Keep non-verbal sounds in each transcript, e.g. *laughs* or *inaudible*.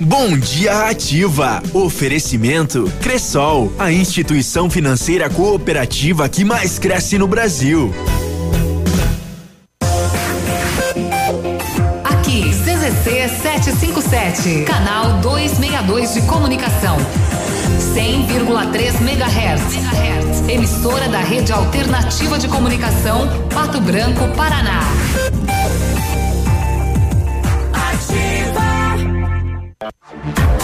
Bom dia Ativa. Oferecimento Cressol, a instituição financeira cooperativa que mais cresce no Brasil. Aqui, CZC 757, canal 262 de comunicação. 100,3 MHz. Emissora da Rede Alternativa de Comunicação, Pato Branco, Paraná. Música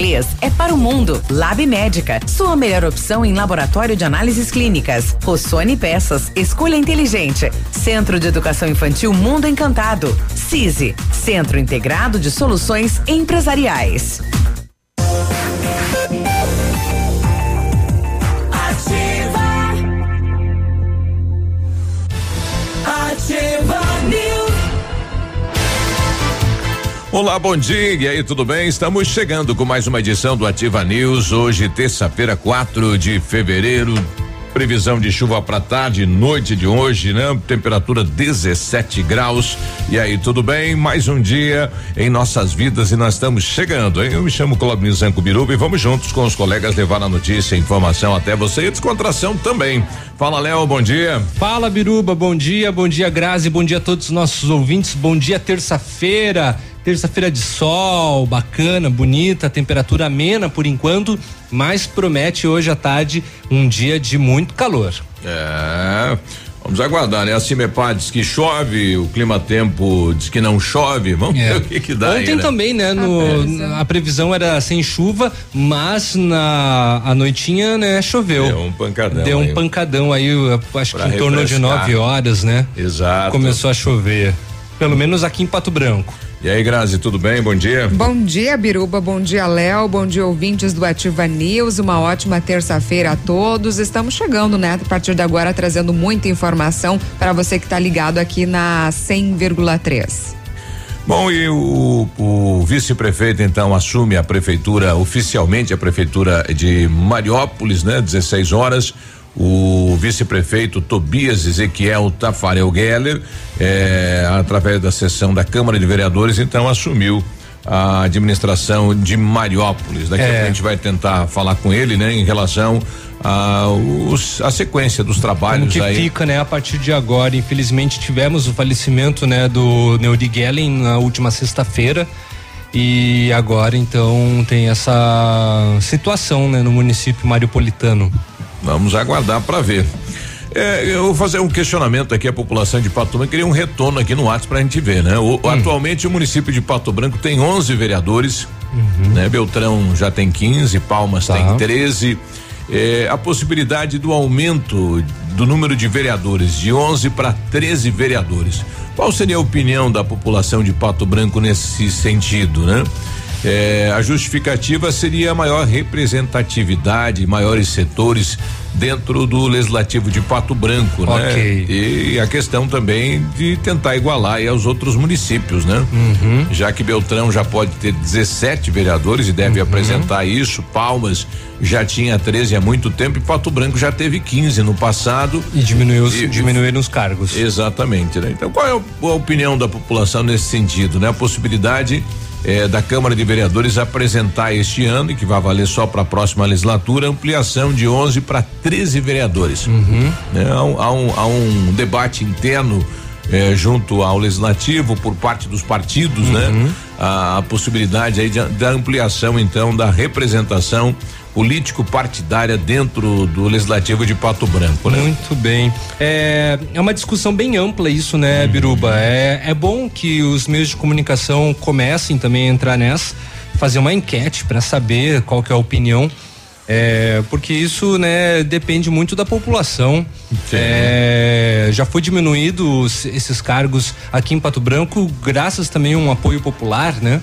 é para o mundo. Lab Médica, sua melhor opção em laboratório de análises clínicas. Rossoni Peças, escolha inteligente. Centro de Educação Infantil Mundo Encantado. CISI, Centro Integrado de Soluções Empresariais. Olá, bom dia. E aí, tudo bem? Estamos chegando com mais uma edição do Ativa News. Hoje, terça-feira, 4 de fevereiro. Previsão de chuva para tarde, noite de hoje, né? Temperatura 17 graus. E aí, tudo bem? Mais um dia em nossas vidas e nós estamos chegando, hein? Eu me chamo Clóvis Zanco Biruba e vamos juntos com os colegas levar a notícia, a informação até você e descontração também. Fala, Léo, bom dia. Fala, Biruba, bom dia, bom dia, Grazi, bom dia a todos os nossos ouvintes, bom dia, terça-feira. Terça-feira de sol, bacana, bonita, temperatura amena por enquanto, mas promete hoje à tarde um dia de muito calor. É. Vamos aguardar, né? A Cimepar diz que chove, o clima tempo diz que não chove. Vamos é. ver o que, que dá. Ontem aí, né? também, né? No, a, previsão. a, previsão. era sem chuva, mas na a noitinha, né, choveu. Deu um pancadão. Deu um aí. pancadão aí, acho que em torno de nove horas, né? Exato. Começou a chover. Pelo menos aqui em Pato Branco. E aí, Grazi, tudo bem? Bom dia. Bom dia, Biruba. Bom dia, Léo. Bom dia, ouvintes do Ativa News. Uma ótima terça-feira a todos. Estamos chegando, né? A partir de agora, trazendo muita informação para você que está ligado aqui na 100,3. Bom, e o, o vice-prefeito então assume a prefeitura, oficialmente a prefeitura de Mariópolis, né? 16 horas o vice-prefeito Tobias Ezequiel Tafarel Geller, é, através da sessão da Câmara de Vereadores, então assumiu a administração de Mariópolis. Daqui é. a pouco a gente vai tentar falar com ele, né, em relação a, os, a sequência dos trabalhos Como que aí. fica, né, a partir de agora. Infelizmente tivemos o falecimento, né, do Neuri Gellen na última sexta-feira. E agora então tem essa situação, né, no município mariopolitano. Vamos aguardar para ver. É, eu vou fazer um questionamento aqui à população de Pato Branco, queria um retorno aqui no WhatsApp para a gente ver, né? O, hum. Atualmente o município de Pato Branco tem 11 vereadores, uhum. né? Beltrão já tem 15, Palmas tá. tem 13. É, a possibilidade do aumento do número de vereadores de 11 para 13 vereadores. Qual seria a opinião da população de Pato Branco nesse sentido, né? É, a justificativa seria maior representatividade, maiores setores dentro do legislativo de Pato Branco, né? okay. né? E a questão também de tentar igualar aí aos outros municípios, né? Uhum. Já que Beltrão já pode ter 17 vereadores e deve uhum. apresentar isso, Palmas já tinha 13 há muito tempo e Pato Branco já teve 15 no passado. E diminuiu, e, diminuíram os cargos. Exatamente, né? Então qual é a opinião da população nesse sentido, né? A possibilidade eh, da Câmara de Vereadores apresentar este ano, e que vai valer só para a próxima legislatura, ampliação de 11 para 13 vereadores. Uhum. Né? Há, um, há, um, há, um, debate interno eh, junto ao legislativo por parte dos partidos, né? uhum. né? A, a, possibilidade aí de, da ampliação então da representação político partidária dentro do legislativo de Pato Branco, né? Muito bem. É, é uma discussão bem ampla isso, né, uhum. Biruba? É, é bom que os meios de comunicação comecem também a entrar nessa, fazer uma enquete para saber qual que é a opinião. É, porque isso, né, depende muito da população. É, já foi diminuído esses cargos aqui em Pato Branco, graças também a um apoio popular, né?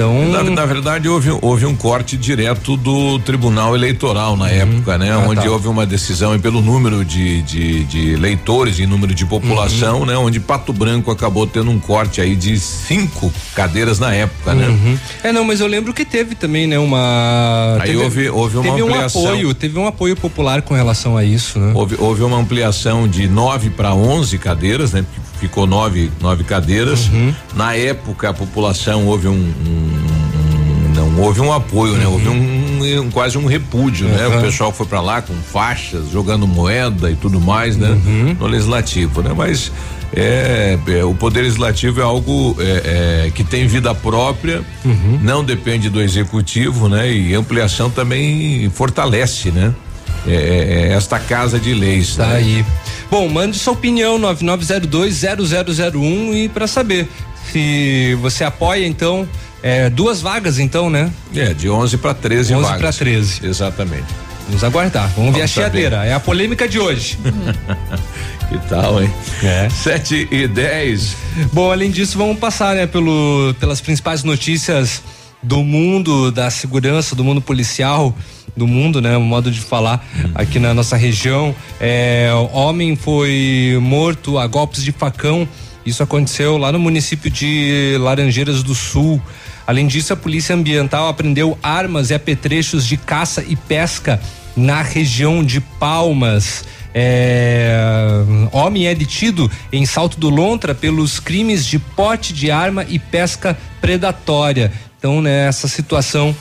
Então, na, na, verdade houve, houve um corte direto do Tribunal Eleitoral na uhum. época, né? Ah, onde tá. houve uma decisão pelo número de, de, de eleitores e número de população, uhum. né? Onde Pato Branco acabou tendo um corte aí de cinco cadeiras na época, né? uhum. É, não, mas eu lembro que teve também, né? Uma. Aí teve, houve, houve uma teve ampliação. um apoio, teve um apoio popular com relação a isso, né? Houve, houve uma ampliação de nove para onze cadeiras, né? Ficou nove, nove cadeiras. Uhum. Na época a população houve um, um não houve um apoio, né? Houve um, um, quase um repúdio, uhum. né? O pessoal foi para lá com faixas, jogando moeda e tudo mais, né? Uhum. No legislativo, né? Mas é, é, o poder legislativo é algo é, é, que tem vida própria, uhum. não depende do executivo, né? E ampliação também fortalece, né? É, é, é esta casa de leis. Tá né? aí. Bom, mande sua opinião 99020001 e para saber se você apoia então é, duas vagas, então, né? É, de 11 para 13 11 vagas. 11 para 13. Exatamente. Vamos aguardar. Vamos, Vamos ver a chiadeira. É a polêmica de hoje. *laughs* que tal, hein? É. 7 e 10. Bom, além disso, vamos passar, né, pelo, pelas principais notícias do mundo da segurança, do mundo policial, do mundo, né? Um modo de falar aqui na nossa região. É, homem foi morto a golpes de facão. Isso aconteceu lá no município de Laranjeiras do Sul. Além disso, a Polícia Ambiental apreendeu armas e apetrechos de caça e pesca na região de Palmas. É, homem é detido em Salto do Lontra pelos crimes de porte de arma e pesca predatória. Então, né, situação,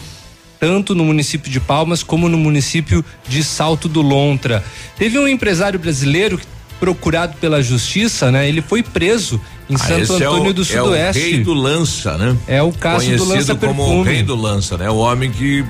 tanto no município de Palmas como no município de Salto do Lontra. Teve um empresário brasileiro procurado pela justiça, né? Ele foi preso em ah, Santo Antônio é o, do Sudoeste. É o rei do lança, né? É o caso Conhecido do lança como perfume. o rei do lança, né? O homem que,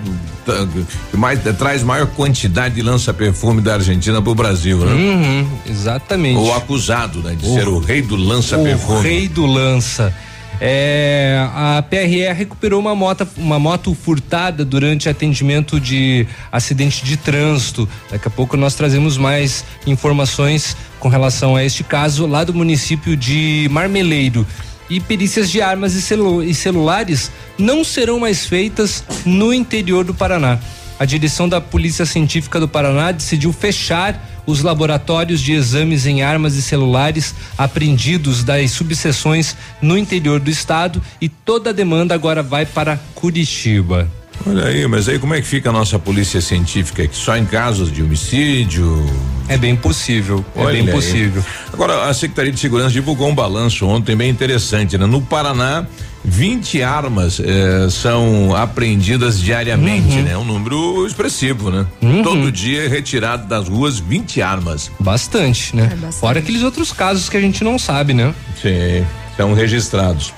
que mais, traz maior quantidade de lança perfume da Argentina para o Brasil, né? Uhum, exatamente. Ou acusado, né? De o, ser o rei do lança perfume. O rei do lança. É, a PRE recuperou uma moto, uma moto furtada durante atendimento de acidente de trânsito. Daqui a pouco nós trazemos mais informações com relação a este caso lá do município de Marmeleiro. E perícias de armas e, celu e celulares não serão mais feitas no interior do Paraná. A direção da Polícia Científica do Paraná decidiu fechar os laboratórios de exames em armas e celulares apreendidos das subseções no interior do estado e toda a demanda agora vai para Curitiba. Olha aí, mas aí como é que fica a nossa polícia científica? Que só em casos de homicídio? É bem possível, Olha é bem aí. possível. Agora, a Secretaria de Segurança divulgou um balanço ontem bem interessante, né? No Paraná, 20 armas eh, são apreendidas diariamente, uhum. né? Um número expressivo, né? Uhum. Todo dia é retirado das ruas 20 armas. Bastante, né? É bastante. Fora aqueles outros casos que a gente não sabe, né? Sim, são registrados.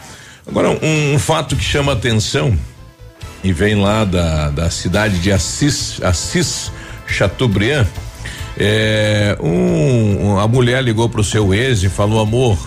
Agora, um, um fato que chama atenção e vem lá da, da cidade de Assis, Assis Chateaubriand. É, um, a mulher ligou pro seu ex e falou: amor,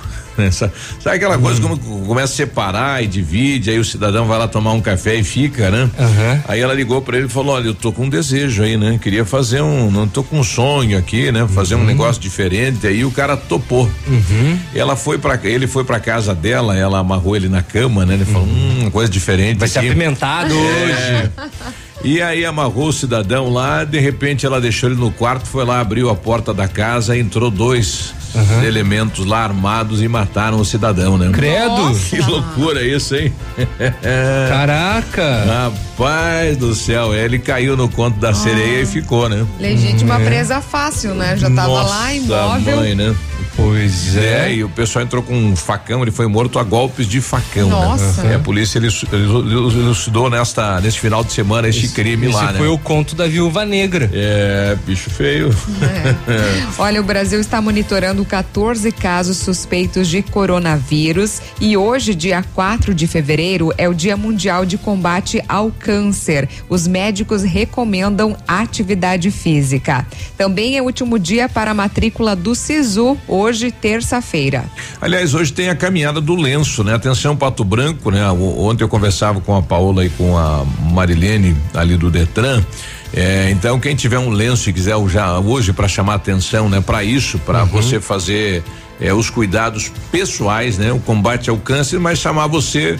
Sabe aquela coisa hum. como começa a separar e divide, aí o cidadão vai lá tomar um café e fica, né? Uhum. Aí ela ligou para ele e falou: Olha, eu tô com um desejo aí, né? Queria fazer um, não tô com um sonho aqui, né? Fazer uhum. um negócio diferente. Aí o cara topou. Uhum. Ela foi para ele foi para casa dela, ela amarrou ele na cama, né? Ele falou: Hum, coisa diferente. Vai aqui. ser apimentado é. *laughs* E aí amarrou o cidadão lá, de repente ela deixou ele no quarto, foi lá, abriu a porta da casa, entrou dois uhum. elementos lá armados e mataram o cidadão, né? Credo! Nossa. Que loucura isso, hein? *laughs* Caraca! Rapaz do céu, ele caiu no conto da ah. sereia e ficou, né? Legítima é. presa fácil, né? Já tava Nossa lá imóvel. Mãe, né? Pois é. é. e o pessoal entrou com um facão, ele foi morto a golpes de facão. Né? Nossa. Né? a polícia elucidou nesta, neste final de semana este esse, crime esse lá, né? foi o conto da viúva negra. É, bicho feio. É. *laughs* Olha, o Brasil está monitorando 14 casos suspeitos de coronavírus e hoje, dia 4 de fevereiro, é o Dia Mundial de Combate ao Câncer. Os médicos recomendam atividade física. Também é o último dia para a matrícula do SISU, hoje, terça-feira. Aliás, hoje tem a caminhada do lenço, né? Atenção, Pato Branco, né? Ontem eu conversava com a Paola e com a Marilene ali do Detran. É, então quem tiver um lenço e quiser hoje para chamar atenção, né, para isso, para uhum. você fazer é, os cuidados pessoais, né? O combate ao câncer, mas chamar você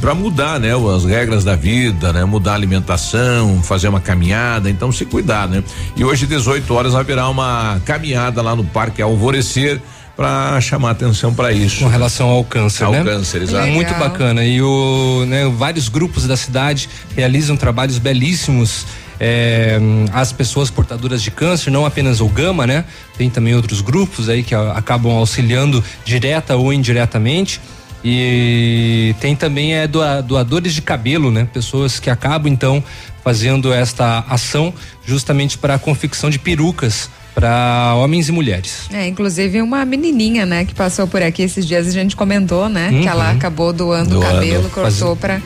para mudar, né? As regras da vida, né? Mudar a alimentação, fazer uma caminhada, então se cuidar, né? E hoje 18 horas haverá uma caminhada lá no Parque Alvorecer para chamar atenção para isso. Com relação ao câncer, ao né? Ao câncer, exato. É muito bacana e o, né, vários grupos da cidade realizam trabalhos belíssimos é, as pessoas portadoras de câncer, não apenas o Gama, né? Tem também outros grupos aí que a, acabam auxiliando direta ou indiretamente. E tem também é doadores de cabelo, né? Pessoas que acabam então fazendo esta ação justamente para a confecção de perucas para homens e mulheres. É, inclusive uma menininha, né, que passou por aqui esses dias a gente comentou, né, uhum. que ela uhum. acabou doando o cabelo, cortou para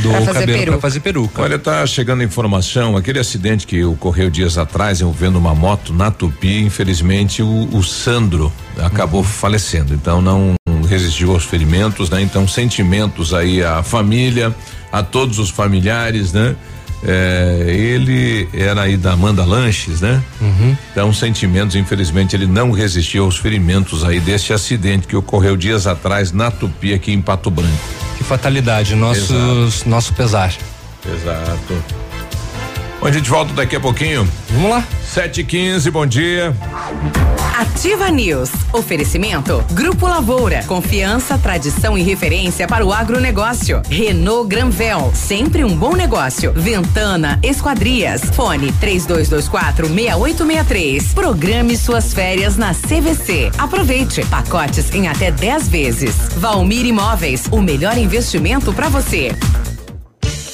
do cabelo para fazer peruca. Olha, tá chegando informação, aquele acidente que ocorreu dias atrás envolvendo uma moto na Tupi, infelizmente o, o Sandro acabou uhum. falecendo, então não resistiu aos ferimentos, né? Então sentimentos aí à família, a todos os familiares, né? É, ele era aí da Amanda Lanches, né? Uhum. Então, sentimentos, infelizmente, ele não resistiu aos ferimentos aí desse acidente que ocorreu dias atrás na Tupi, aqui em Pato Branco. Que fatalidade, nossos, nosso pesar. Exato. Bom, a gente volta daqui a pouquinho. Vamos lá. Sete e quinze, bom dia. Ativa News. Oferecimento. Grupo Lavoura. Confiança, tradição e referência para o agronegócio. Renault Granvel. Sempre um bom negócio. Ventana Esquadrias. Fone 3224 6863. Programe suas férias na CVC. Aproveite. Pacotes em até 10 vezes. Valmir Imóveis. O melhor investimento para você.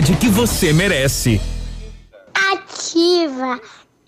qualidade que você merece. Ativa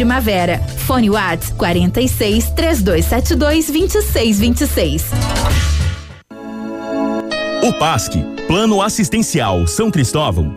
Primavera. Fone Whats 46 3272 2626. O PASC, Plano Assistencial São Cristóvão,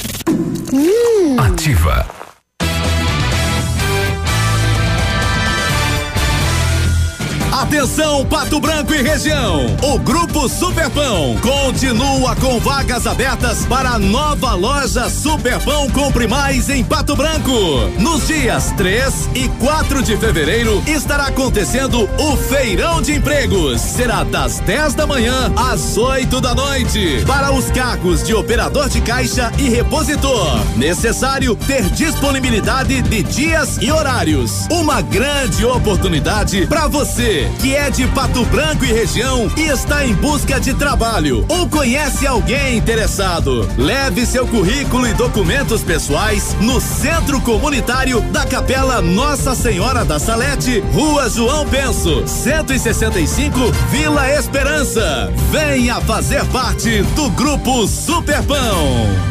Ativa. Atenção, Pato Branco e região. O Grupo Superpão continua com vagas abertas para a nova loja Superpão Compre Mais em Pato Branco. Nos dias 3 e 4 de fevereiro estará acontecendo o Feirão de Empregos. Será das 10 da manhã às 8 da noite. Para os cargos de operador de caixa e repositor. Necessário ter disponibilidade de dias e horários. Uma grande oportunidade para você que é de Pato Branco e região e está em busca de trabalho ou conhece alguém interessado, leve seu currículo e documentos pessoais no Centro Comunitário da Capela Nossa Senhora da Salete, Rua João Penso, 165, Vila Esperança. Venha fazer parte do Grupo Superpão.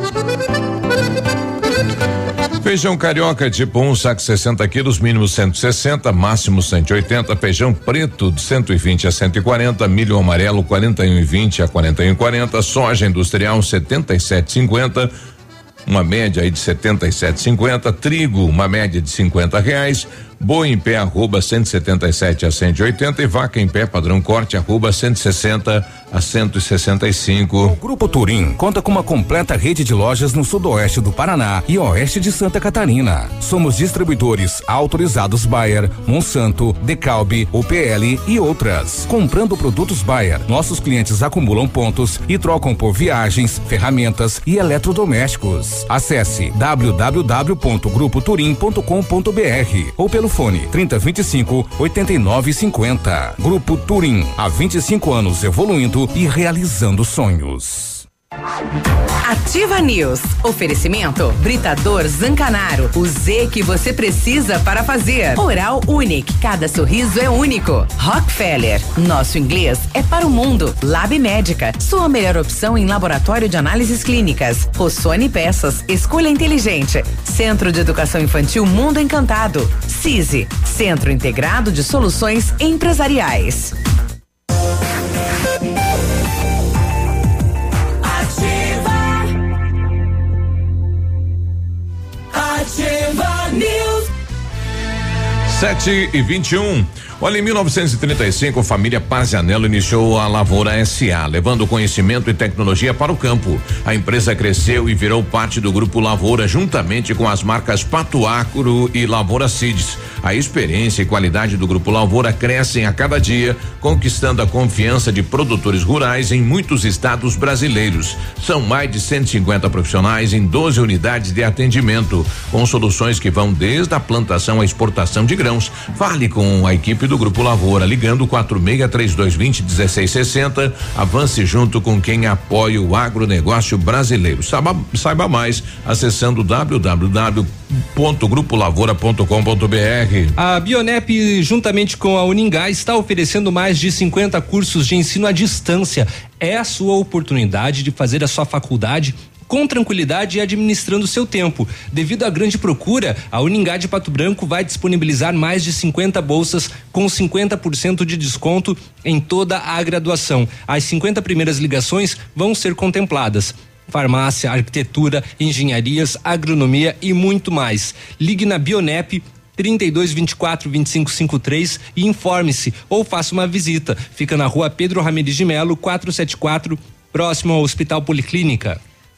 Feijão carioca tipo 1, um, saco 60 quilos, mínimo 160, máximo 180. Feijão preto de 120 a 140. Milho amarelo 41,20 a 41,40. Soja industrial 77,50 uma média aí de 77,50, trigo uma média de 50 reais, Boi em pé arroba 177 a 180 e vaca em pé padrão corte arroba 160 a 165. O Grupo Turim conta com uma completa rede de lojas no sudoeste do Paraná e oeste de Santa Catarina. Somos distribuidores autorizados Bayer, Monsanto, Decalbe, UPL e outras. Comprando produtos Bayer, nossos clientes acumulam pontos e trocam por viagens, ferramentas e eletrodomésticos. Acesse www.grupoturim.com.br ou pelo fone 3025 8950. Grupo Turim, há 25 anos evoluindo e realizando sonhos. Ativa News. Oferecimento Britador Zancanaro. O Z que você precisa para fazer. Oral Unique. Cada sorriso é único. Rockefeller. Nosso inglês é para o mundo. Lab Médica. Sua melhor opção em laboratório de análises clínicas. Rossoni Peças. Escolha inteligente. Centro de Educação Infantil Mundo Encantado. CISI. Centro Integrado de Soluções Empresariais. 7 e 21. Um. Olha, em 1935, a família Pazianello iniciou a Lavoura SA, levando conhecimento e tecnologia para o campo. A empresa cresceu e virou parte do grupo Lavoura, juntamente com as marcas Pato e Lavoura Seeds. A experiência e qualidade do grupo Lavoura crescem a cada dia, conquistando a confiança de produtores rurais em muitos estados brasileiros. São mais de 150 profissionais em 12 unidades de atendimento, com soluções que vão desde a plantação à exportação de grãos Fale com a equipe do Grupo Lavoura, ligando 463220 1660. Avance junto com quem apoia o agronegócio brasileiro. Saiba, saiba mais acessando www.grupolavoura.com.br. A Bionep, juntamente com a Uningá, está oferecendo mais de 50 cursos de ensino à distância. É a sua oportunidade de fazer a sua faculdade com tranquilidade e administrando seu tempo. Devido à grande procura, a Uningá de Pato Branco vai disponibilizar mais de 50 bolsas com 50% de desconto em toda a graduação. As 50 primeiras ligações vão ser contempladas farmácia, arquitetura, engenharias, agronomia e muito mais. Ligue na Bionep 32 24 25 53 e informe-se ou faça uma visita. Fica na rua Pedro Ramirez de Melo, 474, próximo ao Hospital Policlínica.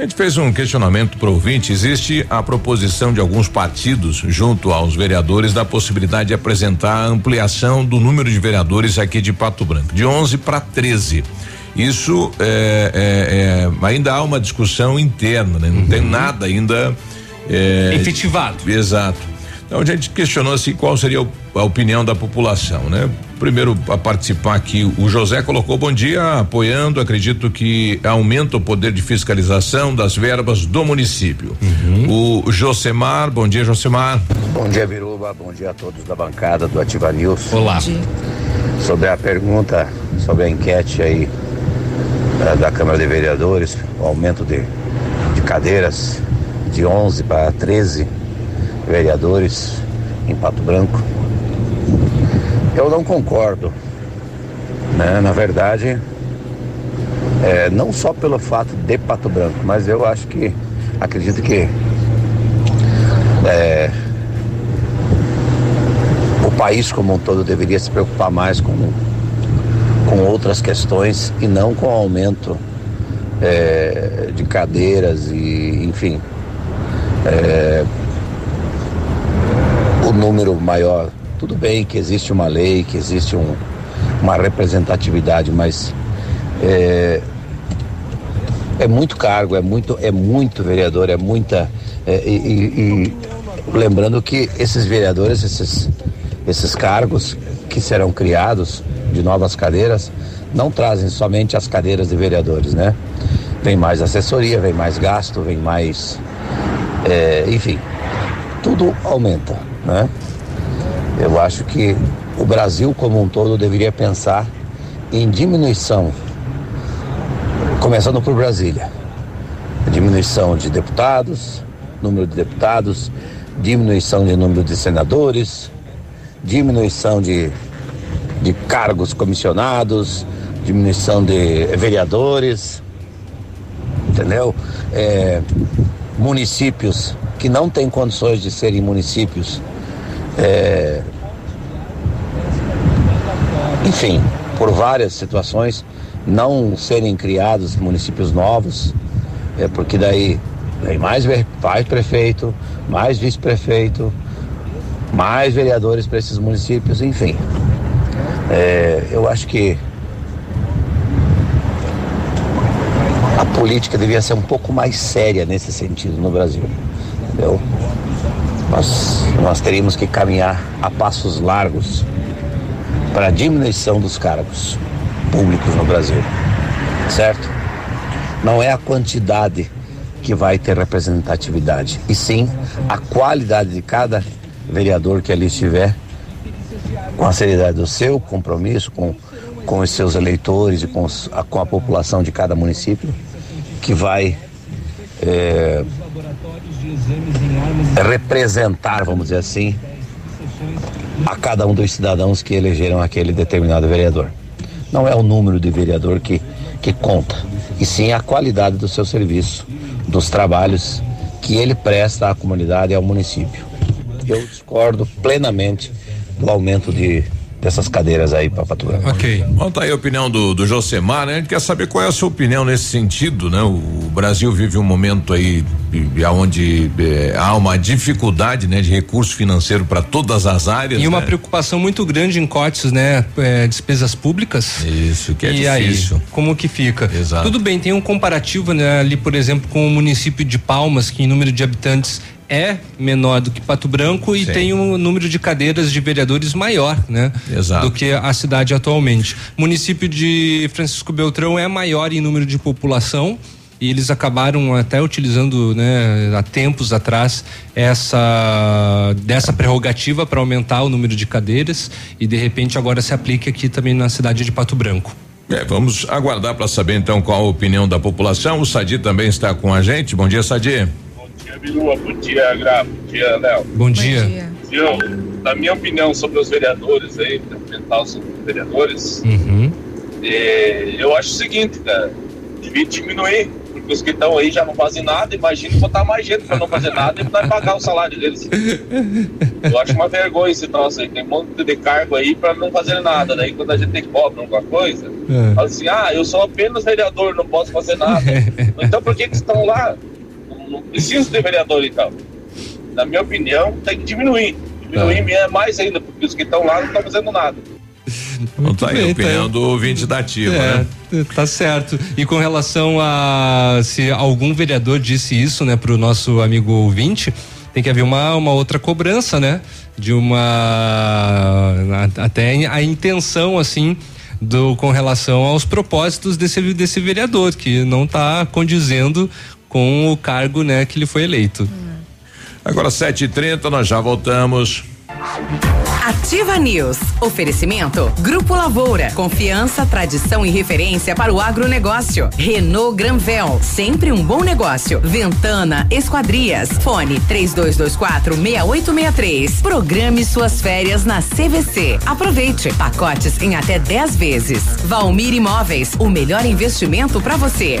a gente fez um questionamento para o ouvinte. Existe a proposição de alguns partidos, junto aos vereadores, da possibilidade de apresentar a ampliação do número de vereadores aqui de Pato Branco, de 11 para 13. Isso é, é, é, ainda há uma discussão interna, né? não uhum. tem nada ainda é, efetivado. Exato. Então a gente questionou assim qual seria a opinião da população, né? Primeiro a participar aqui, o José colocou bom dia, apoiando, acredito que aumenta o poder de fiscalização das verbas do município. Uhum. O Josemar, bom dia, Josemar. Bom dia, Biruba, bom dia a todos da bancada do Ativa News. Olá. Sobre a pergunta, sobre a enquete aí da, da Câmara de Vereadores, o aumento de, de cadeiras de 11 para 13 vereadores em Pato Branco. Eu não concordo. Né? Na verdade, é, não só pelo fato de Pato Branco, mas eu acho que, acredito que é, o país como um todo deveria se preocupar mais com, com outras questões e não com o aumento é, de cadeiras e, enfim, é, o número maior. Tudo bem que existe uma lei, que existe um, uma representatividade, mas é, é muito cargo, é muito, é muito vereador, é muita. É, e, e, lembrando que esses vereadores, esses, esses cargos que serão criados de novas cadeiras, não trazem somente as cadeiras de vereadores, né? Vem mais assessoria, vem mais gasto, vem mais. É, enfim, tudo aumenta, né? Eu acho que o Brasil como um todo deveria pensar em diminuição, começando por Brasília. Diminuição de deputados, número de deputados, diminuição de número de senadores, diminuição de, de cargos comissionados, diminuição de vereadores, entendeu? É, municípios que não têm condições de serem municípios, é, enfim, por várias situações, não serem criados municípios novos, é porque daí vem mais, mais prefeito, mais vice-prefeito, mais vereadores para esses municípios, enfim. É, eu acho que a política devia ser um pouco mais séria nesse sentido no Brasil. Entendeu? Nós, nós teríamos que caminhar a passos largos para a diminuição dos cargos públicos no Brasil. Certo? Não é a quantidade que vai ter representatividade, e sim a qualidade de cada vereador que ali estiver, com a seriedade do seu compromisso com, com os seus eleitores e com, os, com a população de cada município, que vai é, representar, vamos dizer assim, a cada um dos cidadãos que elegeram aquele determinado vereador. Não é o número de vereador que, que conta, e sim a qualidade do seu serviço, dos trabalhos que ele presta à comunidade e ao município. Eu discordo plenamente do aumento de dessas cadeiras aí para Pato Branco. Ok. Bom, tá aí a opinião do, do Josemar, né? A gente quer saber qual é a sua opinião nesse sentido, né? O Brasil vive um momento aí onde eh, há uma dificuldade, né? De recurso financeiro para todas as áreas. E uma né? preocupação muito grande em cortes, né? É, despesas públicas. Isso, que é e difícil. Aí, como que fica? Exato. Tudo bem, tem um comparativo, né? Ali, por exemplo, com o município de Palmas, que em número de habitantes é menor do que Pato Branco e Sim. tem um número de cadeiras de vereadores maior, né? Exato. Do que a cidade atualmente. O município de Francisco Beltrão é maior em número de população e eles acabaram até utilizando, né, há tempos atrás essa dessa prerrogativa para aumentar o número de cadeiras e de repente agora se aplica aqui também na cidade de Pato Branco. É, vamos aguardar para saber então qual a opinião da população. O Sadi também está com a gente. Bom dia, Sadi. Dia, Bilu. Bom dia, Gra. Bom dia, Léo. Bom dia. Eu, na minha opinião sobre os vereadores aí, representar os vereadores, Uhum. é, eu acho o seguinte, cara, devia diminuir, porque os que estão aí já não fazem nada, imagina botar mais gente para não fazer nada e vai pagar o salário deles. Eu acho uma vergonha esse troço aí, tem um monte de cargo aí para não fazer nada, daí quando a gente cobra alguma coisa, É. fala assim, ah, eu sou apenas vereador, não posso fazer nada. *laughs* então por que que estão lá? Não, não preciso de vereador então. Na minha opinião, tem que diminuir. Diminuir é mais ainda, porque os que estão lá não estão fazendo nada. Então tá aí a bem, opinião tá. do ouvinte da ativa, É, né? tá certo. E com relação a se algum vereador disse isso, né, pro nosso amigo ouvinte, tem tem que haver uma, uma outra cobrança, né? De uma até a intenção assim do com relação aos propósitos desse desse vereador que não está condizendo com o cargo, né, que ele foi eleito. Agora 7h30, nós já voltamos. Ativa News. Oferecimento. Grupo Lavoura. Confiança, tradição e referência para o agronegócio. Renault Granvel. Sempre um bom negócio. Ventana Esquadrias. Fone 3224 6863. Programe suas férias na CVC. Aproveite. Pacotes em até 10 vezes. Valmir Imóveis. O melhor investimento para você.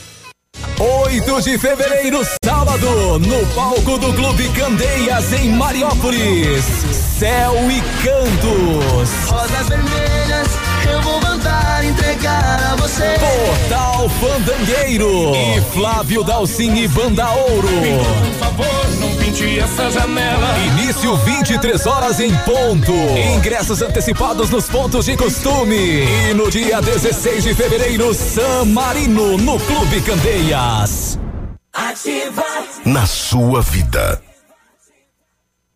8 de fevereiro, sábado, no palco do Clube Candeias, em Mariópolis. Céu e Cantos. Rosas vermelhas, eu vou mandar entregar a você. Portal Fandangueiro. E Flávio Dalcin e Banda Ouro. Por favor, não pinte essa janela. Início 23 horas em ponto. Ingressos antecipados nos pontos de costume. E no dia 16 de fevereiro, San Marino, no Clube Candeias. Ativa. Na sua vida.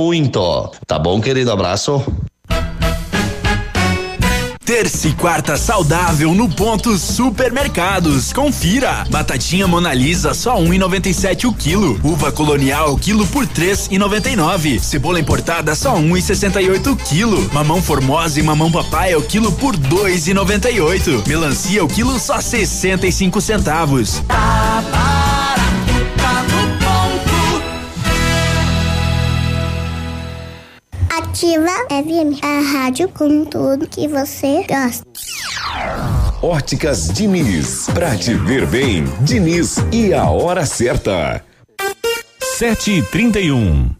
muito. Tá bom, querido? Abraço. Terça e quarta saudável no ponto Supermercados. Confira. Batatinha Mona Lisa só 1,97 o quilo. Uva colonial quilo por 3,99. Cebola importada só 1,68 o quilo. Mamão formosa e mamão papai o quilo por 2,98. Melancia o quilo só 65 centavos. Tá barato, tá Ativa FM, a rádio com tudo que você gosta. Óticas Diniz. Pra te ver bem, Diniz e a hora certa. 7 e 31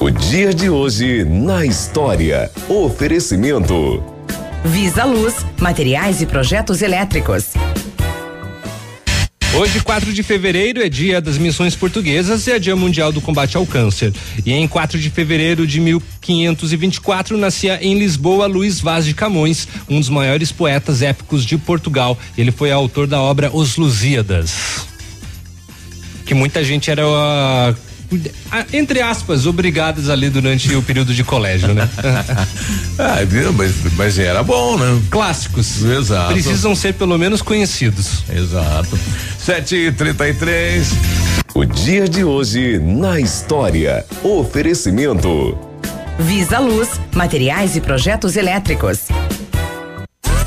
O dia de hoje na história. Oferecimento. Visa Luz, materiais e projetos elétricos. Hoje, 4 de fevereiro, é dia das missões portuguesas e é dia mundial do combate ao câncer. E em 4 de fevereiro de 1524, nascia em Lisboa Luís Vaz de Camões, um dos maiores poetas épicos de Portugal. Ele foi autor da obra Os Lusíadas. Que muita gente era. Uh, entre aspas, obrigadas ali durante o período de colégio, né? *laughs* ah, mas, mas era bom, né? Clássicos. Exato. Precisam ser pelo menos conhecidos. Exato. 7 e 33 O dia de hoje na história. Oferecimento. Visa Luz, materiais e projetos elétricos.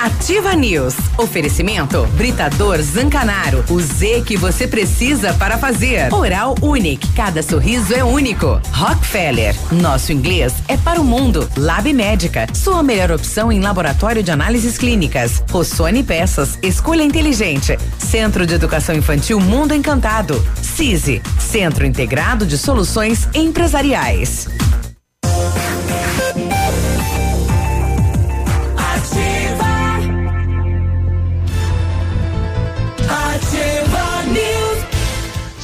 Ativa News. Oferecimento Britador Zancanaro. O Z que você precisa para fazer. Oral Unique. Cada sorriso é único. Rockefeller. Nosso inglês é para o mundo. Lab Médica. Sua melhor opção em laboratório de análises clínicas. Rossoni Peças. Escolha inteligente. Centro de Educação Infantil Mundo Encantado. CISI. Centro Integrado de Soluções Empresariais.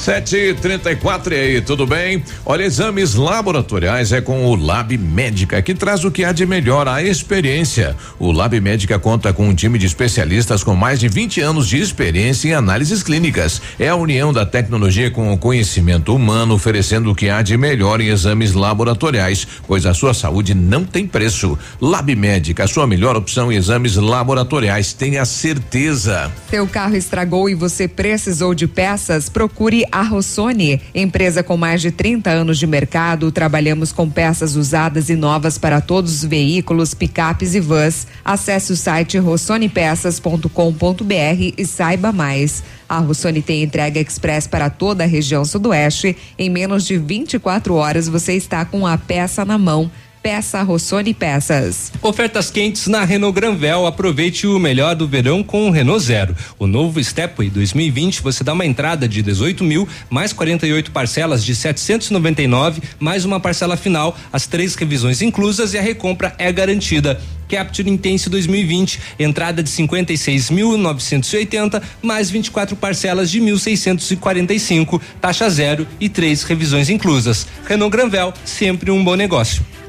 Sete e trinta e quatro, e aí, tudo bem? Olha, exames laboratoriais é com o Lab Médica, que traz o que há de melhor, a experiência. O Lab Médica conta com um time de especialistas com mais de 20 anos de experiência em análises clínicas. É a união da tecnologia com o conhecimento humano, oferecendo o que há de melhor em exames laboratoriais, pois a sua saúde não tem preço. Lab Médica, a sua melhor opção em exames laboratoriais, tenha certeza. Seu carro estragou e você precisou de peças? Procure a Rossoni, empresa com mais de 30 anos de mercado. Trabalhamos com peças usadas e novas para todos os veículos, picapes e vans. Acesse o site rossonepeças.com.br e saiba mais. A Rossoni tem entrega express para toda a região sudoeste. Em menos de 24 horas você está com a peça na mão. Peça Rossoni Peças. Ofertas quentes na Renault Granvel. Aproveite o melhor do verão com o Renault Zero. O novo Stepway 2020 você dá uma entrada de 18 mil, mais 48 parcelas de 799, mais uma parcela final, as três revisões inclusas e a recompra é garantida. Capture Intense 2020, entrada de 56.980, mais 24 parcelas de 1.645, taxa zero e três revisões inclusas. Renault Granvel, sempre um bom negócio.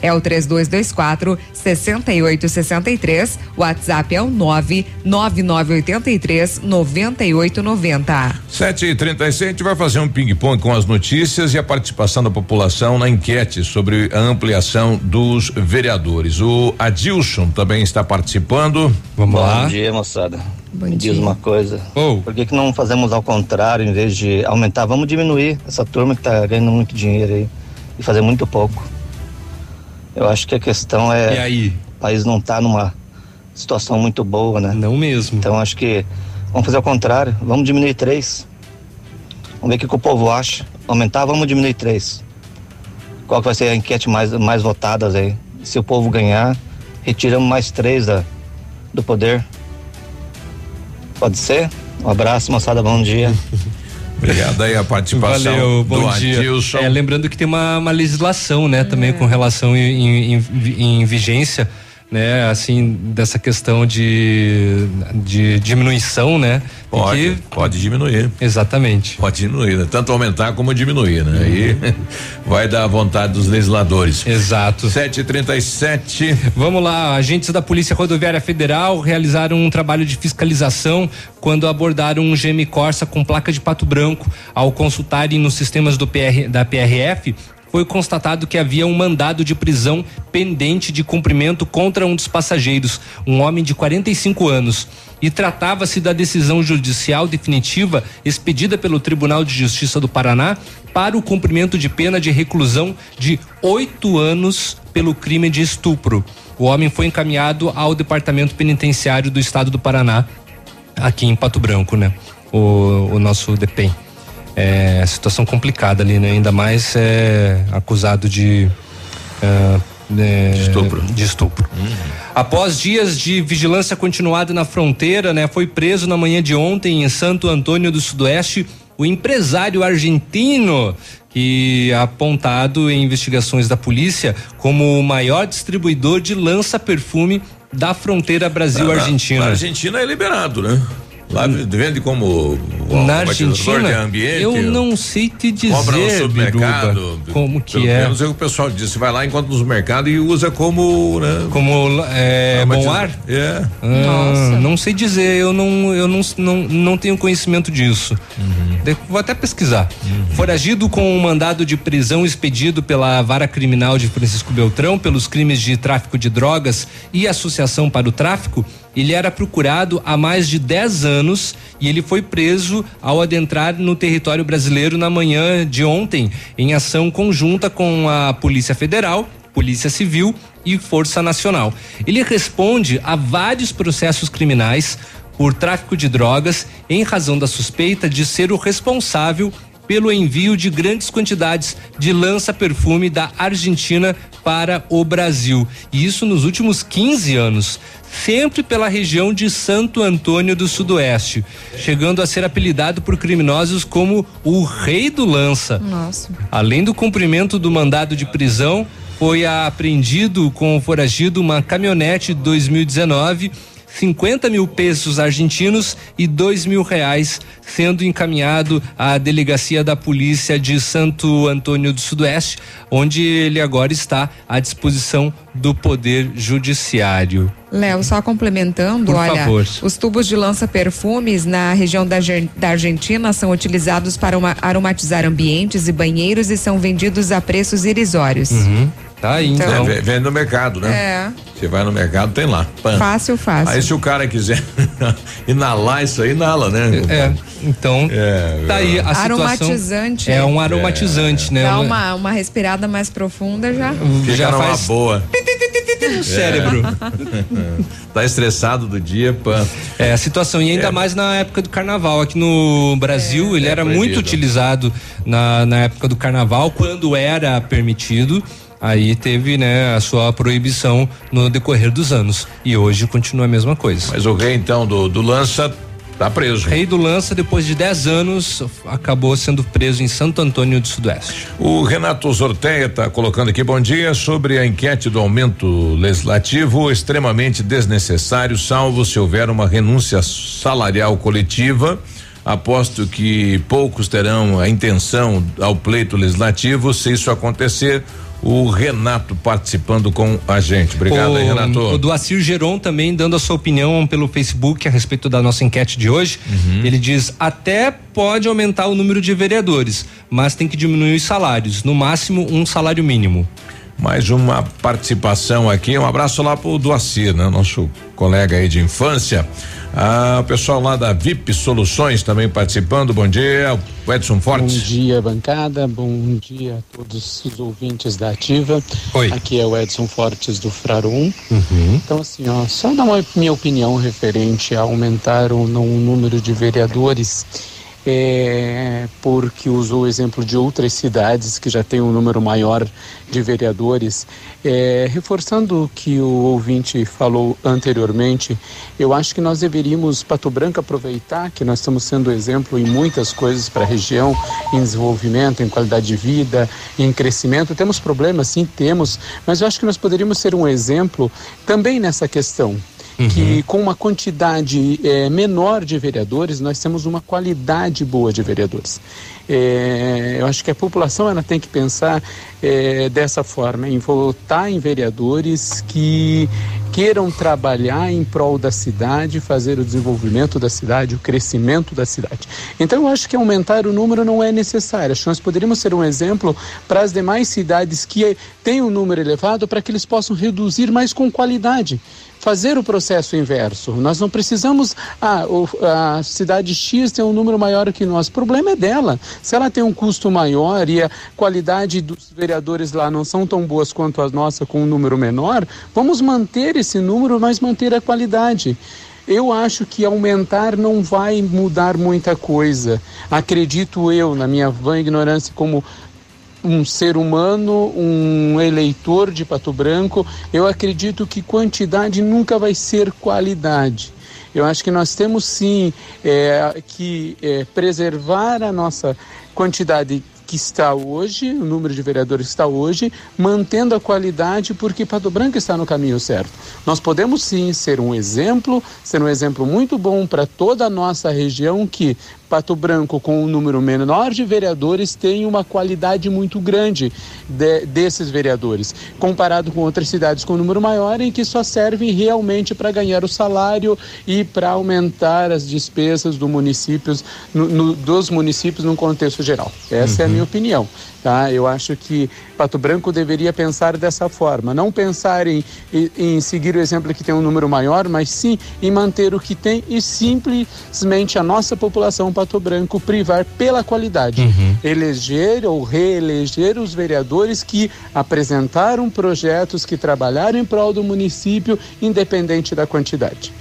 é o 3224 6863. O WhatsApp é o 99983 9890. Sete e trinta e seis, a gente vai fazer um ping-pong com as notícias e a participação da população na enquete sobre a ampliação dos vereadores. O Adilson também está participando. Vamos Bom dia, moçada. Bom Me diz dia. uma coisa. Oh. Por que, que não fazemos ao contrário, em vez de aumentar? Vamos diminuir essa turma que tá ganhando muito dinheiro aí e fazer muito pouco. Eu acho que a questão é. E aí? O país não tá numa situação muito boa, né? Não mesmo. Então acho que vamos fazer ao contrário. Vamos diminuir três. Vamos ver o que, que o povo acha. Aumentar, vamos diminuir três. Qual que vai ser a enquete mais, mais votadas aí? Se o povo ganhar, retiramos mais três da, do poder. Pode ser? Um abraço, moçada, bom dia. *laughs* Obrigado aí a participação Valeu, bom do dia. Adilson. É, lembrando que tem uma, uma legislação, né, também com relação em, em, em vigência, né, assim, dessa questão de, de diminuição, né? Pode, que- pode diminuir. Exatamente. Pode diminuir, né? tanto aumentar como diminuir, né? Aí *laughs* vai dar a vontade dos legisladores. Exato. 737. Vamos lá, agentes da Polícia Rodoviária Federal realizaram um trabalho de fiscalização quando abordaram um GM Corsa com placa de pato branco. Ao consultarem nos sistemas do PR, da PRF, foi constatado que havia um mandado de prisão pendente de cumprimento contra um dos passageiros, um homem de 45 anos. E tratava-se da decisão judicial definitiva expedida pelo Tribunal de Justiça do Paraná para o cumprimento de pena de reclusão de oito anos pelo crime de estupro. O homem foi encaminhado ao Departamento Penitenciário do Estado do Paraná, aqui em Pato Branco, né? O, o nosso DEPEN. É situação complicada ali, né? Ainda mais é, acusado de. é, De estupro. De estupro. Após dias de vigilância continuada na fronteira, né, foi preso na manhã de ontem em Santo Antônio do Sudoeste o empresário argentino que é apontado em investigações da polícia como o maior distribuidor de lança-perfume da fronteira Na Brasil-Argentina. Argentina é liberado, né? Lá vende como Na automatizador Argentina, de ambiente. eu não sei te dizer, Compra no supermercado. Biruba, como que Pelo é. menos é o que o pessoal diz. Você vai lá, encontra no supermercado e usa como. Né, como é, bom ar? É. Ah, não sei dizer, eu não, eu não, não, não tenho conhecimento disso. Uhum. De- Vou até pesquisar. Foragido com um mandado de prisão expedido pela vara criminal de Francisco Beltrão pelos crimes de tráfico de drogas e associação para o tráfico, ele era procurado há mais de 10 anos e ele foi preso ao adentrar no território brasileiro na manhã de ontem, em ação conjunta com a Polícia Federal, Polícia Civil e Força Nacional. Ele responde a vários processos criminais por tráfico de drogas em razão da suspeita de ser o responsável pelo envio de grandes quantidades de lança-perfume da Argentina para o Brasil. E isso nos últimos 15 anos. Sempre pela região de Santo Antônio do Sudoeste, chegando a ser apelidado por criminosos como o Rei do Lança. Nossa. Além do cumprimento do mandado de prisão, foi apreendido com o foragido uma caminhonete 2019, 50 mil pesos argentinos e dois mil reais, sendo encaminhado à delegacia da polícia de Santo Antônio do Sudoeste, onde ele agora está à disposição do Poder Judiciário. Léo, só complementando, Por olha, favor. os tubos de lança-perfumes na região da, da Argentina são utilizados para uma- aromatizar ambientes e banheiros e são vendidos a preços irrisórios. Uhum. Tá aí, Então- então. É, vende no mercado, né? É. Você vai no mercado, tem lá. Pã. Fácil, fácil. Aí se o cara quiser *laughs* inalar isso aí, inala, né? É, então é, tá aí a situação. Aromatizante. É um aromatizante, né? Dá Uma- uma, uma respirada mais profunda já. Fica já numa faz- boa. *laughs* no cérebro. *laughs* tá estressado do dia, pã. É, a situação, e ainda mais na época do carnaval. Aqui no Brasil, ele era muito proibido. utilizado na, na época do carnaval, quando era permitido. Aí teve, né, a sua proibição no decorrer dos anos. E hoje continua a mesma coisa. Mas o rei, então, do, do lança tá preso. Rei do Lança, depois de 10 anos, acabou sendo preso em Santo Antônio do Sudoeste. O Renato Zorteia está colocando aqui bom dia sobre a enquete do aumento legislativo extremamente desnecessário, salvo se houver uma renúncia salarial coletiva. Aposto que poucos terão a intenção ao pleito legislativo se isso acontecer. O Renato participando com a gente. Obrigado, o, aí, Renato. O Doacir Geron também dando a sua opinião pelo Facebook a respeito da nossa enquete de hoje. Uhum. Ele diz: até pode aumentar o número de vereadores, mas tem que diminuir os salários, no máximo um salário mínimo. Mais uma participação aqui. Um abraço lá pro Doacir, né? Nosso colega aí de infância. Ah, o pessoal lá da VIP Soluções também participando. Bom dia. Edson Bom Fortes. dia, bancada. Bom dia a todos os ouvintes da Ativa. Oi. Aqui é o Edson Fortes do Frarum. Uhum. Então, assim, ó, só dar uma minha opinião referente a aumentar ou não o número de vereadores. É, porque usou o exemplo de outras cidades que já têm um número maior de vereadores. É, reforçando o que o ouvinte falou anteriormente, eu acho que nós deveríamos, Pato Branco, aproveitar que nós estamos sendo exemplo em muitas coisas para a região, em desenvolvimento, em qualidade de vida, em crescimento. Temos problemas, sim, temos, mas eu acho que nós poderíamos ser um exemplo também nessa questão que com uma quantidade eh, menor de vereadores nós temos uma qualidade boa de vereadores. Eh, eu acho que a população ela tem que pensar eh, dessa forma, em votar em vereadores que queiram trabalhar em prol da cidade, fazer o desenvolvimento da cidade, o crescimento da cidade. Então eu acho que aumentar o número não é necessário. Acho que nós poderíamos ser um exemplo para as demais cidades que têm um número elevado para que eles possam reduzir mais com qualidade fazer o processo inverso. Nós não precisamos. Ah, a cidade X tem um número maior que nós. O problema é dela. Se ela tem um custo maior e a qualidade dos vereadores lá não são tão boas quanto a nossa com um número menor, vamos manter esse número, mas manter a qualidade. Eu acho que aumentar não vai mudar muita coisa. Acredito eu, na minha vã ignorância, como um ser humano, um eleitor de Pato Branco, eu acredito que quantidade nunca vai ser qualidade. Eu acho que nós temos sim é, que é, preservar a nossa quantidade que está hoje, o número de vereadores que está hoje, mantendo a qualidade, porque Pato Branco está no caminho certo. Nós podemos sim ser um exemplo, ser um exemplo muito bom para toda a nossa região que Pato Branco, com um número menor de vereadores, tem uma qualidade muito grande de, desses vereadores, comparado com outras cidades com um número maior, em que só servem realmente para ganhar o salário e para aumentar as despesas do municípios, no, no, dos municípios no contexto geral. Essa uhum. é a minha opinião. Tá? Eu acho que Pato Branco deveria pensar dessa forma, não pensar em, em, seguir o exemplo que tem um número maior, mas sim em manter o que tem e simplesmente a nossa população Pato Branco privar pela qualidade, uhum. eleger ou reeleger os vereadores que apresentaram projetos, que trabalharam em prol do município, independente da quantidade.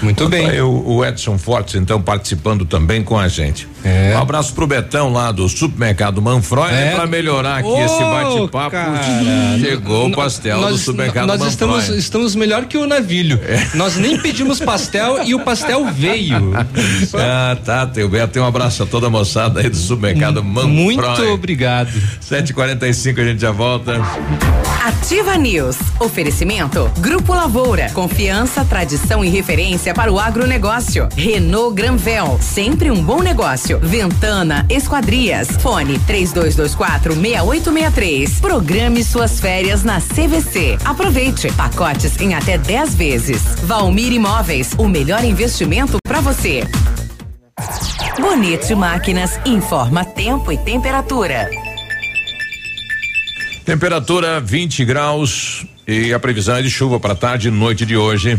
Muito bem. O, o Edson Fortes, então, participando também com a gente. É. Um abraço pro Betão lá do supermercado Manfroy, é. para melhorar aqui oh, esse bate-papo. Chegou o pastel nós, do supermercado Nós estamos, estamos melhor que o navilho. É. Nós nem pedimos pastel e o pastel veio. *laughs* ah, tá. Tem, tem um abraço a toda a moçada aí do supermercado Manfroy. Muito obrigado. 7h45 a gente já volta. Ativa News. Oferecimento. Grupo Lavoura. Confiança, tradição e referência para o agronegócio. Renault Granvel. Sempre um bom negócio. Ventana Esquadrias. Fone 3224 6863. Programe suas férias na CVC. Aproveite pacotes em até 10 vezes. Valmir Imóveis, o melhor investimento para você. Bonito Máquinas informa tempo e temperatura. Temperatura 20 graus e a previsão é de chuva para tarde e noite de hoje.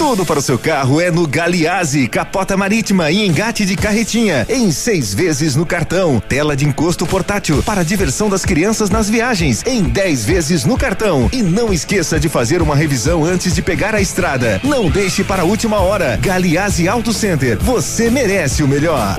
Tudo para o seu carro é no Galiase, capota marítima e engate de carretinha, em seis vezes no cartão. Tela de encosto portátil para diversão das crianças nas viagens, em dez vezes no cartão. E não esqueça de fazer uma revisão antes de pegar a estrada. Não deixe para a última hora. Galiase Auto Center, você merece o melhor.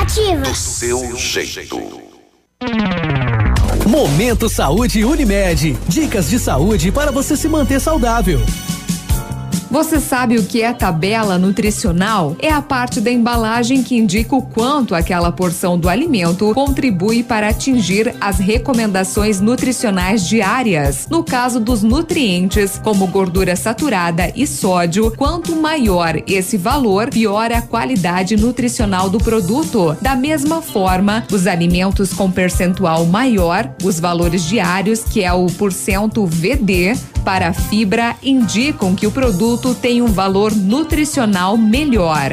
Ativa. Do seu jeito. Momento Saúde Unimed. Dicas de saúde para você se manter saudável. Você sabe o que é tabela nutricional? É a parte da embalagem que indica o quanto aquela porção do alimento contribui para atingir as recomendações nutricionais diárias. No caso dos nutrientes, como gordura saturada e sódio, quanto maior esse valor, pior a qualidade nutricional do produto. Da mesma forma, os alimentos com percentual maior, os valores diários, que é o porcento VD, para a fibra indicam que o tem um valor nutricional melhor.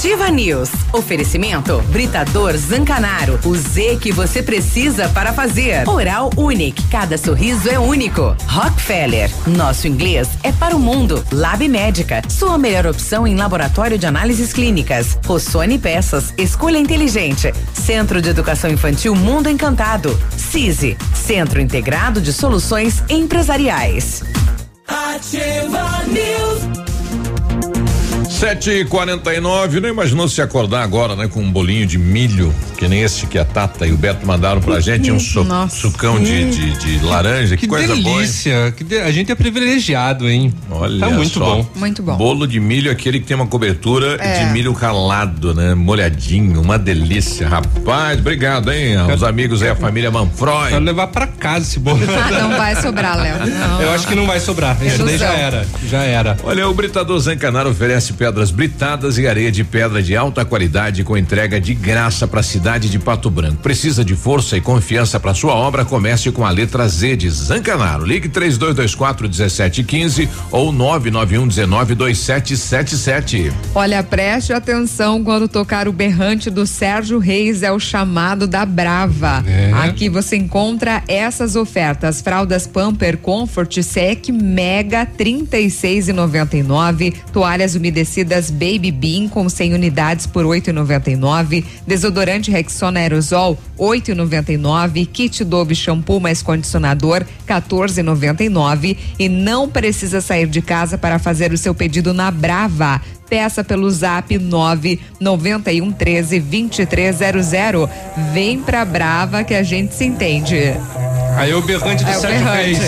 Ativa News. Oferecimento Britador Zancanaro. O Z que você precisa para fazer. Oral Unique. Cada sorriso é único. Rockefeller. Nosso inglês é para o mundo. Lab Médica. Sua melhor opção em laboratório de análises clínicas. Rossoni Peças. Escolha inteligente. Centro de Educação Infantil Mundo Encantado. CISI. Centro Integrado de Soluções Empresariais. Ativa News. Sete e quarenta e nove, não imaginou se acordar agora, né? Com um bolinho de milho, que nem esse que a Tata e o Beto mandaram pra gente, um su sucão de, de, de, laranja, que, que coisa delícia, boa. Que de, a gente é privilegiado, hein? Olha Tá muito só. bom. Muito bom. Bolo de milho, aquele que tem uma cobertura É. de milho ralado, né? Molhadinho, uma delícia. Rapaz, obrigado, hein? Aos amigos aí, a família Manfroy. Quero levar pra casa esse bolo. Ah, não vai sobrar, Léo. Eu acho que não vai sobrar. Isso daí já era. Já era. Olha, o Britador Zancanaro oferece pedras britadas e areia de pedra de alta qualidade com entrega de graça para a cidade de Pato Branco. Precisa de força e confiança para sua obra? Comece com a letra Z de Zancanaro. Ligue 3224 1715 ou 991 19 2777. Olha, preste atenção quando tocar o berrante do Sérgio Reis, é o chamado da Brava. É. Aqui você encontra essas ofertas: fraldas Pamper Comfort Sec Mega 36,99, toalhas umedecidas Baby Bean com 100 unidades por 8,99, desodorante Rexona Aerosol 8,99, kit Dove shampoo mais condicionador 14,99 e não precisa sair de casa para fazer o seu pedido na Brava. Peça pelo zap 991 13 2300. Vem pra Brava que a gente se entende. Aí o berrante do É Sérgio berrante.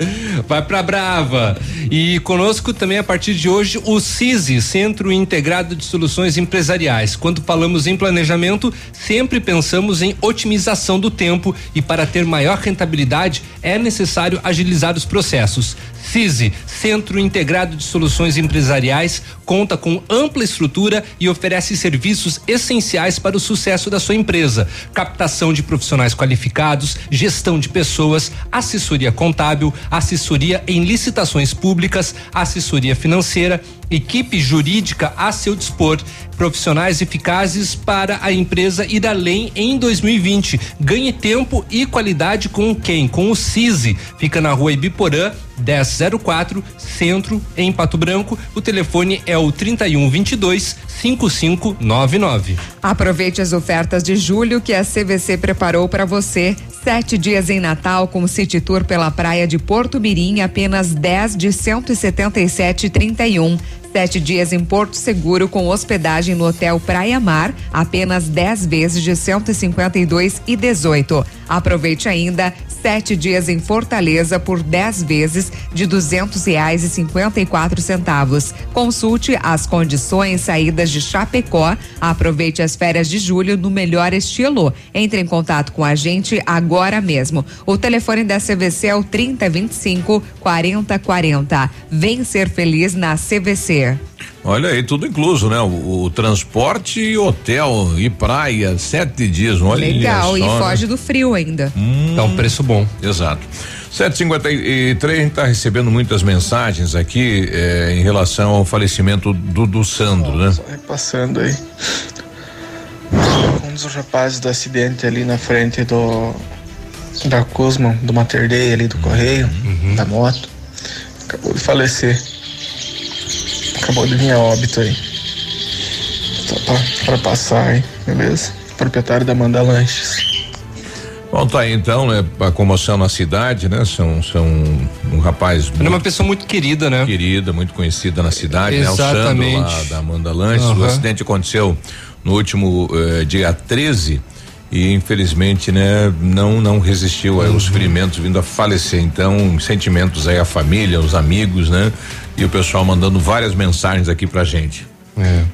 *laughs* Vai pra Brava. E conosco também a partir de hoje o CISI, Centro Integrado de Soluções Empresariais. Quando falamos em planejamento, sempre pensamos em otimização do tempo e para ter maior rentabilidade é necessário agilizar os processos. CISI, Centro Integrado de Soluções Empresariais, conta com ampla estrutura e oferece serviços essenciais para o sucesso da sua empresa: captação de profissionais qualificados, gestão de pessoas, assessoria contábil, assessoria em licitações públicas, assessoria financeira, equipe jurídica a seu dispor, profissionais eficazes para a empresa ir além em 2020. Ganhe tempo e qualidade com quem? Com o CISI. Fica na rua Ibiporã, 1004, Centro, em Pato Branco. O telefone é o 3122 5599. Aproveite as ofertas de julho que a CVC preparou para você. Sete dias em Natal com City Tour pela praia de Porto Mirim, apenas 10 de 177,31. Sete dias em Porto Seguro com hospedagem no Hotel Praia Mar, apenas 10 vezes de 152 e 18. Aproveite ainda sete dias em Fortaleza por 10 vezes de duzentos reais e cinquenta e quatro centavos. Consulte as condições saídas de Chapecó. Aproveite as férias de julho no melhor estilo. Entre em contato com a gente agora mesmo. O telefone da CVC é o 3025 4040. Vem ser feliz na CVC. Olha aí, tudo incluso, né? O, o transporte, hotel e praia, sete dias. Olha Legal, só, e né? foge do frio ainda. Hum, Tá um preço bom. Exato. 753, a gente está recebendo muitas mensagens aqui eh, em relação ao falecimento do, do Sandro, né? Passando aí. Um dos rapazes do acidente ali na frente do. Da Cusman, do Mater Dei ali do Correio, da moto. Acabou de falecer. Acabou de vir a óbito aí. Só pra, pra passar aí, beleza? Proprietário da Manda Lanches. Bom, tá aí então, né? A comoção na cidade, né? São, são um rapaz. Ele é uma pessoa muito querida, né? Querida, muito conhecida na cidade, né? O Sandro Exatamente. lá da Amanda Lanches. O Aham. acidente aconteceu no último eh, dia 13 e infelizmente, né, não não resistiu aos Uhum. ferimentos vindo a falecer. Então, sentimentos aí à família, aos amigos, né? E o pessoal mandando várias mensagens aqui pra gente.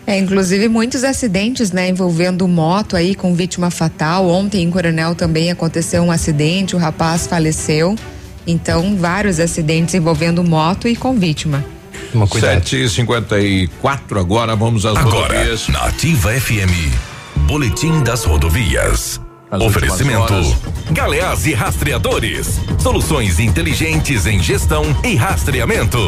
É, inclusive muitos acidentes, né, envolvendo moto aí com vítima fatal. Ontem em Coronel também aconteceu um acidente, o rapaz faleceu. Então, vários acidentes envolvendo moto e com vítima. Sete cinquenta e quatro agora, vamos às Agora, rodovias. na Ativa FM, Boletim das Rodovias. As Oferecimento Galeás e Rastreadores. Soluções inteligentes em gestão e rastreamento.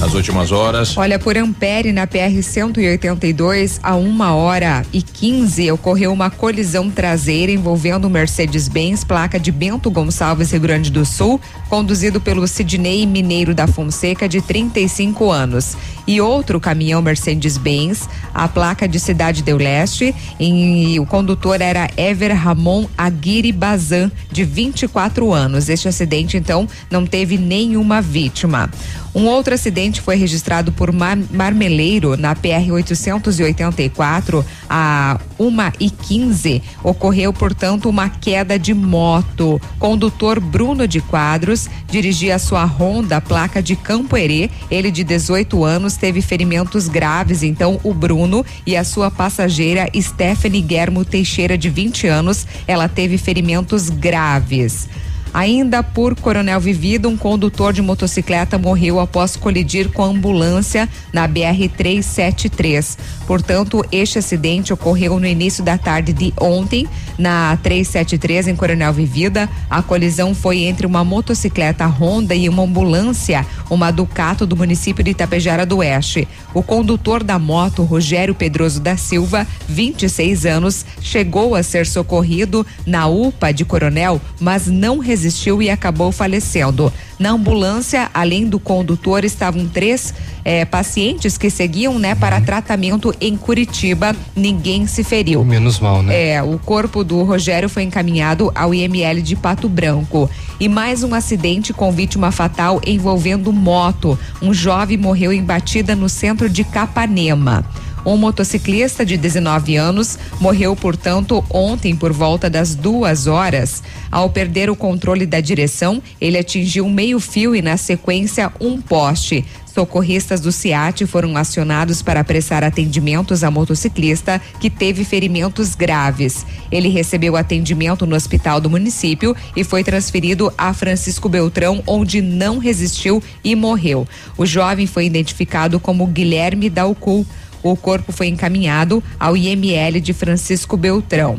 As últimas horas. Olha, por Ampere, na PR 182, a uma hora e 15, ocorreu uma colisão traseira envolvendo um Mercedes-Benz, placa de Bento Gonçalves, Rio Grande do Sul, conduzido pelo Sidney Mineiro da Fonseca, de 35 anos. E outro caminhão Mercedes-Benz, a placa de Cidade do Leste, e o condutor era Ever Ramon Aguirre Bazan, de 24 anos. Este acidente, então, não teve nenhuma vítima. Um outro acidente foi registrado por Mar Marmeleiro na PR 884 a 1 e 15. Ocorreu, portanto, uma queda de moto. Condutor Bruno de Quadros dirigia sua Honda, placa de Campo Herê. Ele, de 18 anos, teve ferimentos graves. Então, o Bruno e a sua passageira Stephanie Guermo Teixeira, de 20 anos, ela teve ferimentos graves. Ainda por Coronel Vivido, um condutor de motocicleta morreu após colidir com a ambulância na BR 373. Portanto, este acidente ocorreu no início da tarde de ontem, na 373 em Coronel Vivida. A colisão foi entre uma motocicleta Honda e uma ambulância, uma Ducato do município de Itapejara do Oeste. O condutor da moto, Rogério Pedroso da Silva, 26 anos, chegou a ser socorrido na UPA de Coronel, mas não resistiu e acabou falecendo. Na ambulância, além do condutor, estavam três eh, pacientes que seguiam, né, para tratamento em Curitiba. Ninguém se feriu. Menos mal, né? É, o corpo do Rogério foi encaminhado ao IML de Pato Branco. E mais um acidente com vítima fatal envolvendo moto. Um jovem morreu em batida no centro de Capanema. Um motociclista de 19 anos morreu, portanto, ontem por volta das duas horas. Ao perder o controle da direção, ele atingiu meio-fio e, na sequência, um poste. Socorristas do CIAT foram acionados para prestar atendimentos à motociclista que teve ferimentos graves. Ele recebeu atendimento no hospital do município e foi transferido a Francisco Beltrão, onde não resistiu e morreu. O jovem foi identificado como Guilherme Dalcul. O corpo foi encaminhado ao IML de Francisco Beltrão.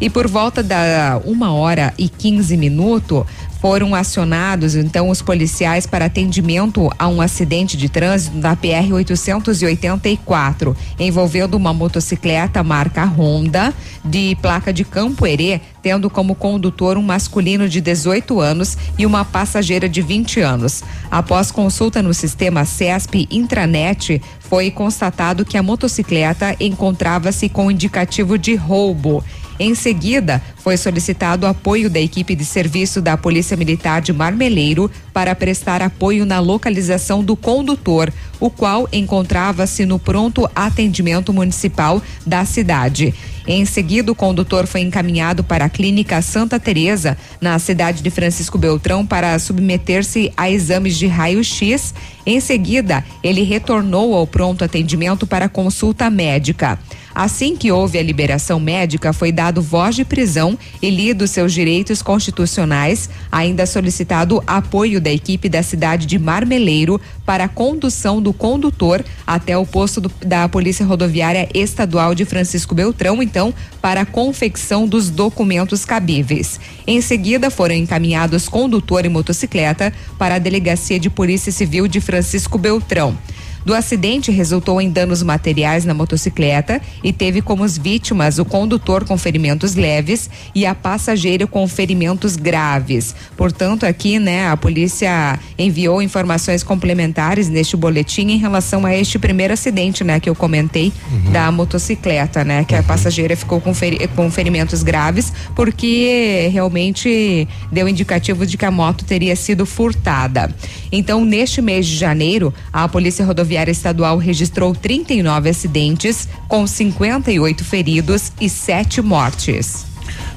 E por volta da uma hora e 15 minutos, foram acionados então os policiais para atendimento a um acidente de trânsito na PR 884, envolvendo uma motocicleta marca Honda de placa de Campo Herê, tendo como condutor um masculino de 18 anos e uma passageira de 20 anos. Após consulta no sistema CESP Intranet, foi constatado que a motocicleta encontrava-se com indicativo de roubo. Em seguida, foi solicitado apoio da equipe de serviço da Polícia Militar de Marmeleiro para prestar apoio na localização do condutor, o qual encontrava-se no pronto atendimento municipal da cidade. Em seguida, o condutor foi encaminhado para a Clínica Santa Teresa, na cidade de Francisco Beltrão, para submeter-se a exames de raio-x. Em seguida, ele retornou ao pronto atendimento para consulta médica. Assim que houve a liberação médica, foi dado voz de prisão e lido seus direitos constitucionais, ainda solicitado apoio da equipe da cidade de Marmeleiro para a condução do condutor até o posto do, da Polícia Rodoviária Estadual de Francisco Beltrão, então, para a confecção dos documentos cabíveis. Em seguida, foram encaminhados condutor e motocicleta para a Delegacia de Polícia Civil de Francisco Beltrão do acidente resultou em danos materiais na motocicleta e teve como vítimas o condutor com ferimentos leves e a passageira com ferimentos graves. Portanto, aqui, né, a polícia enviou informações complementares neste boletim em relação a este primeiro acidente, né, que eu comentei uhum. da motocicleta, né, que uhum. a passageira ficou com, feri com ferimentos graves porque realmente deu indicativo de que a moto teria sido furtada. Então, neste mês de janeiro, a Polícia Rodoviária Rodoviária Estadual registrou 39 acidentes, com 58 feridos e 7 mortes.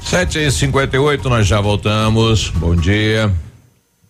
7 e 58 nós já voltamos. Bom dia.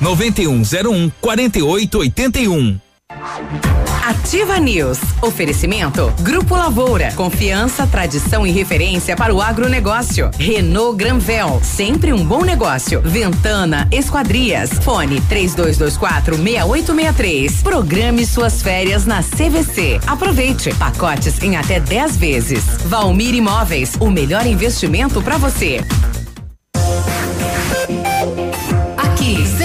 9101 4881. Ativa News. Oferecimento Grupo Lavoura. Confiança, tradição e referência para o agronegócio. Renault Granvel. Sempre um bom negócio. Ventana Esquadrias. Fone 3224 6863. Programe suas férias na CVC. Aproveite. Pacotes em até 10 vezes. Valmir Imóveis. O melhor investimento para você.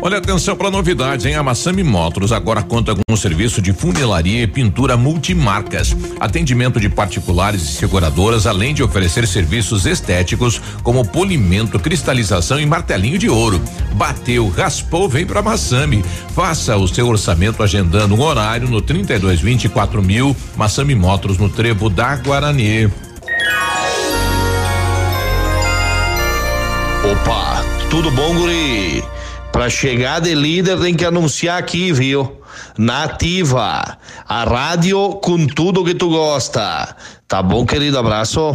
Olha atenção para novidade, hein? A Massami Motors agora conta com um serviço de funilaria e pintura multimarcas, atendimento de particulares e seguradoras, além de oferecer serviços estéticos como polimento, cristalização e martelinho de ouro. Bateu, raspou, vem para Massami. Faça o seu orçamento agendando um horário no 3224 mil Massami Motors no Trevo da Guarani. Opa, tudo bom, guri? Para chegar de líder tem que anunciar aqui, viu? Nativa, a rádio com tudo que tu gosta. Tá bom, querido? Abraço.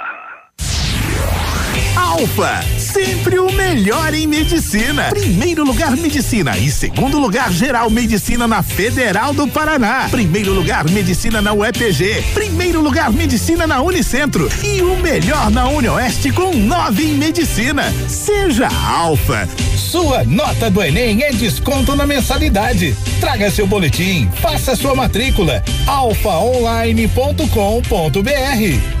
Alfa, sempre o melhor em medicina. Primeiro lugar medicina e segundo lugar geral medicina na Federal do Paraná. Primeiro lugar medicina na UEPG. Primeiro lugar medicina na Unicentro e o melhor na Unioeste com nove em medicina. Seja Alfa. Sua nota do Enem é desconto na mensalidade. Traga seu boletim, faça sua matrícula. alfaonline.com.br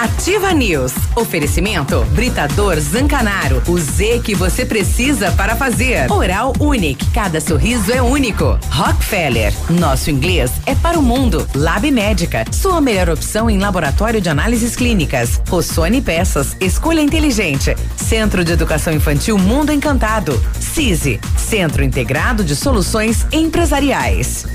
Ativa News. Oferecimento Britador Zancanaro. O Z que você precisa para fazer. Oral Unique. Cada sorriso é único. Rockefeller. Nosso inglês é para o mundo. Lab Médica. Sua melhor opção em laboratório de análises clínicas. Rossoni Peças. Escolha inteligente. Centro de Educação Infantil Mundo Encantado. CISI. Centro Integrado de Soluções Empresariais.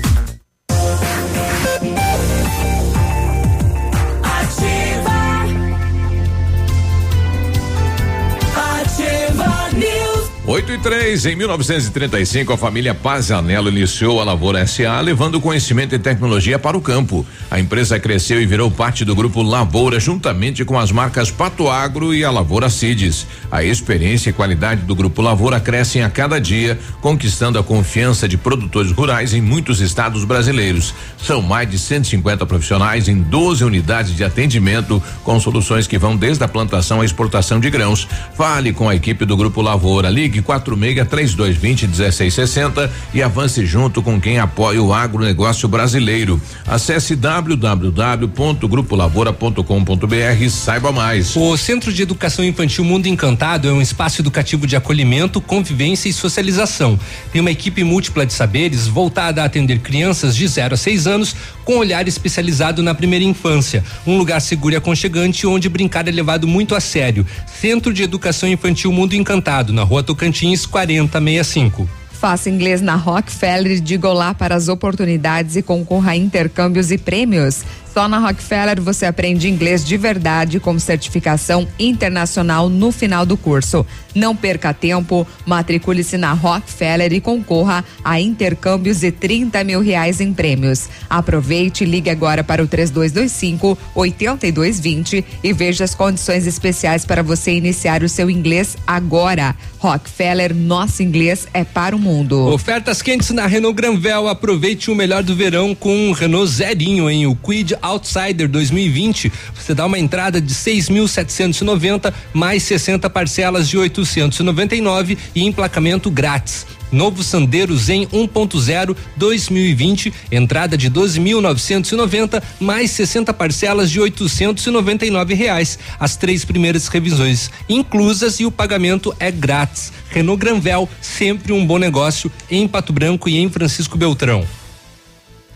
8 e 3, em 1935, a família Pazanello iniciou a Lavoura SA, levando conhecimento e tecnologia para o campo. A empresa cresceu e virou parte do grupo Lavoura, juntamente com as marcas Pato Agro e a Lavoura Cides. A experiência e qualidade do grupo Lavoura crescem a cada dia, conquistando a confiança de produtores rurais em muitos estados brasileiros. São mais de 150 profissionais em 12 unidades de atendimento, com soluções que vão desde a plantação à exportação de grãos. Fale com a equipe do grupo Lavoura. Ligue 46 3220 1660 e avance junto com quem apoia o agronegócio brasileiro. Acesse www.grupolavoura.com.br e saiba mais. O Centro de Educação Infantil Mundo Encantado é um espaço educativo de acolhimento, convivência e socialização. Tem uma equipe múltipla de saberes voltada a atender crianças de 0 a 6 anos com olhar especializado na primeira infância. Um lugar seguro e aconchegante onde brincar é levado muito a sério. Centro de Educação Infantil Mundo Encantado, na rua Tocantins 4065. Faça inglês na Rockefeller diga olá para as oportunidades e concorra a intercâmbios e prêmios. Só na Rockefeller você aprende inglês de verdade com certificação internacional no final do curso. Não perca tempo, matricule-se na Rockefeller e concorra a intercâmbios e 30 mil reais em prêmios. Aproveite e ligue agora para o 3225 8220 e veja as condições especiais para você iniciar o seu inglês agora. Rockefeller, nosso inglês é para o mundo. Ofertas quentes na Renault Granvel. Aproveite o melhor do verão com o Renault Zerinho, em o Quid Outsider 2020. Você dá uma entrada de 6.790 mais 60 parcelas de 899 e emplacamento grátis. Novo Sandero Zen 1.0 2020, entrada de 12.990 mais 60 parcelas de 899 reais. As três primeiras revisões inclusas e o pagamento é grátis. Renault Granvel, sempre um bom negócio em Pato Branco e em Francisco Beltrão.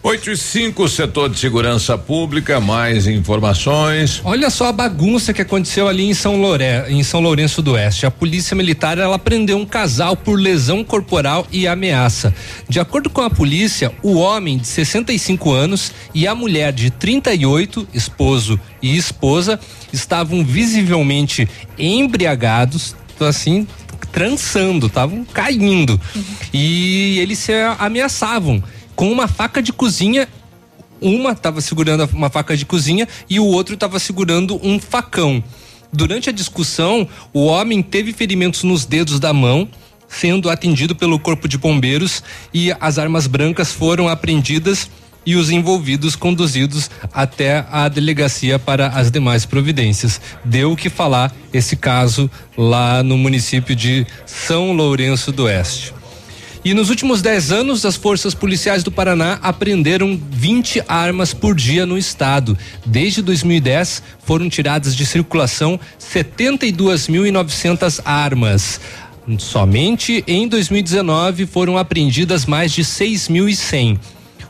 8 e 5, setor de segurança pública, mais informações. Olha só a bagunça que aconteceu ali em São, Loré, em São Lourenço do Oeste. A polícia militar ela prendeu um casal por lesão corporal e ameaça. De acordo com a polícia, o homem de 65 anos e a mulher de 38, esposo e esposa, estavam visivelmente embriagados, assim, trançando, estavam caindo. E eles se ameaçavam com uma faca de cozinha. Uma estava segurando uma faca de cozinha e o outro estava segurando um facão. Durante a discussão, o homem teve ferimentos nos dedos da mão, sendo atendido pelo corpo de bombeiros e as armas brancas foram apreendidas e os envolvidos conduzidos até a delegacia para as demais providências. Deu o que falar esse caso lá no município de São Lourenço do Oeste. E nos últimos 10 anos, as forças policiais do Paraná apreenderam 20 armas por dia no estado. Desde 2010, foram tiradas de circulação 72.900 armas. Somente em 2019 foram apreendidas mais de 6.100.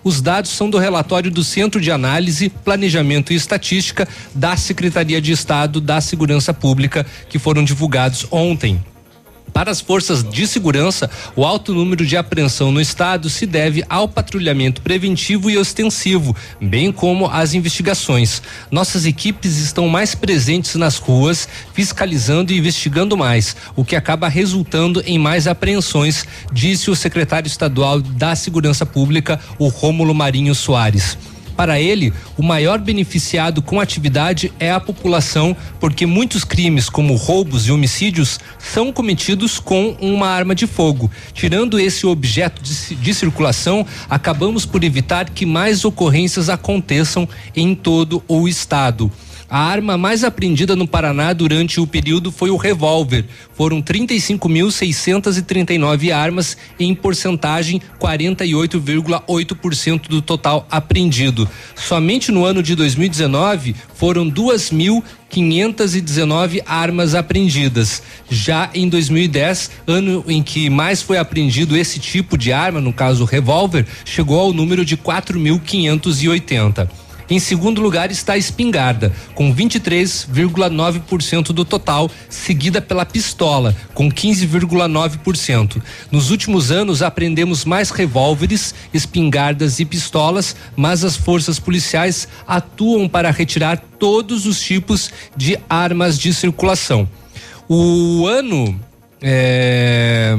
Os dados são do relatório do Centro de Análise, Planejamento e Estatística da Secretaria de Estado da Segurança Pública, que foram divulgados ontem. Para as forças de segurança, o alto número de apreensão no estado se deve ao patrulhamento preventivo e ostensivo, bem como às investigações. Nossas equipes estão mais presentes nas ruas, fiscalizando e investigando mais, o que acaba resultando em mais apreensões, disse o secretário estadual da Segurança Pública, o Rômulo Marinho Soares. Para ele, o maior beneficiado com a atividade é a população, porque muitos crimes, como roubos e homicídios, são cometidos com uma arma de fogo. Tirando esse objeto de, de circulação, acabamos por evitar que mais ocorrências aconteçam em todo o estado. A arma mais apreendida no Paraná durante o período foi o revólver. Foram 35.639 armas, em porcentagem 48,8% do total apreendido. Somente no ano de 2019 foram 2.519 armas apreendidas. Já em 2010, ano em que mais foi apreendido esse tipo de arma, no caso o revólver, chegou ao número de 4.580. Em segundo lugar está a espingarda, com 23,9% do total, seguida pela pistola, com 15,9%. Nos últimos anos aprendemos mais revólveres, espingardas e pistolas, mas as forças policiais atuam para retirar todos os tipos de armas de circulação. O ano é,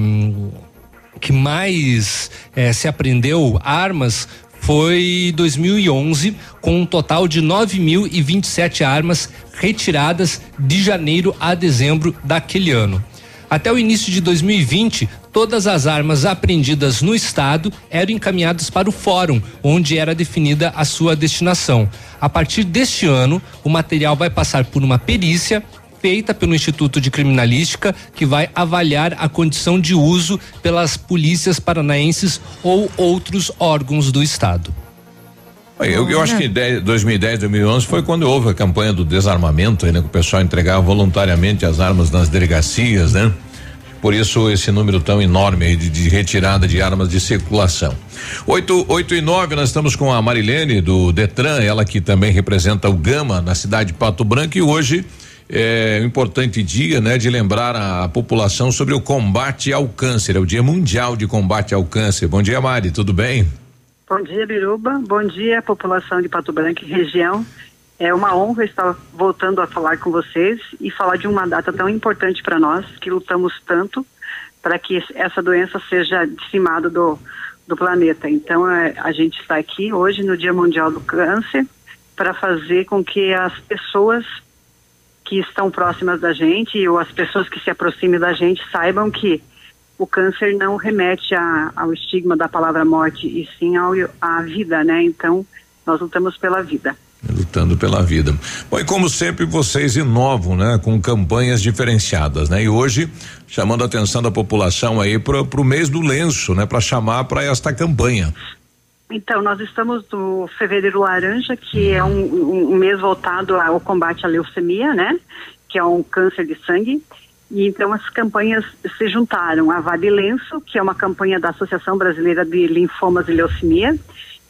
que mais é, se aprendeu armas foi 2011, com um total de 9.027 armas retiradas de janeiro a dezembro daquele ano. Até o início de 2020, todas as armas apreendidas no estado eram encaminhadas para o fórum, onde era definida a sua destinação. A partir deste ano, o material vai passar por uma perícia feita pelo Instituto de Criminalística, que vai avaliar a condição de uso pelas polícias paranaenses ou outros órgãos do Estado. Eu, eu acho que 10, 2010, 2011 foi quando houve a campanha do desarmamento, né, que o pessoal entregava voluntariamente as armas nas delegacias, né? Por isso esse número tão enorme aí de, de retirada de armas de circulação. 8, 8 e 9, nós estamos com a Marilene do Detran, ela que também representa o Gama na cidade de Pato Branco e hoje é um importante dia, né, de lembrar a, população sobre o combate ao câncer. É o Dia Mundial de Combate ao Câncer. Bom dia, Mari, tudo bem? Bom dia, Biruba. Bom dia, população de Pato Branco e região. É uma honra estar voltando a falar com vocês e falar de uma data tão importante para nós, que lutamos tanto para que essa doença seja dizimada do, do planeta. Então, é, a gente está aqui hoje no Dia Mundial do Câncer para fazer com que as pessoas que estão próximas da gente ou as pessoas que se aproximem da gente saibam que o câncer não remete a, ao estigma da palavra morte e sim ao, à vida, né? Então, nós lutamos pela vida. Lutando pela vida. Bom, e como sempre, vocês inovam, né? Com campanhas diferenciadas, né? E hoje, chamando a atenção da população aí para o mês do lenço, né? Para chamar para esta campanha. Então, nós estamos no Fevereiro Laranja, que é um, um, mês voltado ao combate à leucemia, né? Que é um câncer de sangue. E então as campanhas se juntaram. A Vadilenço, que é uma campanha da Associação Brasileira de Linfomas e Leucemia,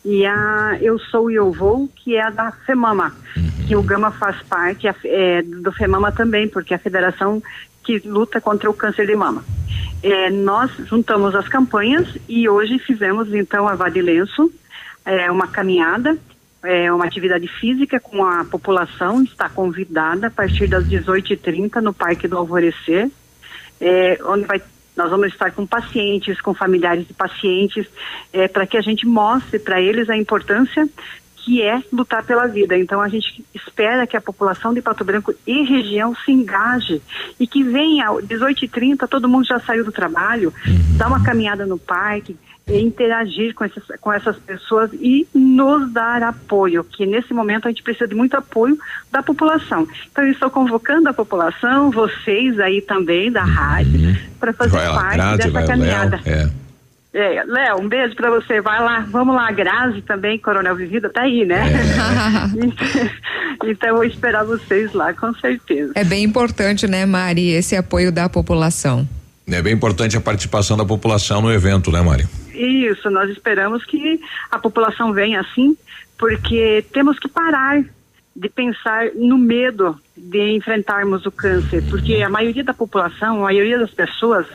e a Eu Sou e Eu Vou, que é a da FEMAMA, uhum. que o Gama faz parte é, do FEMAMA também, porque a federação que luta contra o câncer de mama. É, nós juntamos as campanhas e hoje fizemos então a Vadilenço, é, uma caminhada, é, uma atividade física com a população, está convidada a partir das 18h30 no Parque do Alvorecer, é, onde vai nós vamos estar com pacientes, com familiares de pacientes, é, para que a gente mostre para eles a importância que é lutar pela vida. Então a gente espera que a população de Pato Branco e região se engaje e que venha 18h30, todo mundo já saiu do trabalho, uhum. dar uma caminhada no parque, interagir com essas, com essas pessoas e nos dar apoio, que nesse momento a gente precisa de muito apoio da população. Então eu estou convocando a população, vocês aí também da rádio, uhum. para fazer vai parte grade, dessa caminhada. Léo, é. É, Léo, um beijo para você. Vai lá, vamos lá, Grazi também, Coronel Vivida, tá aí, né? É. *laughs* então, eu vou esperar vocês lá, com certeza. É bem importante, né, Mari, esse apoio da população. É bem importante a participação da população no evento, né, Mari? Isso, nós esperamos que a população venha assim, porque temos que parar de pensar no medo de enfrentarmos o câncer, porque a maioria da população, a maioria das pessoas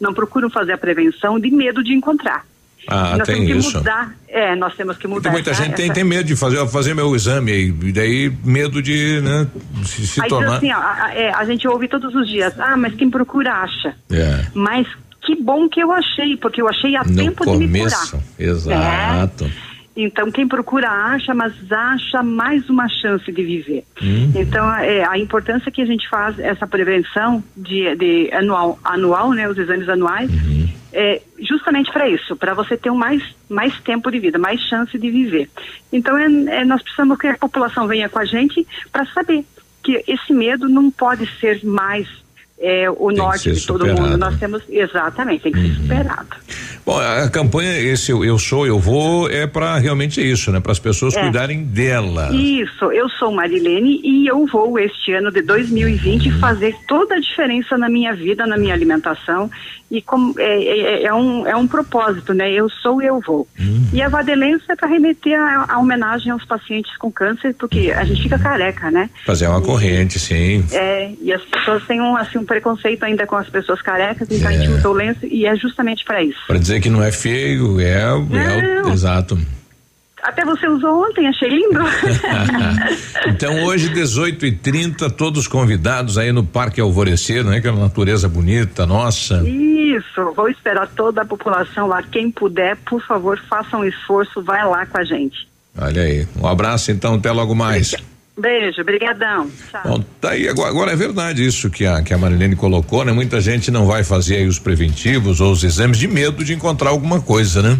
não procuram fazer a prevenção de medo de encontrar. Ah, nós tem temos isso. Que mudar, é, nós temos que mudar. Tem muita essa, gente tem, essa... tem medo de fazer, fazer meu exame e daí medo de, né, se, se tornar. Assim, ó, a, é, a gente ouve todos os dias, ah, mas quem procura acha. É. Mas que bom que eu achei, porque eu achei a no tempo começo, de me curar. Exato. É. Então, quem procura acha, mas acha mais uma chance de viver. Hum. Então, é, a importância que a gente faz essa prevenção de, de anual, anual, né, os exames anuais, uhum. é justamente para isso, para você ter um mais, mais tempo de vida, mais chance de viver. Então, é, é, nós precisamos que a população venha com a gente para saber que esse medo não pode ser mais é, o que norte de todo superado. mundo. Nós temos, exatamente, tem que ser superado. Bom, a campanha esse eu, eu sou, eu vou é para realmente isso, né? Para as pessoas É. cuidarem dela. Isso, eu sou Marilene e eu vou este ano de 2020 fazer toda a diferença na minha vida, na minha alimentação e como é, é, é um é um propósito, né? Eu sou, eu vou. E a Vadelência é para remeter a, a homenagem aos pacientes com câncer, porque a gente fica careca, né? Fazer uma corrente, sim. É, e as pessoas têm um assim um preconceito ainda com as pessoas carecas, então a gente É. usou lenço e é justamente para isso. Para dizer que não é feio, é, é o, Não. exato. Até você usou ontem, achei lindo. *laughs* *laughs* Então hoje 18 e 30 todos convidados aí no Parque Alvorecer, né? Aquela natureza bonita, nossa. Isso, vou esperar toda a população lá. Quem puder, por favor, faça um esforço, vai lá com a gente. Olha aí. Um abraço então, até logo mais. Beijo, brigadão. Tchau. Bom, tá aí, agora, agora é verdade isso que a, que a Marilene colocou, né? Muita gente não vai fazer os preventivos ou os exames de medo de encontrar alguma coisa, né?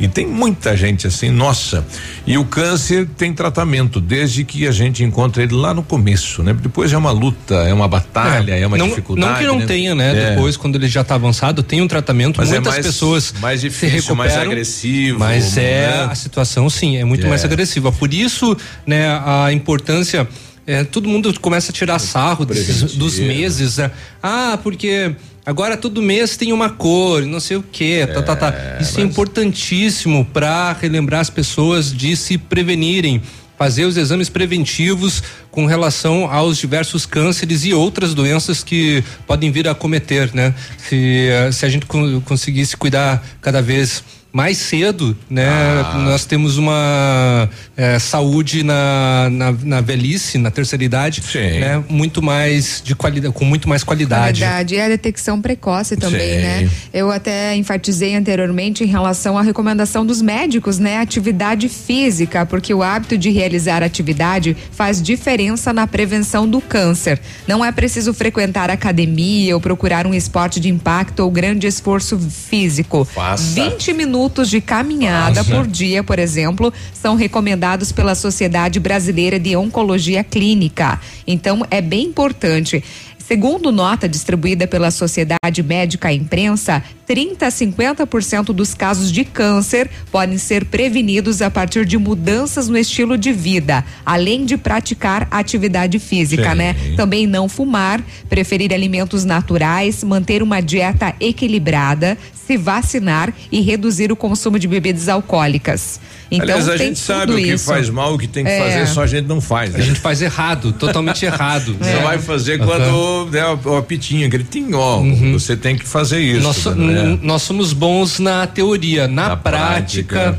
E tem muita gente assim, nossa. E o câncer tem tratamento desde que a gente encontra ele lá no começo, né? Depois é uma luta, é uma batalha, é, uma não, dificuldade. Não que não né? tenha, né? É. Depois, quando ele já está avançado, tem um tratamento. Mas é muitas mais- pessoas mais difícil, mais agressivo, Mas é né? a situação, sim, é muito É. mais agressiva. Por isso, né, a importância. é, todo mundo começa a tirar sarro desses, dos meses. né? Ah, porque agora todo mês tem uma cor, não sei o quê. tá, tá, tá. Isso é importantíssimo para relembrar as pessoas de se prevenirem fazer os exames preventivos com relação aos diversos cânceres e outras doenças que podem vir a cometer, né? Se, eh, se a gente con- conseguisse cuidar cada vez mais cedo, né? Ah. Nós temos uma eh, saúde na, na, na velhice, na terceira idade, né? Muito mais de qualidade, com muito mais qualidade. Qualidade e a detecção precoce também, Sim. né? Eu até enfatizei anteriormente em relação à recomendação dos médicos, né? Atividade física, porque o hábito de realizar atividade faz diferença na prevenção do câncer. Não é preciso frequentar academia ou procurar um esporte de impacto ou grande esforço físico. Faça. 20 minutos de caminhada Faça. por dia, por exemplo, são recomendados pela Sociedade Brasileira de Oncologia Clínica. Então, é bem importante. Segundo nota distribuída pela Sociedade Médica à Imprensa, 30 a 50% dos casos de câncer podem ser prevenidos a partir de mudanças no estilo de vida, além de praticar atividade física, Sim. né? Também não fumar, preferir alimentos naturais, manter uma dieta equilibrada, se vacinar e reduzir o consumo de bebidas alcoólicas. Então, Aliás, a tem gente sabe o que isso. faz mal, o que tem que É. fazer, só a gente não faz. né? A gente faz errado, totalmente errado. *laughs* Você vai fazer quando der o, o apitinho, gritinho, ó, você tem que fazer isso. Uhum. Nós, né? nós somos bons na teoria, na, prática.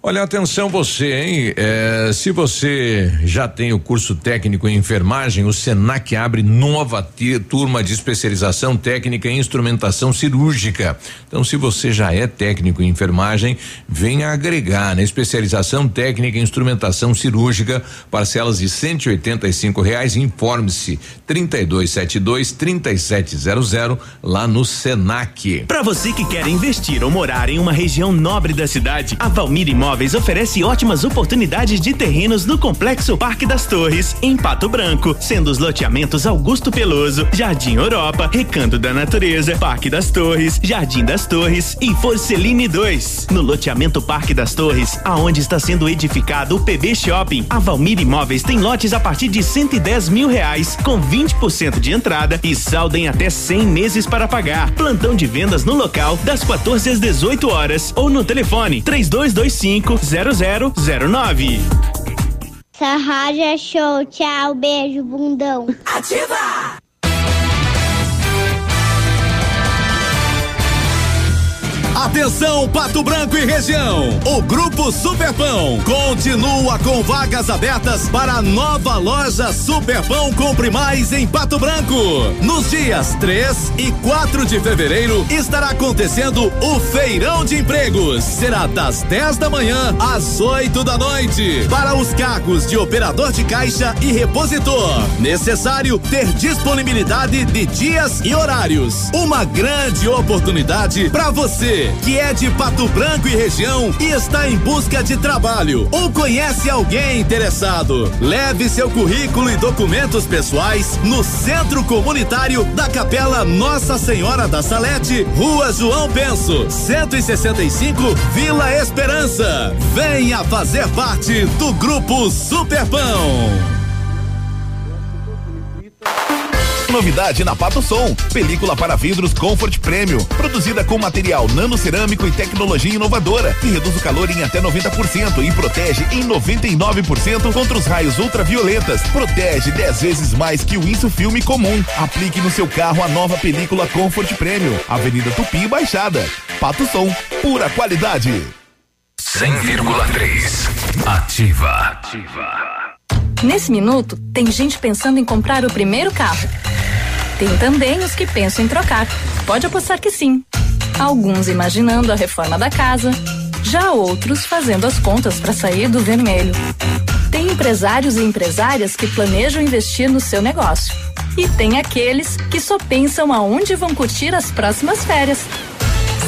Olha, atenção você, hein? É, se você já tem o curso técnico em enfermagem, o Senac abre nova turma de especialização técnica em instrumentação cirúrgica. Então, se você já é técnico em enfermagem, venha agregar na especialização técnica em instrumentação cirúrgica, parcelas de cento e oitenta e cinco reais. Informe-se 3272 3700 lá no Senac. Para você que quer investir ou morar em uma região nobre da cidade, a Valmir Imóveis oferece ótimas oportunidades de terrenos no Complexo Parque das Torres, em Pato Branco, sendo os loteamentos Augusto Peloso, Jardim Europa, Recanto da Natureza, Parque das Torres, Jardim das Torres e Forceline 2. No loteamento Parque das Torres, aonde está sendo edificado o PB Shopping, a Valmir Imóveis tem lotes a partir de 110 mil reais, com 20% de entrada e saldo em até 100 meses para pagar. Plantão de vendas no local das 14 às 18 horas ou no telefone 3225 0009. Essa rádio é show. Tchau, beijo, bundão. Ativa! Atenção, Pato Branco e região. O Grupo Superpão continua com vagas abertas para a nova loja Superpão Compre Mais em Pato Branco. Nos dias 3 e 4 de fevereiro estará acontecendo o Feirão de Empregos. Será das 10 da manhã às 8 da noite. Para os cargos de operador de caixa e repositor. Necessário ter disponibilidade de dias e horários. Uma grande oportunidade para você que é de Pato Branco e região e está em busca de trabalho ou conhece alguém interessado. Leve seu currículo e documentos pessoais no Centro Comunitário da Capela Nossa Senhora da Salete, Rua João Penso, 165, Vila Esperança. Venha fazer parte do Grupo Superpão. Novidade na Pato Som, película para vidros Comfort Premium, produzida com material nanocerâmico e tecnologia inovadora, que reduz o calor em até 90% e protege em 99% contra os raios ultravioletas. Protege 10 vezes mais que o Insufilme comum. Aplique no seu carro a nova película Comfort Premium, Avenida Tupi Baixada. Pato Som, pura qualidade. 100,3 Ativa. Ativa. Nesse minuto, tem gente pensando em comprar o primeiro carro. Tem também os que pensam em trocar. Pode apostar que sim. Alguns imaginando a reforma da casa, já outros fazendo as contas para sair do vermelho. Tem empresários e empresárias que planejam investir no seu negócio. E tem aqueles que só pensam aonde vão curtir as próximas férias.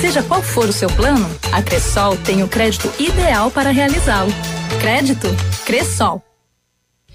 Seja qual for o seu plano, a Cressol tem o crédito ideal para realizá-lo. Crédito Cressol.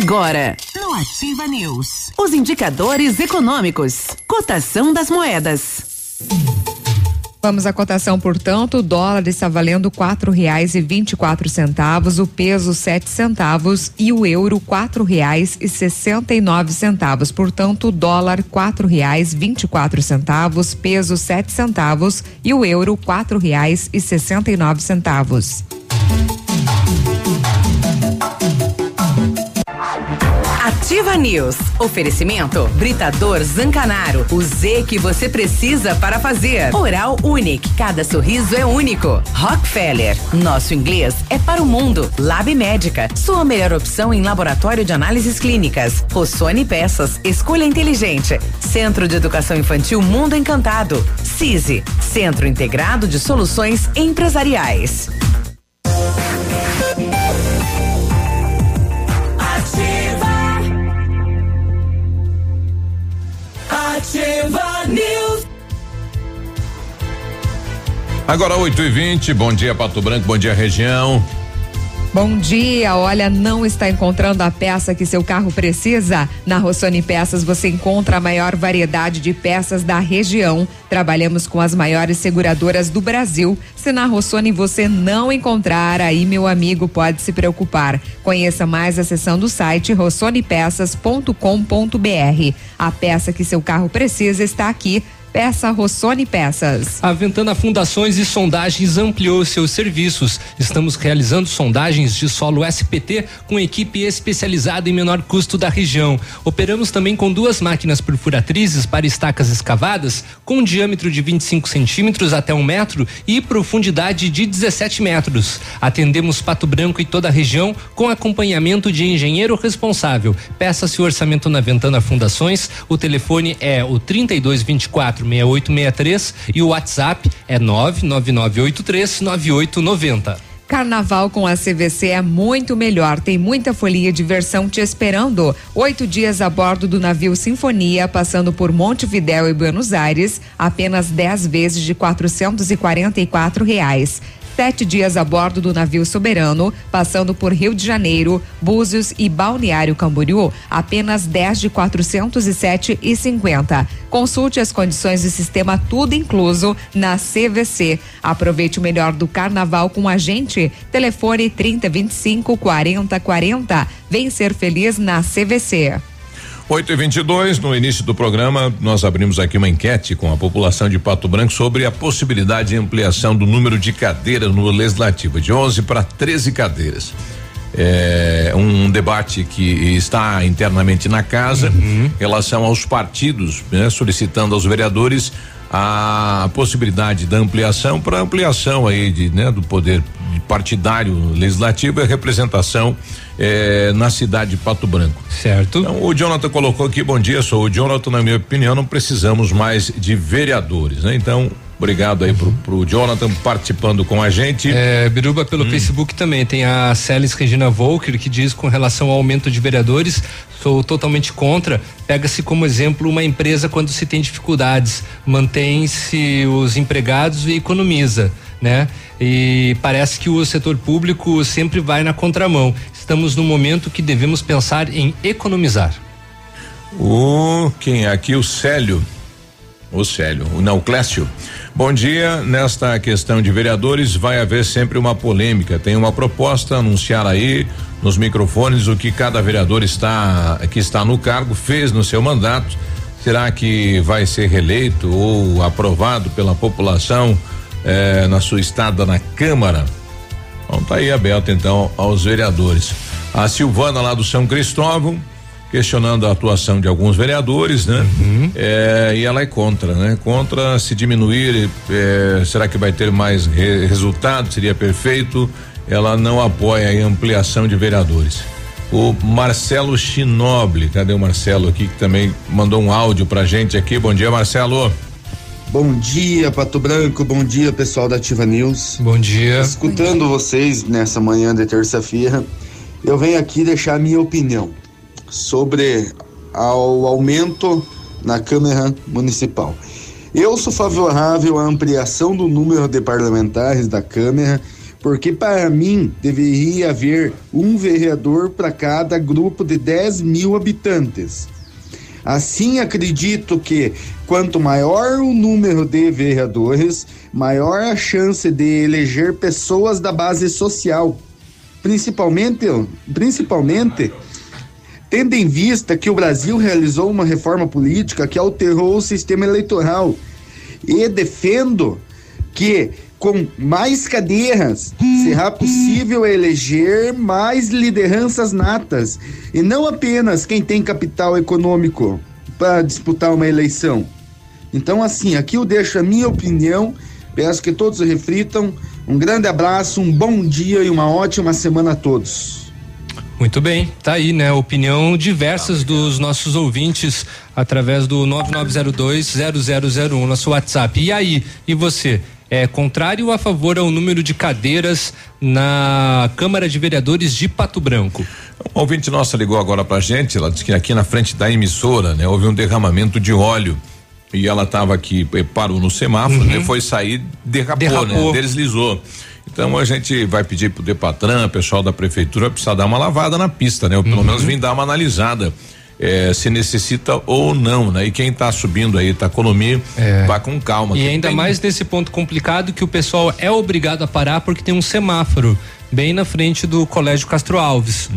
Agora, no Ativa News, os indicadores econômicos, cotação das moedas. Vamos à cotação, portanto, o dólar está valendo quatro reais e vinte e quatro centavos, o peso sete centavos e o euro quatro reais e sessenta e nove centavos. Portanto, o dólar quatro reais vinte e quatro centavos, peso sete centavos e o euro quatro reais e sessenta e nove centavos. Ativa News. Oferecimento Britador Zancanaro. O Z que você precisa para fazer. Oral Unique. Cada sorriso é único. Rockefeller. Nosso inglês é para o mundo. Lab Médica. Sua melhor opção em laboratório de análises clínicas. Rossoni Peças. Escolha inteligente. Centro de Educação Infantil Mundo Encantado. CISI. Centro Integrado de Soluções Empresariais. Ativa News. Agora 8 e 20 bom dia Pato Branco, bom dia região. Bom dia, olha, não está encontrando a peça que seu carro precisa? Na Rossoni Peças você encontra a maior variedade de peças da região. Trabalhamos com as maiores seguradoras do Brasil. Se na Rossoni você não encontrar, aí meu amigo pode se preocupar. Conheça mais acessando o site rossonepeças.com.br. A peça que seu carro precisa está aqui. Peça Rossoni Peças. A Ventana Fundações e Sondagens ampliou seus serviços. Estamos realizando sondagens de solo SPT com equipe especializada em menor custo da região. Operamos também com duas máquinas perfuratrizes para estacas escavadas com diâmetro de 25 centímetros até um metro e profundidade de 17 metros. Atendemos Pato Branco e toda a região com acompanhamento de engenheiro responsável. Peça-se o orçamento na Ventana Fundações. O telefone é o 3224 6863 e o WhatsApp é 99983 9890. Carnaval com a CVC é muito melhor. Tem muita folia e diversão te esperando. Oito dias a bordo do navio Sinfonia, passando por Montevidéu e Buenos Aires, apenas 10 vezes de e e quatro reais. Sete dias a bordo do navio Soberano, passando por Rio de Janeiro, Búzios e Balneário Camboriú, apenas 10 de 407 e 50. Consulte as condições do sistema tudo incluso na CVC. Aproveite o melhor do carnaval com a gente. Telefone 3025 4040. Vem ser feliz na CVC. 8 e 22 no início do programa, nós abrimos aqui uma enquete com a população de Pato Branco sobre a possibilidade de ampliação do número de cadeiras no Legislativo, de 11 para 13 cadeiras. É um debate que está internamente na casa em relação aos partidos, né, solicitando aos vereadores a possibilidade da ampliação para ampliação aí de, né, do poder partidário legislativo e representação eh, na cidade de Pato Branco. Certo. Então, o Jonathan colocou aqui, bom dia, sou o Jonathan, na minha opinião, não precisamos mais de vereadores, né? Então, obrigado aí pro, pro Jonathan participando com a gente. É, Biruba, pelo Hum. Facebook também tem a Celis Regina Volker que diz com relação ao aumento de vereadores, sou totalmente contra. Pega-se como exemplo uma empresa quando se tem dificuldades, mantém-se os empregados e economiza, né? E parece que o setor público sempre vai na contramão. Estamos num momento que devemos pensar em economizar. O quem é aqui? O Célio. O Célio, não, o Clécio. Bom dia. Nesta questão de vereadores, vai haver sempre uma polêmica. Tem uma proposta anunciar aí nos microfones o que cada vereador está que está no cargo fez no seu mandato. Será que vai ser reeleito ou aprovado pela população eh, na sua estada na Câmara? Então tá aí aberto então aos vereadores. A Silvana lá do São Cristóvão questionando a atuação de alguns vereadores, né? É, e ela é contra, né? Contra se diminuir, é, será que vai ter mais re- resultado? Seria perfeito? Ela não apoia a ampliação de vereadores. O Marcelo Chinoble, cadê o Marcelo aqui que também mandou um áudio pra gente aqui? Bom dia, Marcelo. Bom dia, Pato Branco. Bom dia, pessoal da Ativa News. Bom dia. Escutando vocês nessa manhã de terça-feira, eu venho aqui deixar a minha opinião sobre ao aumento na Câmara Municipal. Eu sou favorável à ampliação do número de parlamentares da Câmara, porque para mim deveria haver um vereador para cada grupo de 10 mil habitantes. Assim, acredito que quanto maior o número de vereadores, maior a chance de eleger pessoas da base social. Principalmente, principalmente tendo em vista que o Brasil realizou uma reforma política que alterou o sistema eleitoral. E defendo que com mais cadeiras será possível eleger mais lideranças natas e não apenas quem tem capital econômico para disputar uma eleição. Então, assim, aqui eu deixo a minha opinião, peço que todos reflitam. Um grande abraço, um bom dia e uma ótima semana a todos. Muito bem, tá aí, né? Opinião diversas dos nossos ouvintes através do 99020001, nosso WhatsApp. E aí, e você? É contrário ou a favor ao número de cadeiras na Câmara de Vereadores de Pato Branco? Um ouvinte nossa ligou agora pra gente, ela disse que aqui na frente da emissora, né, houve um derramamento de óleo. E ela estava aqui, eh, parou no semáforo, né, foi sair, derrapou, Derrapou. né? Deslizou. Então a gente vai pedir pro Depatran, pessoal da prefeitura, precisa dar uma lavada na pista, né? Ou pelo menos vir dar uma analisada. eh, se necessita ou não, né? E quem está subindo aí, tá economia, vá com calma. E ainda tem- mais nesse ponto complicado que o pessoal é obrigado a parar porque tem um semáforo bem na frente do Colégio Castro Alves.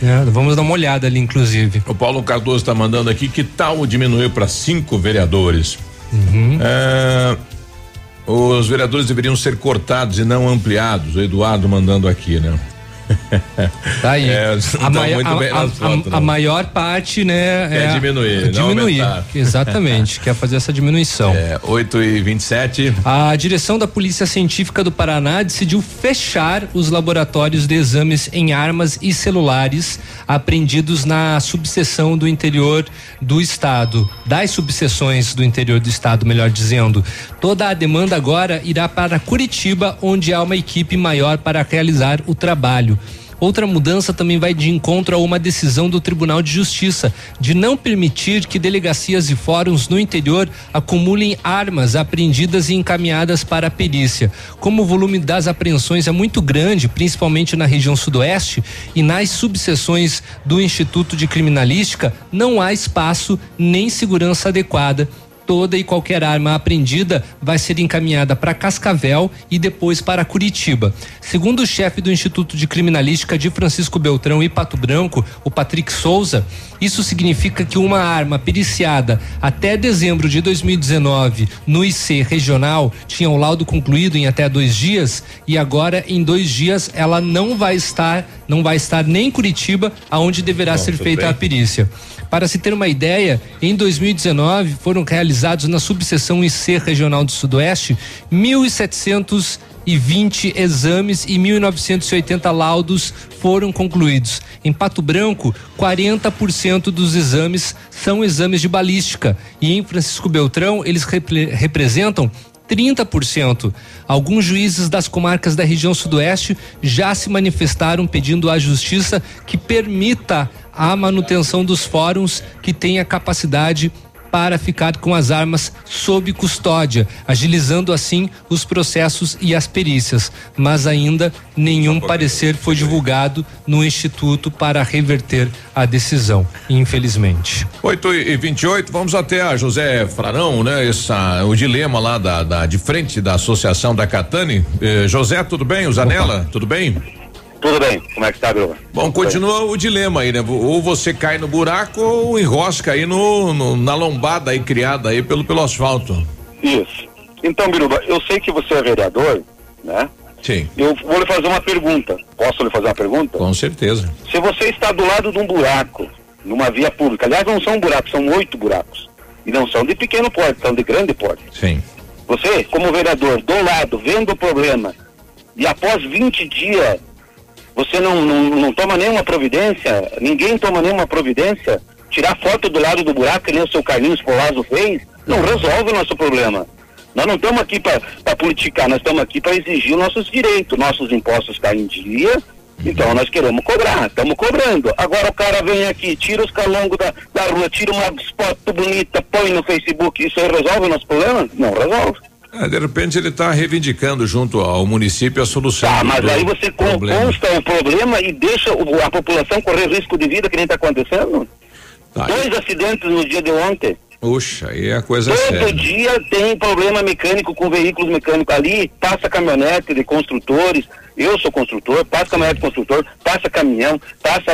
É, vamos dar uma olhada ali, inclusive. O Paulo Cardoso está mandando aqui que tal diminuir para cinco vereadores? Uhum. É, os vereadores deveriam ser cortados e não ampliados. O Eduardo mandando aqui, né? Tá aí. É, a, maio- muito a- a- fotos, a- maior parte, né? Quer diminuir, não diminuir. aumentar. Exatamente, quer fazer essa diminuição. É, 8 e 27 A direção da Polícia Científica do Paraná decidiu fechar os laboratórios de exames em armas e celulares apreendidos na subseção do interior do estado, das subseções do interior do estado, melhor dizendo. Toda a demanda agora irá para Curitiba, onde há uma equipe maior para realizar o trabalho. Outra mudança também vai de encontro a uma decisão do Tribunal de Justiça de não permitir que delegacias e fóruns no interior acumulem armas apreendidas e encaminhadas para a perícia. Como o volume das apreensões é muito grande, principalmente na região sudoeste e nas subseções do Instituto de Criminalística, não há espaço nem segurança adequada toda e qualquer arma apreendida vai ser encaminhada para Cascavel e depois para Curitiba. Segundo o chefe do Instituto de Criminalística de Francisco Beltrão e Pato Branco, o Patrick Souza, isso significa que uma arma periciada até dezembro de 2019 no IC regional tinha o laudo concluído em até dois dias e agora em dois dias ela não vai estar, não vai estar nem em Curitiba, aonde deverá Bom, ser feita bem. a perícia. Para se ter uma ideia, em 2019 foram realizados na subseção IC regional do Sudoeste 1.720 exames e 1.980 laudos foram concluídos. Em Pato Branco, 40% dos exames são exames de balística e em Francisco Beltrão eles repre- representam 30%. Alguns juízes das comarcas da região sudoeste já se manifestaram pedindo à justiça que permita a manutenção dos fóruns que tenha capacidade para ficar com as armas sob custódia, agilizando assim os processos e as perícias. Mas ainda nenhum parecer foi divulgado no Instituto para reverter a decisão, infelizmente. 8 e 28 vamos até a José Frarão, né? Essa, o dilema lá da, da- de frente da Associação da Catane. Eh, José, tudo bem? O Zanella, tudo bem? Tudo bem, como é que tá, Bruno? Bom, continua o dilema aí, né? Ou você cai no buraco ou enrosca aí no, no- na lombada aí criada aí pelo, pelo asfalto. Isso. Então, Biruba, eu sei que você é vereador, né? Sim. Eu vou lhe fazer uma pergunta. Posso lhe fazer uma pergunta? Com certeza. Se você está do lado de um buraco, numa via pública, aliás, não são buracos, são oito buracos. E não são de pequeno porte, são de grande porte. Sim. Você, como vereador, do lado, vendo o problema, e após 20 dias, você não, não, não toma nenhuma providência, ninguém toma nenhuma providência, tirar foto do lado do buraco, que nem o seu Carlinhos Polazo fez, não resolve o nosso problema. Nós não estamos aqui para politicar, nós estamos aqui para exigir nossos direitos. Nossos impostos caem em dia, então nós queremos cobrar, estamos cobrando. Agora o cara vem aqui, tira os calongos da, da rua, tira uma foto bonita, põe no Facebook, isso resolve o nosso problema? Não resolve. É, de repente ele está reivindicando junto ao município a solução. Do- mas aí você problema. consta o problema e deixa a população correr risco de vida que nem está acontecendo? Tá, Dois acidentes no dia de ontem. Puxa, aí a coisa é Todo séria. dia tem problema mecânico com veículos mecânicos ali, passa caminhonete de construtores, eu sou construtor, passa caminhonete de construtor, passa caminhão, passa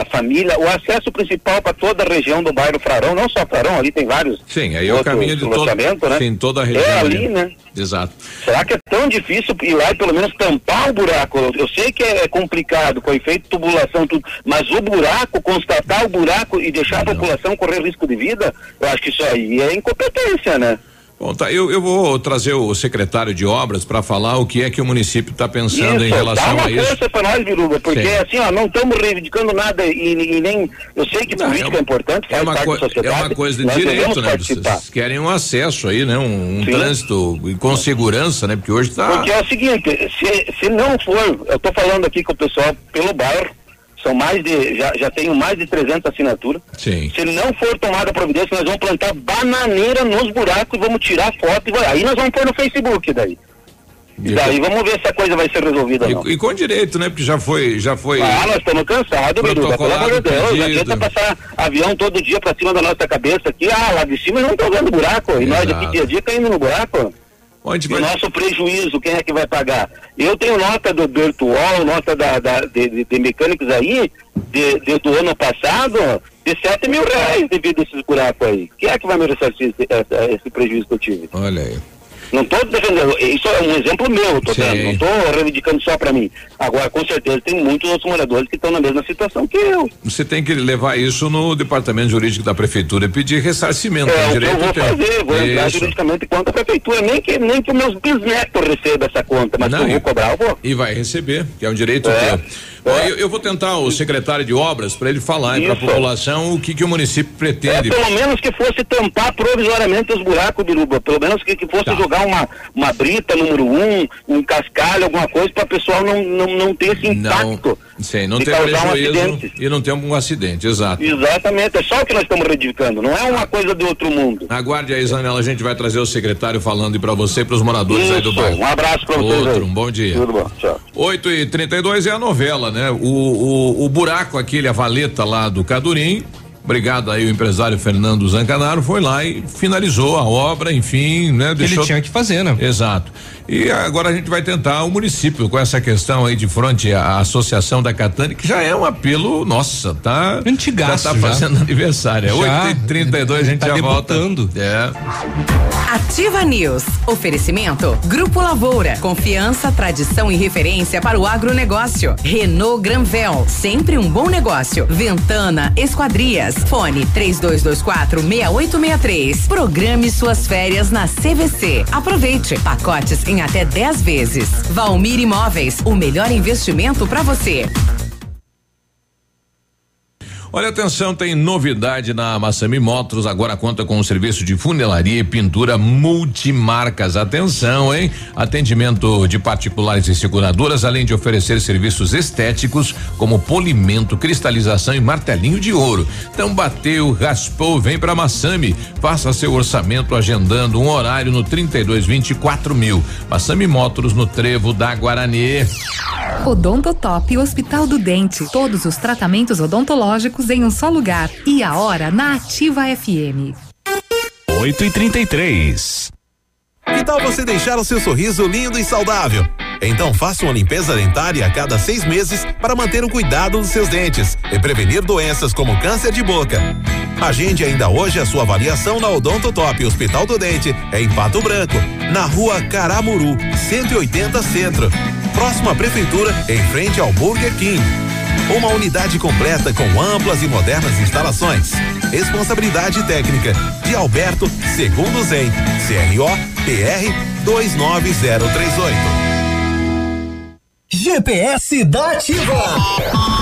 a família, o acesso principal para toda a região do bairro Frarão, não só Frarão, ali tem vários Sim, aí é o caminho de todo, né? sim, toda a região. É ali, né? Exato. Será que é tão difícil ir lá e pelo menos tampar o buraco? Eu, eu sei que é, complicado, com efeito tubulação, tudo, mas o buraco, constatar o buraco e deixar a população correr risco de vida, eu acho que isso aí é incompetência, né? Bom, tá, eu, eu vou trazer o secretário de obras para falar o que é que o município está pensando em Isso, relação dá uma a isso. força para nós, Biruba, porque Sim. assim, ó, não estamos reivindicando nada e, e nem. Eu sei que Não, política é é, importante, É uma, é uma coisa de direito, né? participar. Vocês querem um acesso aí, né? Um, um trânsito com segurança, né? Porque hoje está. Porque é o seguinte, se, se não for, eu estou falando aqui com o pessoal pelo bairro, são mais de, já, já tenho mais de 300 assinaturas. Sim. Se não for tomada a providência, nós vamos plantar bananeira nos buracos e vamos tirar foto e vai, aí nós vamos pôr no Facebook daí. E daí vamos ver se a coisa vai ser resolvida ou não. E, e com direito, né? Porque já foi, já foi. Ah, nós estamos cansados, Biruba, pelo amor de Deus. Não adianta passar avião todo dia pra cima da nossa cabeça aqui. Ah, lá de cima não estão vendo buraco. E nós aqui dia a dia caindo no buraco. Onde E o nosso prejuízo, quem é que vai pagar? Eu tenho nota do Bertuol, nota da, da- de, de- mecânicos aí, de, de- do ano passado, de 7 mil reais devido a esses buracos aí. Quem é que vai me ressarcir esse- esse prejuízo que eu tive? Olha aí. Não estou defendendo, isso é um exemplo meu, tô dando, não estou reivindicando só para mim. Agora, com certeza, tem muitos outros moradores que estão na mesma situação que eu. Você tem que levar isso no departamento jurídico da prefeitura e pedir ressarcimento. É o que eu vou tem. fazer, vou entrar Isso. juridicamente contra a prefeitura, nem que, nem que meus bisnetos recebam essa conta, mas Não, eu vou cobrar, eu vou. E vai receber, que é um direito É. teu. Bom, eu, eu vou tentar o secretário de obras para ele falar para a Isso. população o que, que o município É, pretende. pelo menos que fosse tampar provisoriamente os buracos, Biruba. Pelo menos que, que fosse Tá. jogar uma, uma brita número um, um cascalho, alguma coisa, para o pessoal não, não, não ter esse impacto. Sim, não de tem causar um prejuízo acidente. e não tem um acidente, exato. Exatamente, é só o que nós estamos reivindicando, não é uma coisa do outro mundo. Aguarde aí, Zanella, a gente vai trazer o secretário falando para você e para os moradores aí do Isso, bairro. um abraço pra vocês Outro, aí. um bom dia. Tudo bom, tchau. 8 e 32 é a novela, né? O, o, o buraco, aquele, a valeta lá do Cadurim. Obrigado aí, o empresário Fernando Zancanaro foi lá e finalizou a obra, enfim, né? Que ele tinha que fazer, né? Exato. E agora a gente vai tentar o município com essa questão aí de frente à Associação da Catane, que já é um apelo, nossa, tá? Antigaço Já tá já. fazendo aniversário. É Já. 8 e 32 a gente Tá já debutando. volta. É. Ativa News. Oferecimento. Grupo Lavoura. Confiança, tradição e referência para o agronegócio. Renault Granvel. Sempre um bom negócio. Ventana Esquadrias. Fone 3224 6863. Programe suas férias na CVC. Aproveite. Pacotes em até 10 vezes. Valmir Imóveis. O melhor investimento para você. Olha, atenção, tem novidade na Massami Motors, agora conta com um serviço de funilaria e pintura multimarcas. Atenção, hein? Atendimento de particulares e seguradoras, além de oferecer serviços estéticos como polimento, cristalização e martelinho de ouro. Então bateu, raspou, vem pra Massami. Faça seu orçamento agendando um horário no 3224 mil. Massami Motors no Trevo da Guarani. Odontotop Hospital do Dente. Todos os tratamentos odontológicos em um só lugar. E a hora na Ativa FM. 8 e 33 Que tal você deixar o seu sorriso lindo e saudável? Então faça uma limpeza dentária a cada seis meses para manter o cuidado dos seus dentes e prevenir doenças como câncer de boca. Agende ainda hoje a sua avaliação na Odontotop Hospital do Dente, em Pato Branco, na rua Caramuru, 180 Centro. Próximo à Prefeitura, em frente ao Burger King. Uma unidade completa com amplas e modernas instalações. Responsabilidade técnica de Alberto Segundo Zen, CRO PR 29038. GPS da Ativa.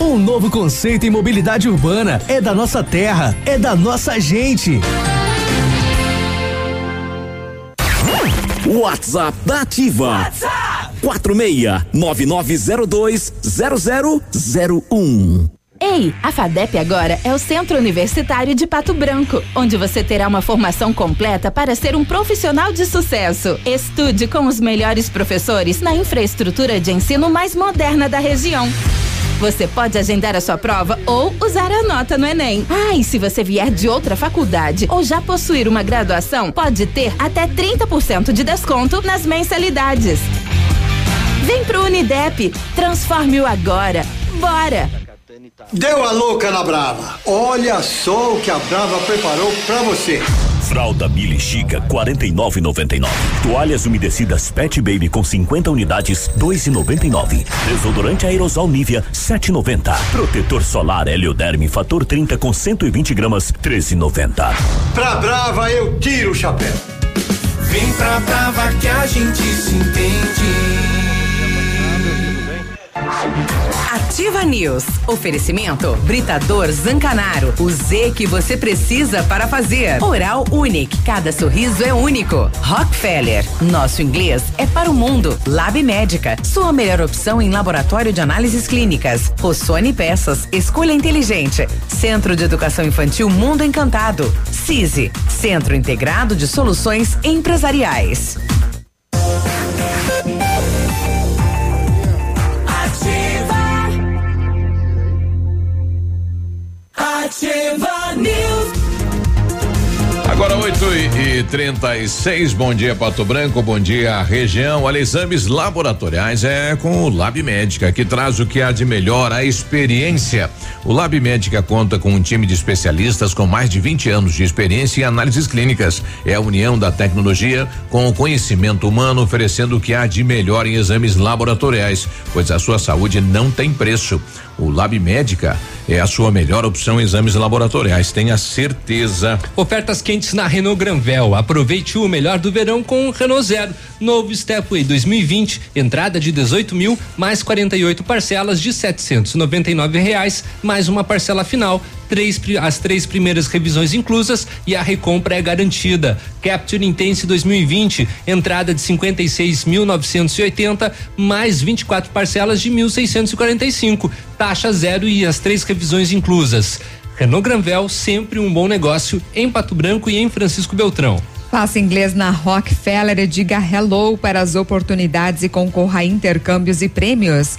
Um novo conceito em mobilidade urbana. É da nossa terra, é da nossa gente. WhatsApp da Ativa. Quatro meia nove nove zero dois zero zero zero um. Ei, a FADEP agora é o Centro Universitário de Pato Branco, onde você terá uma formação completa para ser um profissional de sucesso. Estude com os melhores professores na infraestrutura de ensino mais moderna da região. Você pode agendar a sua prova ou usar a nota no Enem. Ah, e se você vier de outra faculdade ou já possuir uma graduação, pode ter até 30% de desconto nas mensalidades. Vem pro Unidep, transforme o agora. Bora! Deu a louca na Brava. Olha só o que a Brava preparou pra você. Fralda Billy Chica 49,99. Toalhas umedecidas Pet Baby com 50 unidades 2,99. Desodorante aerosol Nivea 7,90. Protetor solar Helioderme fator 30 com 120 gramas 13,90. Pra Brava eu tiro o chapéu. Vem pra Brava que a gente se entende. Ativa News. Oferecimento Britador Zancanaro. O Z que você precisa para fazer. Oral Unique. Cada sorriso é único. Rockefeller. Nosso inglês é para o mundo. Lab Médica. Sua melhor opção em laboratório de análises clínicas. Rossoni Peças. Escolha inteligente. Centro de Educação Infantil Mundo Encantado. CISI. Centro Integrado de Soluções Empresariais. Agora 8 e 36, bom dia Pato Branco, bom dia região. Olha, exames laboratoriais é com o Lab Médica, que traz o que há de melhor, a experiência. O Lab Médica conta com um time de especialistas com mais de 20 anos de experiência em análises clínicas. É a união da tecnologia com o conhecimento humano, oferecendo o que há de melhor em exames laboratoriais, pois a sua saúde não tem preço. O Lab Médica é a sua melhor opção em exames laboratoriais, tenha certeza. Ofertas quentes na Renault Granvel. Aproveite o melhor do verão com o Renault Zero. Novo Stepway 2020, entrada de 18 mil, mais 48 parcelas de 799 reais, mais uma parcela final. Três, as três primeiras revisões inclusas e a recompra é garantida. Capture Intense 2020, entrada de 56.980, mais 24 parcelas de 1.645, taxa zero e as três revisões inclusas. Renault Granvel, sempre um bom negócio em Pato Branco e em Francisco Beltrão. Faça inglês na Rockefeller e diga hello para as oportunidades e concorra a intercâmbios e prêmios.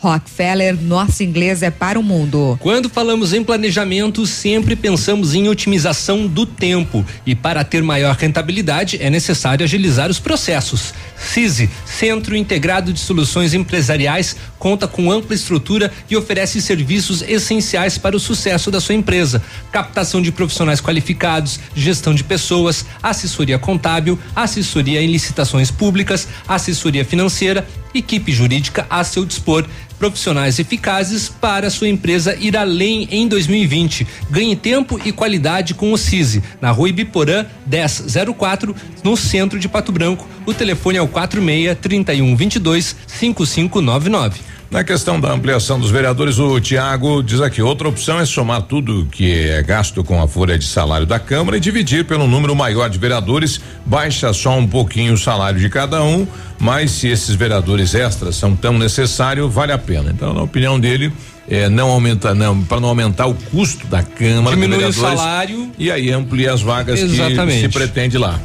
Rockefeller, nosso inglês é para o mundo. Quando falamos em planejamento, sempre pensamos em otimização do tempo. E para ter maior rentabilidade, é necessário agilizar os processos. CISI, Centro Integrado de Soluções Empresariais, conta com ampla estrutura e oferece serviços essenciais para o sucesso da sua empresa: captação de profissionais qualificados, gestão de pessoas, assessoria contábil, assessoria em licitações públicas, assessoria financeira, equipe jurídica a seu dispor profissionais eficazes para sua empresa ir além em 2020. Ganhe tempo e qualidade com o CISI, na rua Ibiporã 1004, no centro de Pato Branco. O telefone é o 46 31 22 5599. Na questão da ampliação dos vereadores, o Tiago diz aqui: outra opção é somar tudo que é gasto com a folha de salário da Câmara e dividir pelo número maior de vereadores, baixa só um pouquinho o salário de cada um, mas se esses vereadores extras são tão necessários, vale a pena. Então, na opinião dele, é, não aumenta, não, para não aumentar o custo da Câmara Diminui o salário. E aí amplia as vagas Exatamente. que se pretende lá.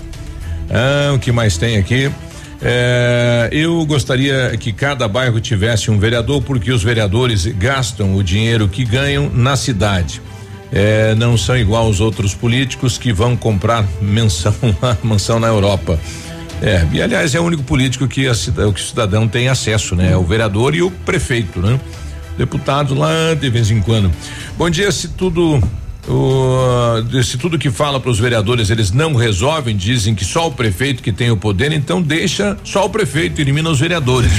Ah, o que mais tem aqui? É, eu gostaria que cada bairro tivesse um vereador, porque os vereadores gastam o dinheiro que ganham na cidade. É, não são igual os outros políticos que vão comprar menção, *laughs* mansão na Europa. É, e aliás é o único político que, a, que o cidadão tem acesso, né? É o vereador e o prefeito, né? Deputado lá de vez em quando. Bom dia, se tudo o, se tudo que fala para os vereadores eles não resolvem, dizem que só o prefeito que tem o poder, então deixa só o prefeito, elimina os vereadores.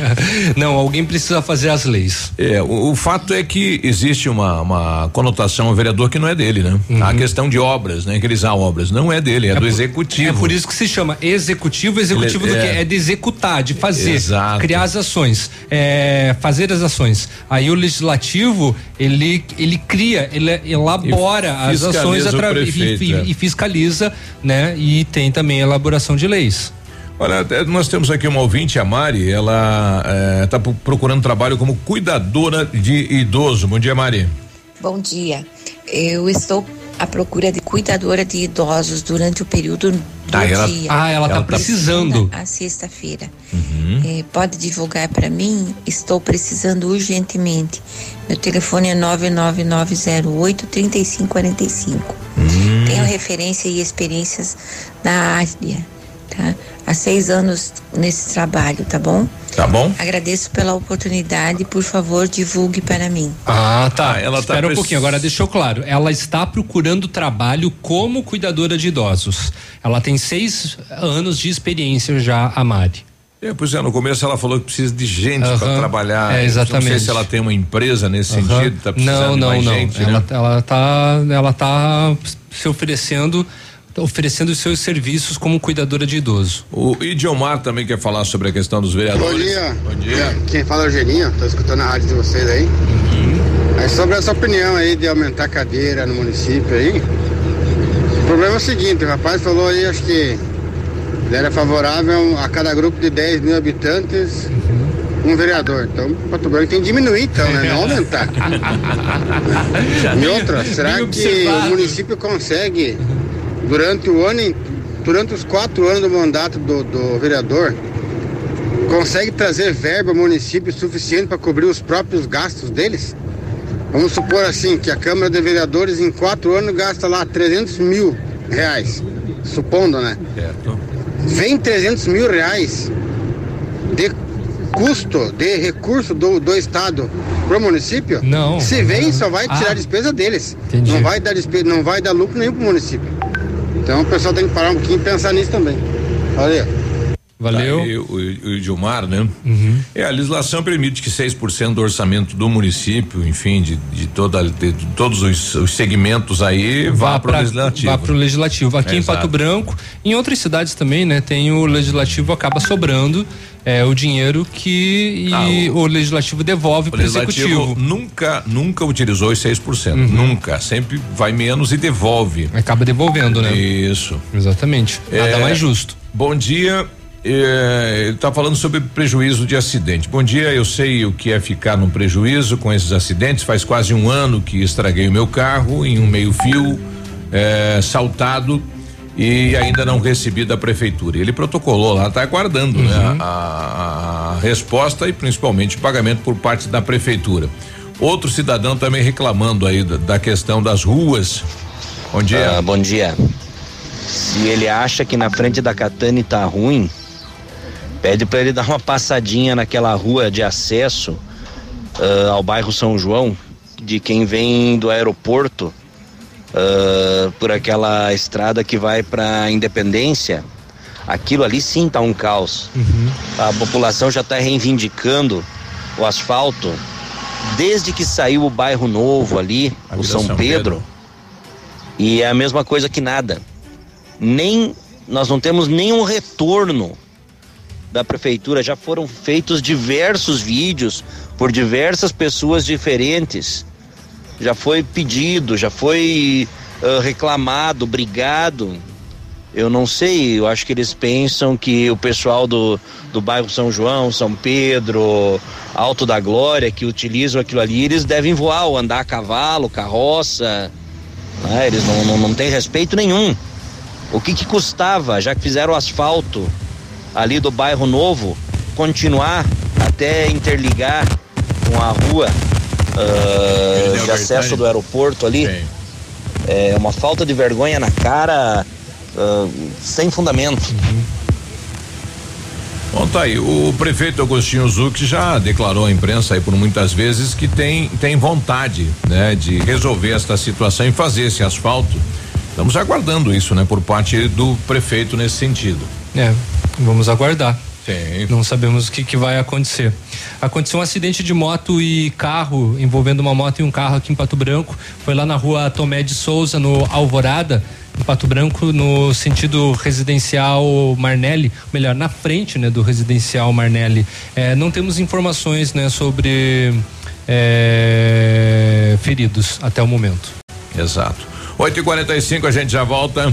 *laughs* não, alguém precisa fazer as leis. É, o, o fato é que existe uma, uma, conotação ao vereador que não é dele, né? Uhum. A questão de obras, né? Que eles há obras, não é dele, é, é do por, executivo. É por isso que se chama executivo, executivo Ele, do é, que? É de executar, de fazer, Exato. criar as ações, é, fazer as ações. Aí o legislativo, ele, ele cria, ele elabora elabora as ações prefeito, e, e, e fiscaliza, né? E tem também a elaboração de leis. Olha, nós temos aqui uma ouvinte, a Mari, ela está eh, procurando trabalho como cuidadora de idoso. Bom dia, Mari. Bom dia. Eu estou à procura de cuidadora de idosos durante o período do ah, dia. Ela, ah, ela está precisando. A sexta-feira. Uhum. Eh, pode divulgar para mim? Estou precisando urgentemente. Meu telefone é 99908 3545. Hum. Tenho referência e experiências na área, tá? Há seis anos nesse trabalho, tá bom? Tá bom. Agradeço pela oportunidade, por favor, divulgue para mim. Ah, tá. Ela tá Espera um pouquinho, agora deixou claro. Ela está procurando trabalho como cuidadora de idosos. Ela tem seis anos de experiência já, a Mari. É, pois é, no começo ela falou que precisa de gente uhum, para trabalhar. É, exatamente. Não sei se ela tem uma empresa nesse uhum. sentido, tá precisando não, não, de mais não. gente, ela, né? ela tá, ela tá se oferecendo oferecendo seus serviços como cuidadora de idoso. O Idiomar também quer falar sobre a questão dos vereadores. Bom dia. Bom dia. Quem fala é o Geninho, tô escutando a rádio de vocês aí. Uhum. É sobre essa opinião aí de aumentar a cadeira no município aí. O problema é o seguinte, o rapaz falou aí, acho que ele era favorável a cada grupo de 10 mil habitantes, um vereador. Então, Pato Branco tem que diminuir, então, né? Não aumentar. *laughs* e outra, será que o município consegue, durante o ano, durante os quatro anos do mandato do, do vereador, consegue trazer verba ao município suficiente para cobrir os próprios gastos deles? Vamos supor assim, que a Câmara de Vereadores em quatro anos gasta lá 300 mil reais. Supondo, né? Certo. Vem 300 mil reais de custo, de recurso do, do Estado pro município? Não. Se vem, só vai tirar Ah. a despesa deles. Entendi. Não vai dar despesa, não vai dar lucro nenhum pro município. Então o pessoal tem que parar um pouquinho e pensar nisso também. Aí. Valeu. Tá o, o Gilmar, né? Uhum. É, a legislação permite que 6% do orçamento do município, enfim, de, de, toda, de, de todos os, os segmentos aí, vá, para o legislativo. Vá pro legislativo. Aqui em Exato. Pato Branco, em outras cidades também, né? Tem o legislativo acaba sobrando é, o dinheiro que e o, legislativo devolve O para o executivo. nunca, nunca utilizou os 6%. Uhum. Nunca. Sempre vai menos e devolve. Acaba devolvendo, né? Isso. Exatamente. Nada mais justo. Bom dia. É, ele está falando sobre prejuízo de acidente. Bom dia, eu sei o que é ficar num prejuízo com esses acidentes. Faz quase um ano que estraguei o meu carro em um meio-fio, é, saltado e ainda não recebi da prefeitura. Ele protocolou lá, está aguardando né, Uhum. a, a resposta e principalmente o pagamento por parte da prefeitura. Outro cidadão também reclamando aí da, da questão das ruas. Bom dia. Ah, bom dia. Se ele acha que na frente da Catane tá ruim, pede para ele dar uma passadinha naquela rua de acesso ah, ao bairro São João, de quem vem do aeroporto ah, por aquela estrada que vai para Independência. Aquilo ali sim tá um caos. A população já está reivindicando o asfalto desde que saiu o bairro novo ali, o São, São Pedro. Pedro. E é a mesma coisa que nada. Nem nós não temos nenhum retorno da prefeitura. Já foram feitos diversos vídeos por diversas pessoas diferentes. Já foi pedido, já foi ah, reclamado, brigado. Eu não sei, eu acho que eles pensam que o pessoal do, do bairro São João, São Pedro, Alto da Glória, que utilizam aquilo ali, eles devem voar ou andar a cavalo, carroça. né? Eles não, não, não têm respeito nenhum. O que, que custava, já que fizeram asfalto ali do bairro novo, continuar até interligar com a rua deu de acesso do aeroporto ali? É uma falta de vergonha na cara ah, sem fundamento. Bom, tá aí. O prefeito Agostinho Zuc já declarou à imprensa aí por muitas vezes que tem, tem vontade, né, de resolver esta situação e fazer esse asfalto. Estamos aguardando isso, né, por parte do prefeito nesse sentido. É, vamos aguardar. Sim. Não sabemos o que, que vai acontecer. Aconteceu um acidente de moto e carro, envolvendo uma moto e um carro aqui em Pato Branco. Foi lá na rua Tomé de Souza, no Alvorada, em Pato Branco, no sentido residencial Marnelli, melhor, na frente né, do residencial Marnelli. É, não temos informações né, sobre é, feridos até o momento. Exato. 8 e 45 a gente já volta.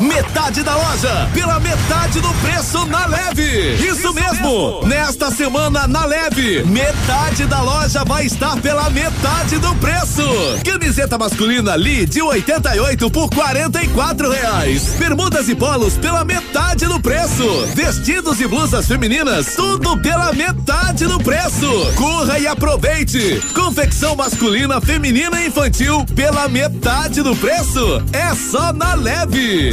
Metade da loja, pela metade do preço na leve. Isso, mesmo. Nesta semana na leve, metade da loja vai estar pela metade do preço. Camiseta masculina Lee de 88 por 44 reais. Bermudas e polos pela metade do preço. Vestidos e blusas femininas, tudo pela metade do preço. Corra e aproveite. Confecção masculina, feminina e infantil pela metade do preço. É só na leve.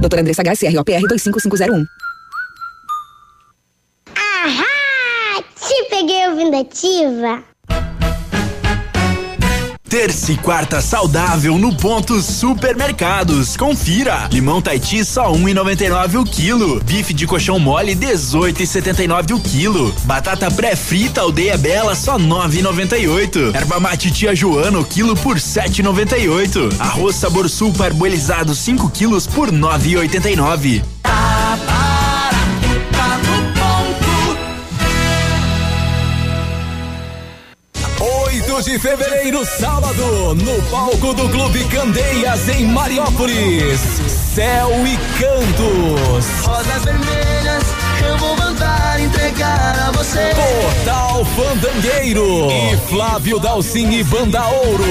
Doutora Andressa HSROPR 25501. Ahá! Te peguei ouvindo ativa. Terça e quarta saudável no ponto Supermercados. Confira. Limão Taiti só 1,99 o quilo. Bife de colchão mole 18,79 o quilo. Batata pré-frita Aldeia Bela só 9,98. Erva mate Tia Joana o quilo por 7,98. Arroz sabor sul parboilizado 5 quilos por 9,89. 8 de fevereiro, sábado, no palco do Clube Candeias, em Mariópolis. Céu e Cantos. Rosas vermelhas, eu vou mandar entregar a você. Portal Fandangueiro. E Flávio Dalcin e Banda Ouro.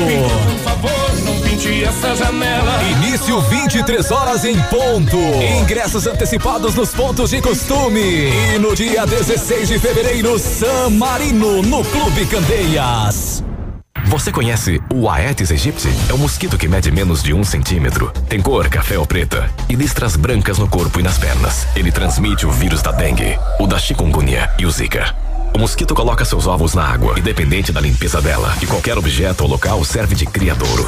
Por favor, não pinte essa janela. Início 23 horas em ponto. Ingressos antecipados nos pontos de costume. E no dia 16 de fevereiro, San Marino, no Clube Candeias. Você conhece o Aedes aegypti? É um mosquito que mede menos de um centímetro. Tem cor café ou preta e listras brancas no corpo e nas pernas. Ele transmite o vírus da dengue, o da chikungunya e o zika. O mosquito coloca seus ovos na água, independente da limpeza dela, e qualquer objeto ou local serve de criadouro.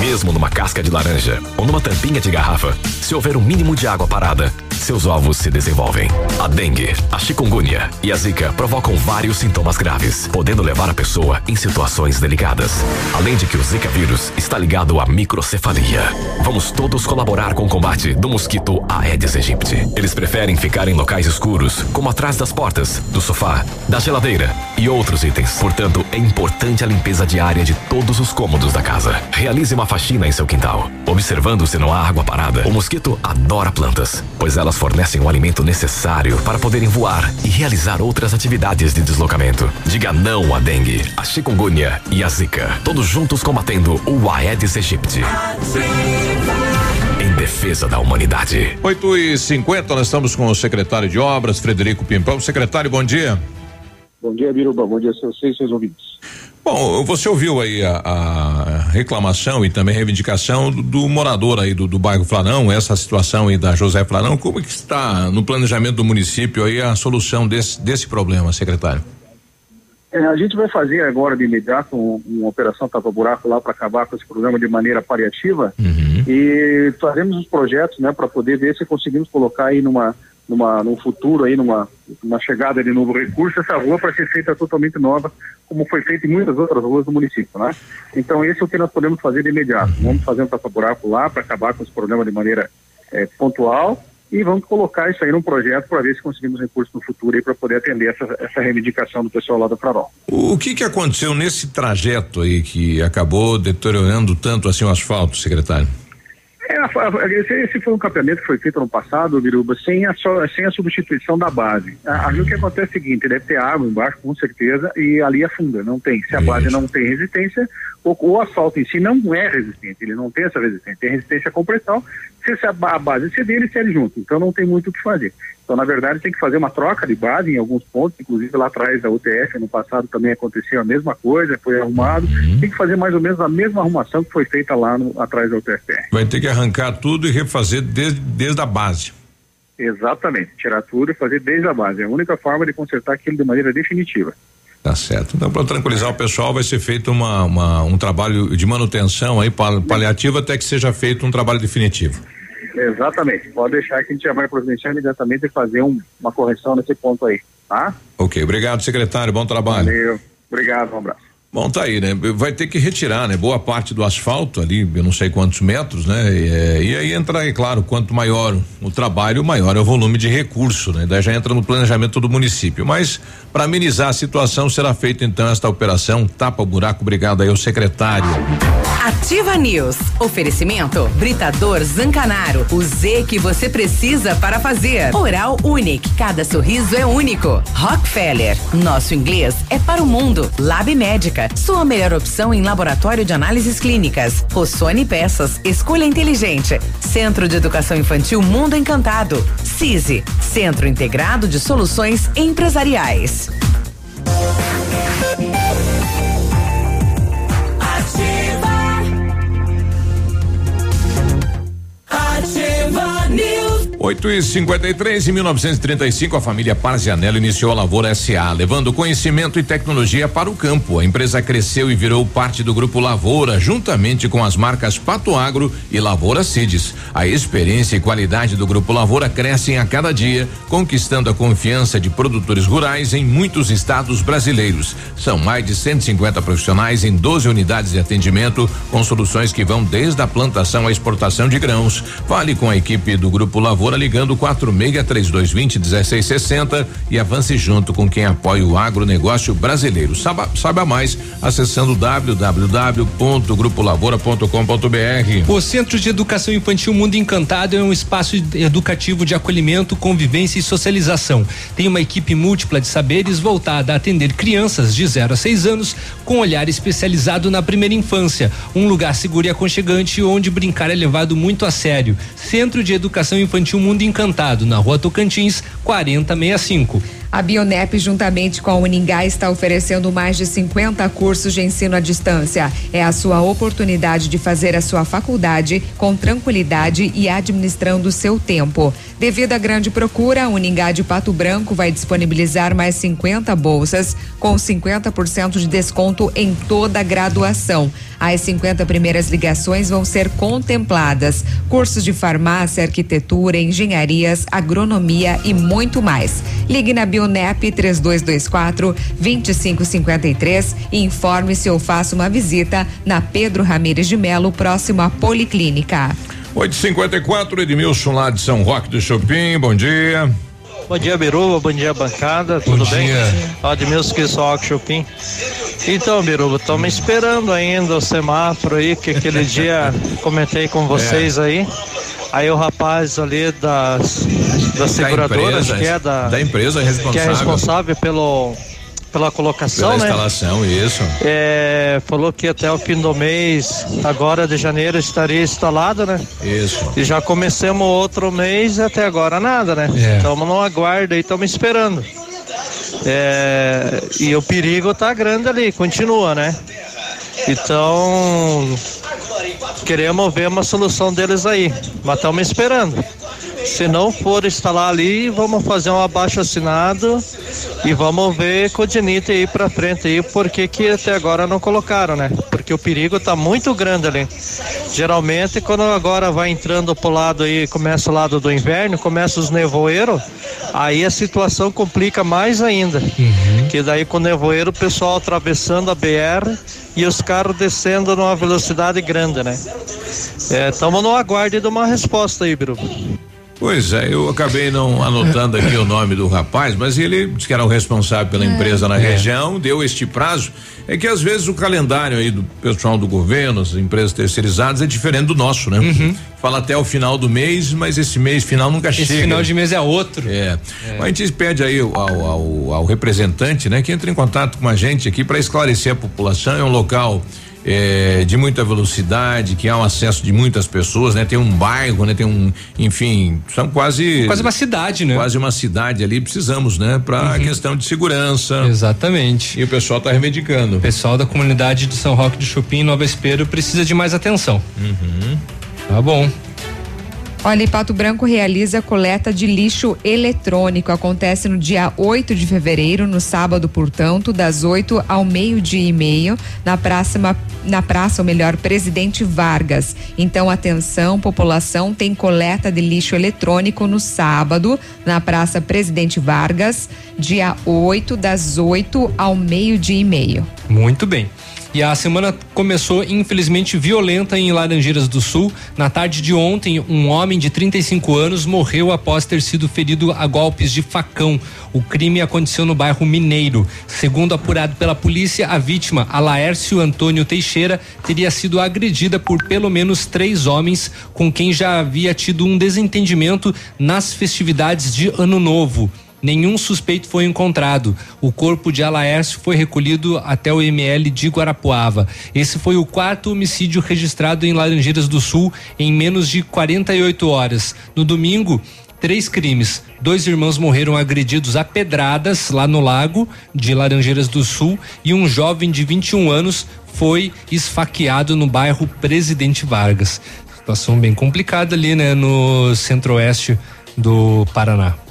Mesmo numa casca de laranja ou numa tampinha de garrafa, se houver um mínimo de água parada, seus ovos se desenvolvem. A dengue, a chikungunya e a zika provocam vários sintomas graves, podendo levar a pessoa em situações delicadas. Além de que o zika vírus está ligado à microcefalia. Vamos todos colaborar com o combate do mosquito Aedes aegypti. Eles preferem ficar em locais escuros, como atrás das portas, do sofá, da geladeira e outros itens. Portanto, é importante a limpeza diária de todos os cômodos da casa. Realize uma faxina em seu quintal, observando se não há água parada. O mosquito adora plantas, pois elas fornecem o alimento necessário para poderem voar e realizar outras atividades de deslocamento. Diga não à dengue, a chikungunya e a zika. Todos juntos combatendo o Aedes aegypti. Em defesa da humanidade. 8 e 50 nós estamos com o secretário de Obras, Frederico Pimpão. Secretário, bom dia. Bom dia, Biruba. Bom dia a vocês e seus ouvintes. Bom, você ouviu aí a, a reclamação e também reivindicação do, do morador aí do, do, bairro Flarão, essa situação aí da José Flarão, como é que está no planejamento do município aí a solução desse, desse problema, secretário? É, a gente vai fazer agora de imediato um, uma operação tapa-buraco lá para acabar com esse problema de maneira paliativa uhum. e faremos os projetos, né, para poder ver se conseguimos colocar aí numa numa num futuro aí numa uma chegada de novo recurso essa rua para ser feita totalmente nova como foi feito em muitas outras ruas do município, né? Então esse é o que nós podemos fazer de imediato. Vamos fazer um tapa-buraco lá para acabar com esse problema de maneira é, pontual e vamos colocar isso aí num projeto para ver se conseguimos recursos no futuro para poder atender essa, essa reivindicação do pessoal lá do Farol. O que que aconteceu nesse trajeto aí que acabou deteriorando tanto assim o asfalto, secretário? É, esse, foi um campeonato que foi feito no passado, Biruba, sem a, sem a substituição da base. A- Ali o que acontece é o seguinte, deve ter água embaixo, com certeza, e ali afunda, não tem. Se a base não tem resistência, o, o asfalto em si não é resistente, ele não tem essa resistência, tem resistência à compressão, se a base ceder, ele cede junto, então não tem muito o que fazer. Então, na verdade, tem que fazer uma troca de base em alguns pontos, inclusive lá atrás da UTF, no passado também aconteceu a mesma coisa, foi arrumado, tem que fazer mais ou menos a mesma arrumação que foi feita lá no, atrás da UTFPR. Vai ter que arrancar tudo e refazer desde, desde a base. Exatamente, tirar tudo e fazer desde a base. É a única forma de consertar aquilo de maneira definitiva. Tá certo. Então, para tranquilizar o pessoal, vai ser feito uma, uma- um trabalho de manutenção aí pal- paliativo até que seja feito um trabalho definitivo. Exatamente. Pode deixar que a gente já vai providenciar imediatamente e fazer um- uma correção nesse ponto aí, tá? Ok, obrigado, secretário. Bom trabalho. Valeu. Obrigado, um abraço. Bom, tá aí, né? Vai ter que retirar, né? Boa parte do asfalto ali, eu não sei quantos metros, né? E, é, e aí entra, é claro, quanto maior o trabalho, maior é o volume de recurso, né? Daí já entra no planejamento do município. Mas para amenizar a situação, será feita então esta operação tapa o buraco. Obrigado aí ao secretário. Ativa News. Oferecimento Britador Zancanaro. O Z que você precisa para fazer. Oral Unique. Cada sorriso é único. Rockefeller. Nosso inglês é para o mundo. Lab Médica. Sua melhor opção em laboratório de análises clínicas. Rossoni Peças. Escolha inteligente. Centro de Educação Infantil Mundo Encantado. CISI. Centro Integrado de Soluções Empresariais. Ativa News. 8 e 53 em 1935, a família Parzianello iniciou a Lavoura SA, levando conhecimento e tecnologia para o campo. A empresa cresceu e virou parte do grupo Lavoura, juntamente com as marcas Pato Agro e Lavoura Cides. A experiência e qualidade do grupo Lavoura crescem a cada dia, conquistando a confiança de produtores rurais em muitos estados brasileiros. São mais de 150 profissionais em 12 unidades de atendimento, com soluções que vão desde a plantação à exportação de grãos. Fale com a equipe do Grupo Lavoura ligando 46 3220 1660 e avance junto com quem apoia o agronegócio brasileiro. Saiba, saiba mais acessando www.grupolavoura.com.br. O Centro de Educação Infantil Mundo Encantado é um espaço educativo de acolhimento, convivência e socialização. Tem uma equipe múltipla de saberes voltada a atender crianças de 0 a 6 anos com olhar especializado na primeira infância. Um lugar seguro e aconchegante onde brincar é levado muito a sério. Centro de Educação Infantil Mundo Encantado, na rua Tocantins, 4065. A Bionep, juntamente com a Uningá, está oferecendo mais de 50 cursos de ensino à distância. É a sua oportunidade de fazer a sua faculdade com tranquilidade e administrando seu tempo. Devido à grande procura, a Uningá de Pato Branco vai disponibilizar mais 50 bolsas com 50% de desconto em toda a graduação. As 50 primeiras ligações vão ser contempladas. Cursos de farmácia, arquitetura, engenharias, agronomia e muito mais. Ligue na Bionep 3224 2553 e informe-se ou faça uma visita na Pedro Ramires de Melo, próximo à Policlínica. 854 Edmilson lá de São Roque do Chopin, bom dia. Bom dia, Biruba. Bom dia, bancada. Tudo bem? Admilson que só Chupim. Então, Biruba, estamos esperando ainda o semáforo aí, que aquele *laughs* dia comentei com vocês aí. Aí o rapaz ali das, das seguradoras, empresa, que é da, da empresa que é responsável. responsável pelo, pela colocação, Pela né? instalação, isso. É, falou que até o fim do mês, agora de janeiro, estaria instalado, né? Isso. E já começamos outro mês e até agora nada, né? É. Estamos no aguardo aí, estamos esperando. É, e o perigo tá grande ali, continua, né? Então, queremos ver uma solução deles aí, mas estamos esperando. Se não for instalar ali, vamos fazer um abaixo assinado e vamos ver com o Dinite aí pra frente aí, porque que até agora não colocaram, né? Porque o perigo tá muito grande ali. Geralmente quando agora vai entrando pro lado aí, começa o lado do inverno, começa os nevoeiros, aí a situação complica mais ainda. Que daí com o nevoeiro o pessoal atravessando a BR e os carros descendo numa velocidade grande, né? Estamos no aguardo de uma resposta aí, Biru. Pois é, eu acabei não anotando aqui o nome do rapaz, mas ele disse que era o responsável pela empresa na É. região, deu este prazo. É que às vezes o calendário aí do pessoal do governo, as empresas terceirizadas, é diferente do nosso, né? Fala até o final do mês, mas esse mês final nunca Esse chega. final de mês é outro. É. Mas a gente pede aí ao, ao, ao representante, né, que entre em contato com a gente aqui para esclarecer a população. É um local eh, de muita velocidade, que há um acesso de muitas pessoas, né? Tem um bairro, né? Tem um, enfim, são quase Quase uma cidade, né? quase uma cidade ali. Precisamos, né? Para questão de segurança. Exatamente. E o pessoal está reivindicando. O pessoal da comunidade de São Roque do Chupim, Nova Espero, precisa de mais atenção. Uhum. Tá bom. Olha, Pato Branco realiza coleta de lixo eletrônico. Acontece no dia 8 de fevereiro, no sábado, portanto, das 8 ao meio-dia e meio, na praça, na praça, ou melhor, Presidente Vargas. Então, atenção, população, tem coleta de lixo eletrônico no sábado, na Praça Presidente Vargas, dia 8, das 8 ao meio-dia e meio. Muito bem. E a semana começou, infelizmente, violenta em Laranjeiras do Sul. Na tarde de ontem, um homem de 35 anos morreu após ter sido ferido a golpes de facão. O crime aconteceu no bairro Mineiro. Segundo apurado pela polícia, a vítima, Alaércio Antônio Teixeira, teria sido agredida por pelo menos três homens com quem já havia tido um desentendimento nas festividades de Ano Novo. Nenhum suspeito foi encontrado. O corpo de Alaércio foi recolhido até o ML de Guarapuava. Esse foi o quarto homicídio registrado em Laranjeiras do Sul em menos de 48 horas. No domingo, três crimes. Dois irmãos morreram agredidos a pedradas lá no lago de Laranjeiras do Sul e um jovem de 21 anos foi esfaqueado no bairro Presidente Vargas. Situação bem complicada ali, né, no centro-oeste do Paraná.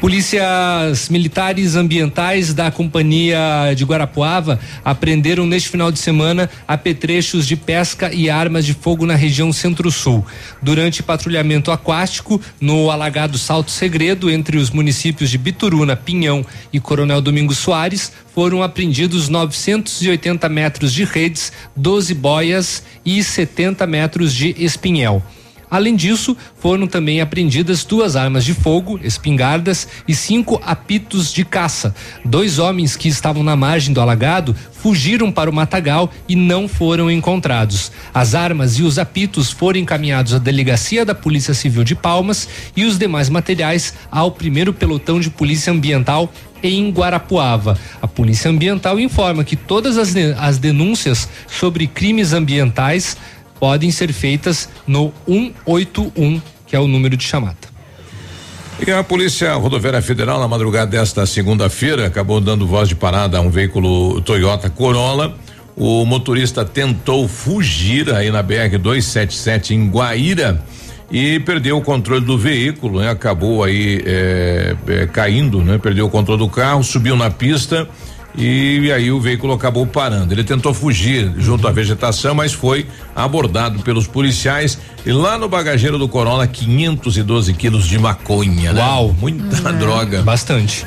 Polícias militares ambientais da Companhia de Guarapuava apreenderam neste final de semana apetrechos de pesca e armas de fogo na região centro-sul. Durante patrulhamento aquático no alagado Salto Segredo, entre os municípios de Bituruna, Pinhão e Coronel Domingos Soares, foram apreendidos 980 metros de redes, 12 boias e 70 metros de espinhel. Além disso, foram também apreendidas duas armas de fogo, espingardas e cinco apitos de caça. Dois homens que estavam na margem do alagado fugiram para o matagal e não foram encontrados. As armas e os apitos foram encaminhados à delegacia da Polícia Civil de Palmas e os demais materiais ao primeiro pelotão de polícia ambiental em Guarapuava. A Polícia Ambiental informa que todas as, as denúncias sobre crimes ambientais podem ser feitas no 181, que é o número de chamada. E a Polícia Rodoviária Federal, na madrugada desta segunda-feira, acabou dando voz de parada a um veículo Toyota Corolla. O motorista tentou fugir aí na BR 277 em Guaíra e perdeu o controle do veículo, né? Acabou aí é, é, caindo, né? Perdeu o controle do carro, subiu na pista e aí o veículo acabou parando. Ele tentou fugir junto à vegetação, mas foi abordado pelos policiais e lá no bagageiro do Corolla 512 quilos de maconha. né? Uau. muita droga. Bastante.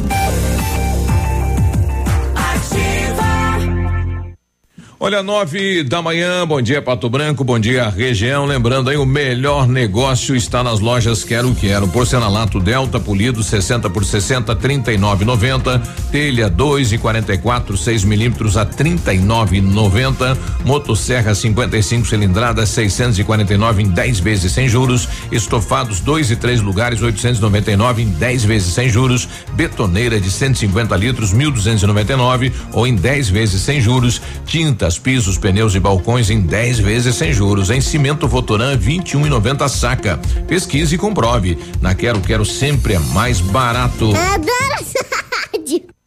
Olha, nove da manhã, bom dia Pato Branco, bom dia região. Lembrando aí, o melhor negócio está nas lojas Quero Quero. Porcelanato Delta polido 60 por 60, 39,90. Telha 2 e 44, 6 milímetros a 39,90. Motosserra 55 cilindradas 649 em 10 vezes sem juros. Estofados 2 e 3 lugares 899 em 10 vezes sem juros. Betoneira de 150 litros 1.299 ou em 10 vezes sem juros. Pisos, pneus e balcões em 10 vezes sem juros. Em cimento Votoran 21,90 saca. Pesquise e comprove. Na Quero Quero sempre é mais barato. Adoro essa rádio.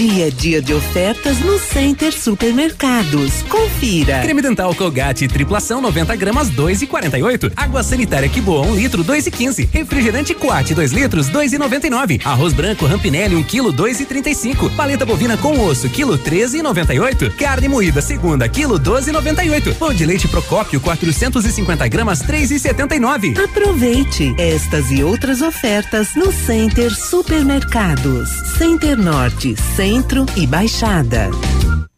Dia é dia de ofertas no Center Supermercados. Confira. Creme dental Colgate triplação 90 gramas 2 e 48. Água sanitária que boa 1 litro 2 e 15. Refrigerante Quat 2 litros 2 e 99. Arroz branco Rampinelli 1 quilo 2 e 35. Paleta bovina com osso quilo 13 e 98. Carne moída segunda quilo 12 e 98. Pão de leite Procópio 450 gramas 3 e 79. Aproveite estas e outras ofertas no Center Supermercados. Center Norte, Centro e Baixada.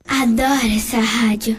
Adoro essa rádio.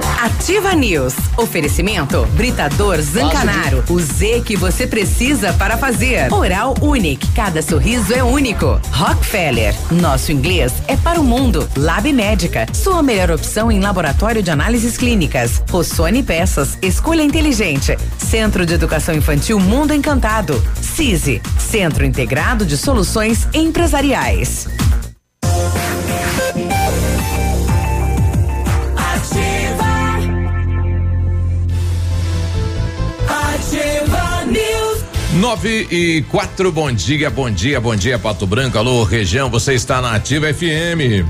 Ativa News. Oferecimento Britador Zancanaro. O Z que você precisa para fazer. Oral Unique. Cada sorriso é único. Rockefeller. Nosso inglês é para o mundo. Lab Médica. Sua melhor opção em laboratório de análises clínicas. Rossoni Peças. Escolha inteligente. Centro de Educação Infantil Mundo Encantado. CISI. Centro Integrado de Soluções Empresariais. 9 e 4, bom dia, bom dia, bom dia, Pato Branco. Alô, região, você está na Ativa FM.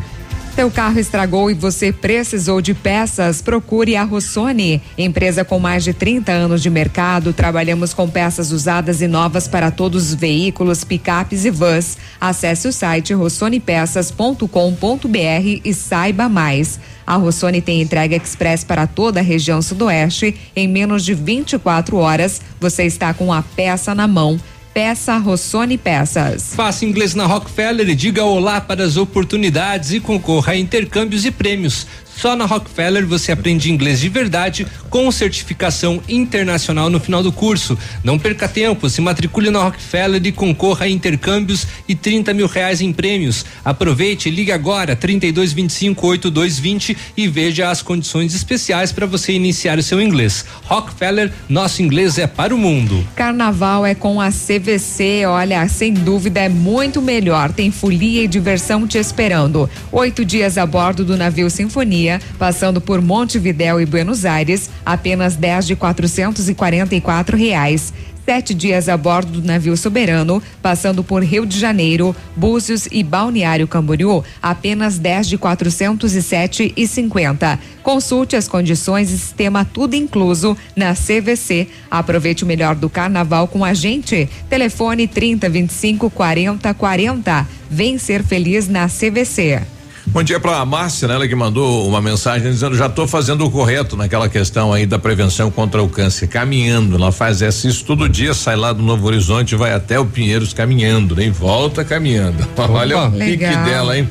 Seu carro estragou e você precisou de peças? Procure a Rossoni. Empresa com mais de 30 anos de mercado, trabalhamos com peças usadas e novas para todos os veículos, picapes e vans. Acesse o site rossonipeças.com.br e saiba mais. A Rossoni tem entrega express para toda a região sudoeste. Em menos de 24 horas, você está com a peça na mão. Peça Rossoni Peças. Faça inglês na Rockefeller e diga olá para as oportunidades e concorra a intercâmbios e prêmios. Só na Rockefeller você aprende inglês de verdade com certificação internacional no final do curso. Não perca tempo, se matricule na Rockefeller e concorra a intercâmbios e 30 mil reais em prêmios. Aproveite, ligue agora 32 25 8220 e veja as condições especiais para você iniciar o seu inglês. Rockefeller, nosso inglês é para o mundo. Carnaval é com a CVC, olha, sem dúvida é muito melhor. Tem folia e diversão te esperando. Oito dias a bordo do navio Sinfonia, passando por Montevidéu e Buenos Aires, apenas 10 de 444 reais. Sete dias a bordo do navio soberano, passando por Rio de Janeiro, Búzios e Balneário Camboriú, apenas 10 de 407 e 50. Consulte as condições e sistema tudo incluso na CVC. Aproveite o melhor do carnaval com a gente. Telefone 30 25 40 40. Vem ser feliz na CVC. Bom dia para a Márcia, né? Ela que mandou uma mensagem dizendo já estou fazendo o correto naquela questão aí da prevenção contra o câncer, caminhando. Ela faz essa isso todo dia, sai lá do Novo Horizonte, vai até o Pinheiros caminhando, nem né? volta caminhando. *laughs* Olha o pique dela, hein?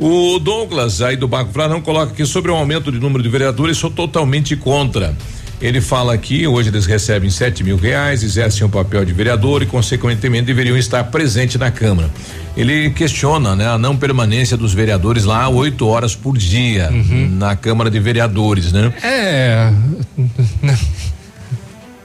O Douglas aí do Banco Fradão coloca aqui sobre o aumento de número de vereadores, sou totalmente contra. Ele fala aqui, hoje eles recebem sete mil reais, exercem o papel de vereador e, consequentemente, deveriam estar presentes na Câmara. Ele questiona, né, a não permanência dos vereadores lá oito horas por dia na Câmara de Vereadores, né? É. *laughs*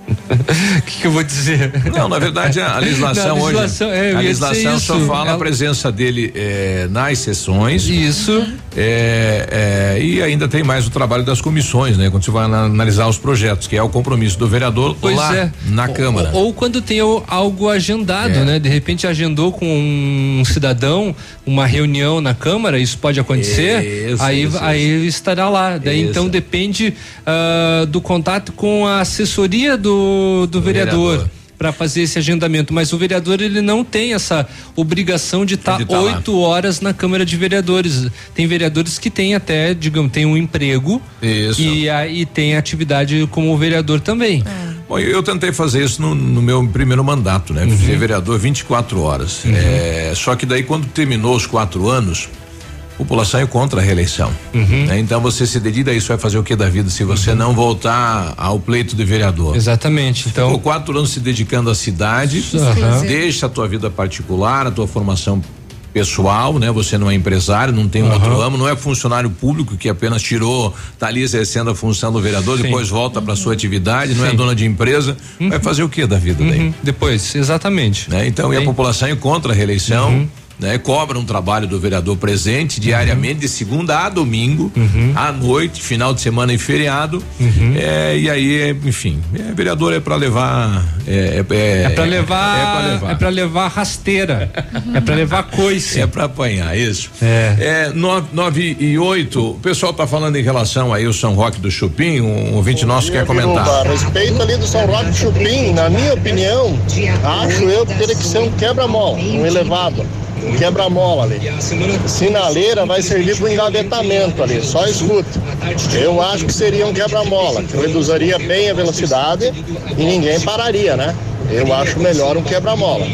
O *laughs* que, que eu vou dizer? Não, na verdade a legislação, Não, a legislação, hoje, é, a legislação só isso. fala a Ela- presença dele eh, nas sessões. Isso. É, é, e ainda tem mais o trabalho das comissões, né? Quando você vai ana- analisar os projetos, que é o compromisso do vereador Pois lá é. na Câmara. Ou, ou quando tem algo agendado, É. né? De repente agendou com um cidadão uma reunião na Câmara, isso pode acontecer. Isso, aí, isso, aí estará lá. Daí Isso. então depende ah, do contato com a assessoria do, do vereador. vereador. Para fazer esse agendamento, mas o vereador ele não tem essa obrigação de estar De tá oito horas na Câmara de Vereadores. Tem vereadores que têm até, digamos, tem um emprego Isso. e aí tem atividade como vereador também. Bom, eu tentei fazer isso no, no meu primeiro mandato, né? Uhum. Ser vereador 24 horas. É, só que daí, quando terminou os quatro anos, população é contra a reeleição. Uhum. né? Então você se dedica a isso, vai fazer o que da vida se você não voltar ao pleito de vereador? Exatamente. Então, Ficou quatro anos se dedicando à cidade, Aham. deixa a tua vida particular, a tua formação pessoal, né? Você não é empresário, não tem um outro ramo, não é funcionário público que apenas tirou, tá ali exercendo a função do vereador, Sim. depois volta para sua atividade, não é Sim. dona de empresa, vai fazer o que da vida daí? Uhum. Depois, exatamente. Né? Então, e a Sim. população é contra a reeleição. Uhum. Né, cobra um trabalho do vereador presente diariamente, de segunda a domingo, Uhum. à noite, final de semana e feriado. É, e aí, é, enfim, é, vereador é para levar. É, é, É pra É levar, pra levar. é pra levar rasteira, é pra levar coice. É para apanhar, isso. É. É, nove, nove e oito, o pessoal tá falando em relação aí ao São Roque do Chupim, um ouvinte nosso quer comentar. A respeito ali do São Roque Chupim, na minha opinião, acho eu que teria que ser um quebra-mola, um elevado. Quebra-mola ali. Sinaleira vai servir para engavetamento ali, só escuta. Eu acho que seria um quebra-mola, que reduziria bem a velocidade e ninguém pararia, né? Eu acho melhor um quebra-mola.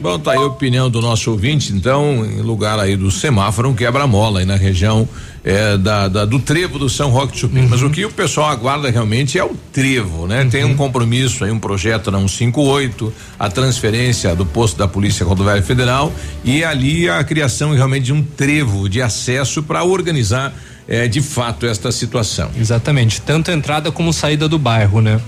Bom, tá aí a opinião do nosso ouvinte, então, em lugar aí do semáforo, um quebra-mola aí na região é, da, da- do trevo do São Roque de Chupim. Mas o que o pessoal aguarda realmente é o trevo, né? Tem um compromisso aí, um projeto na 158, a transferência do posto da Polícia Rodoviária Federal e ali a criação realmente de um trevo de acesso para organizar é, de fato esta situação. Exatamente, tanto entrada como saída do bairro, né?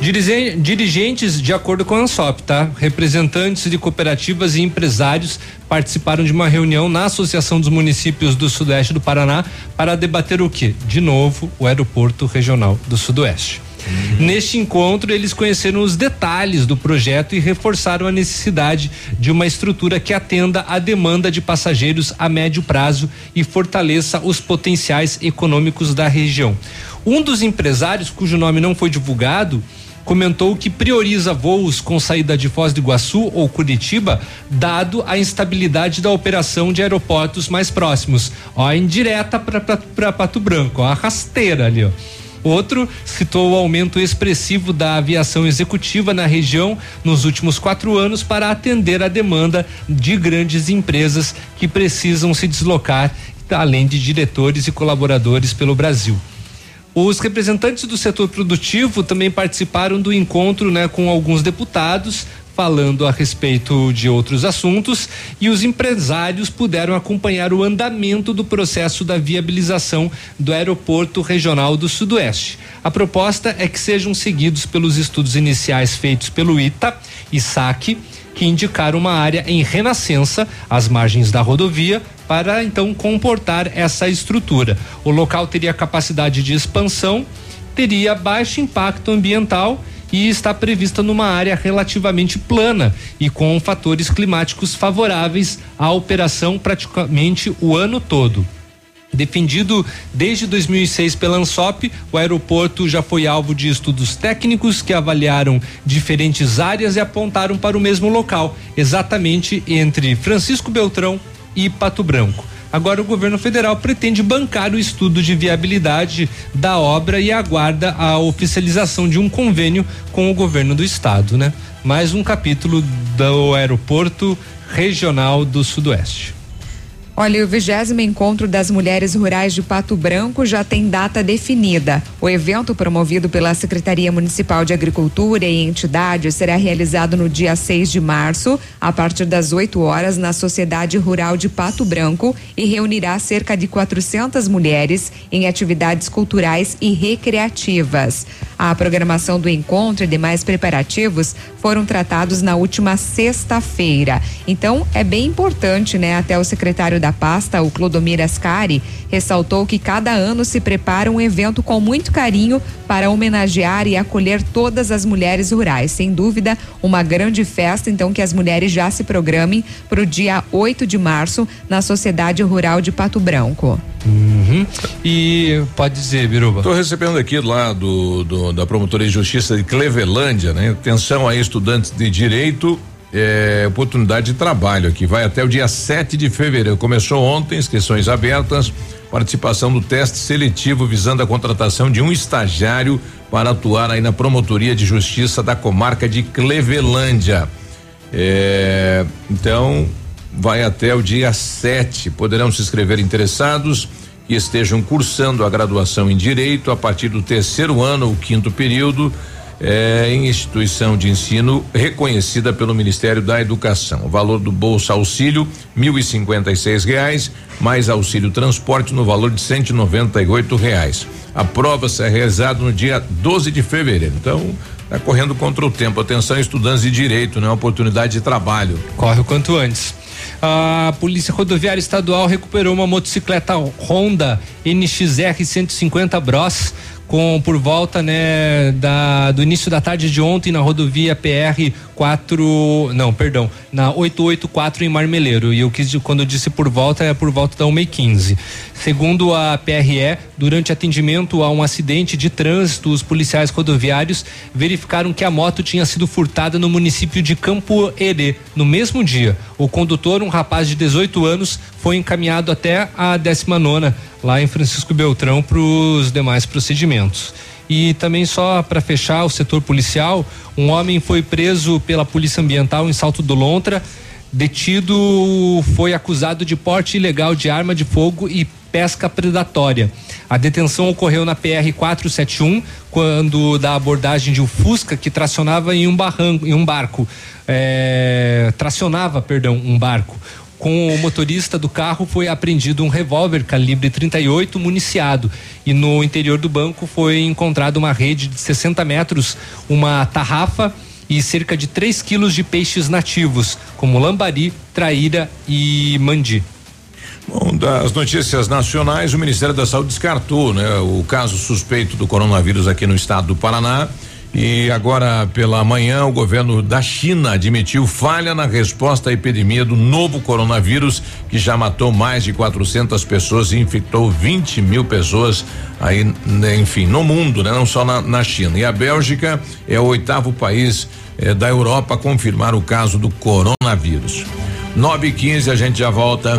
Dirigen- Dirigentes, de acordo com a ANSOP, tá? Representantes de cooperativas e empresários participaram de uma reunião na Associação dos Municípios do Sudeste do Paraná para debater o que? De novo, o Aeroporto Regional do Sudoeste. Neste encontro, eles conheceram os detalhes do projeto e reforçaram a necessidade de uma estrutura que atenda à demanda de passageiros a médio prazo e fortaleça os potenciais econômicos da região. Um dos empresários, cujo nome não foi divulgado, comentou que prioriza voos com saída de Foz do Iguaçu ou Curitiba, dado a instabilidade da operação de aeroportos mais próximos. Ó, indireta para Pato Branco, ó, a rasteira ali, ó. Outro citou o aumento expressivo da aviação executiva na região nos últimos quatro anos para atender a demanda de grandes empresas que precisam se deslocar, além de diretores e colaboradores pelo Brasil. Os representantes do setor produtivo também participaram do encontro né, com alguns deputados, falando a respeito de outros assuntos, e os empresários puderam acompanhar o andamento do processo da viabilização do Aeroporto Regional do Sudoeste. A proposta é que sejam seguidos pelos estudos iniciais feitos pelo ITA e SAC, que indicaram uma área em renascença às margens da rodovia para então comportar essa estrutura. O local teria capacidade de expansão, teria baixo impacto ambiental e está prevista numa área relativamente plana e com fatores climáticos favoráveis à operação praticamente o ano todo. Defendido desde 2006 pela ANSOP, o aeroporto já foi alvo de estudos técnicos que avaliaram diferentes áreas e apontaram para o mesmo local, exatamente entre Francisco Beltrão e Pato Branco. Agora o governo federal pretende bancar o estudo de viabilidade da obra e aguarda a oficialização de um convênio com o governo do estado, né? Mais um capítulo do aeroporto regional do Sudoeste. Olha, o vigésimo encontro das mulheres rurais de Pato Branco já tem data definida. O evento, promovido pela Secretaria Municipal de Agricultura e entidades, será realizado no dia 6 de março, a partir das 8 horas, na Sociedade Rural de Pato Branco e reunirá cerca de 400 mulheres em atividades culturais e recreativas. A programação do encontro e demais preparativos foram tratados na última sexta-feira. Então, é bem importante, né? Até o secretário da pasta, o Clodomir Ascari, ressaltou que cada ano se prepara um evento com muito carinho para homenagear e acolher todas as mulheres rurais. Sem dúvida, uma grande festa, então, que as mulheres já se programem para o dia 8 de março na Sociedade Rural de Pato Branco. Uhum. E pode dizer, Biruba. Estou recebendo aqui lá do, do, da Promotoria de Justiça de Clevelândia, né? Atenção aí, estudantes de direito. É, oportunidade de trabalho aqui, vai até o dia 7 de fevereiro. Começou ontem, inscrições abertas, participação no teste seletivo visando a contratação de um estagiário para atuar aí na Promotoria de Justiça da comarca de Clevelândia. É, então, vai até o dia 7. Poderão se inscrever interessados que estejam cursando a graduação em Direito a partir do terceiro ano ou quinto período. É, em instituição de ensino reconhecida pelo Ministério da Educação. O valor do Bolsa Auxílio mil e cinquenta e seis reais, mais auxílio transporte no valor de cento e noventa e oito reais. A prova será realizada no dia 12 de fevereiro. Então, está correndo contra o tempo. Atenção, estudantes de direito, né? Oportunidade de trabalho. Corre o quanto antes. A Polícia Rodoviária Estadual recuperou uma motocicleta Honda NXR 150 Bros com por volta né da do início da tarde de ontem na rodovia PR 4, não, perdão, na 884 em Marmeleiro. E eu quis quando eu disse por volta é por volta da 1 e 15 Segundo a PRE, durante atendimento a um acidente de trânsito, os policiais rodoviários verificaram que a moto tinha sido furtada no município de Campo Herê no mesmo dia. O condutor, um rapaz de 18 anos, foi encaminhado até a 19 lá em Francisco Beltrão para os demais procedimentos. E também só para fechar o setor policial, um homem foi preso pela Polícia Ambiental em Salto do Lontra. Detido foi acusado de porte ilegal de arma de fogo e pesca predatória. A detenção ocorreu na PR 471 quando da abordagem de um Fusca que tracionava em um barranco, em um barco, é, tracionava, perdão, um barco. Com o motorista do carro foi apreendido um revólver calibre 38 municiado e no interior do banco foi encontrada uma rede de 60 metros, uma tarrafa e cerca de 3 quilos de peixes nativos, como lambari, traíra e mandi. Bom, das notícias nacionais, o Ministério da Saúde descartou, né, o caso suspeito do coronavírus aqui no estado do Paraná. E agora pela manhã, o governo da China admitiu falha na resposta à epidemia do novo coronavírus, que já matou mais de 400 pessoas e infectou 20 mil pessoas aí, né, enfim, no mundo, né? Não só na, na China. E a Bélgica é o oitavo país eh, da Europa a confirmar o caso do coronavírus. 9 e 15 a gente já volta.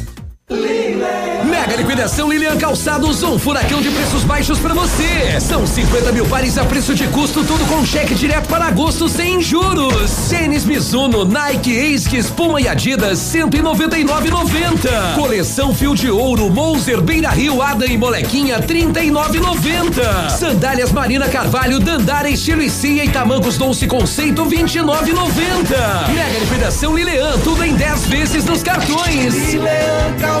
Mega liquidação Lilian Calçados, um furacão de preços baixos para você. São 50 mil pares a preço de custo, tudo com cheque direto para agosto sem juros. Tênis Mizuno, Nike, Asics, Puma e Adidas, 199,90. Coleção Fio de Ouro, Moser, Beira Rio, Ada e Molequinha, 39,90. Sandálias Marina Carvalho, Dandara, Estilo e Cia e Tamancos Doce Conceito, 29,90. Mega liquidação Lilian, tudo em 10 vezes nos cartões. Lilian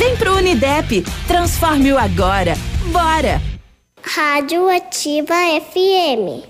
Vem pro Unidep, transforme-o agora. Bora! Rádio Ativa FM.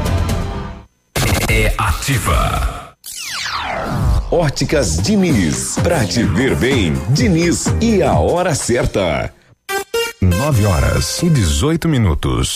É ativa. Óticas Diniz. Pra te ver bem, Diniz e a hora certa. 9 horas e 18 minutos.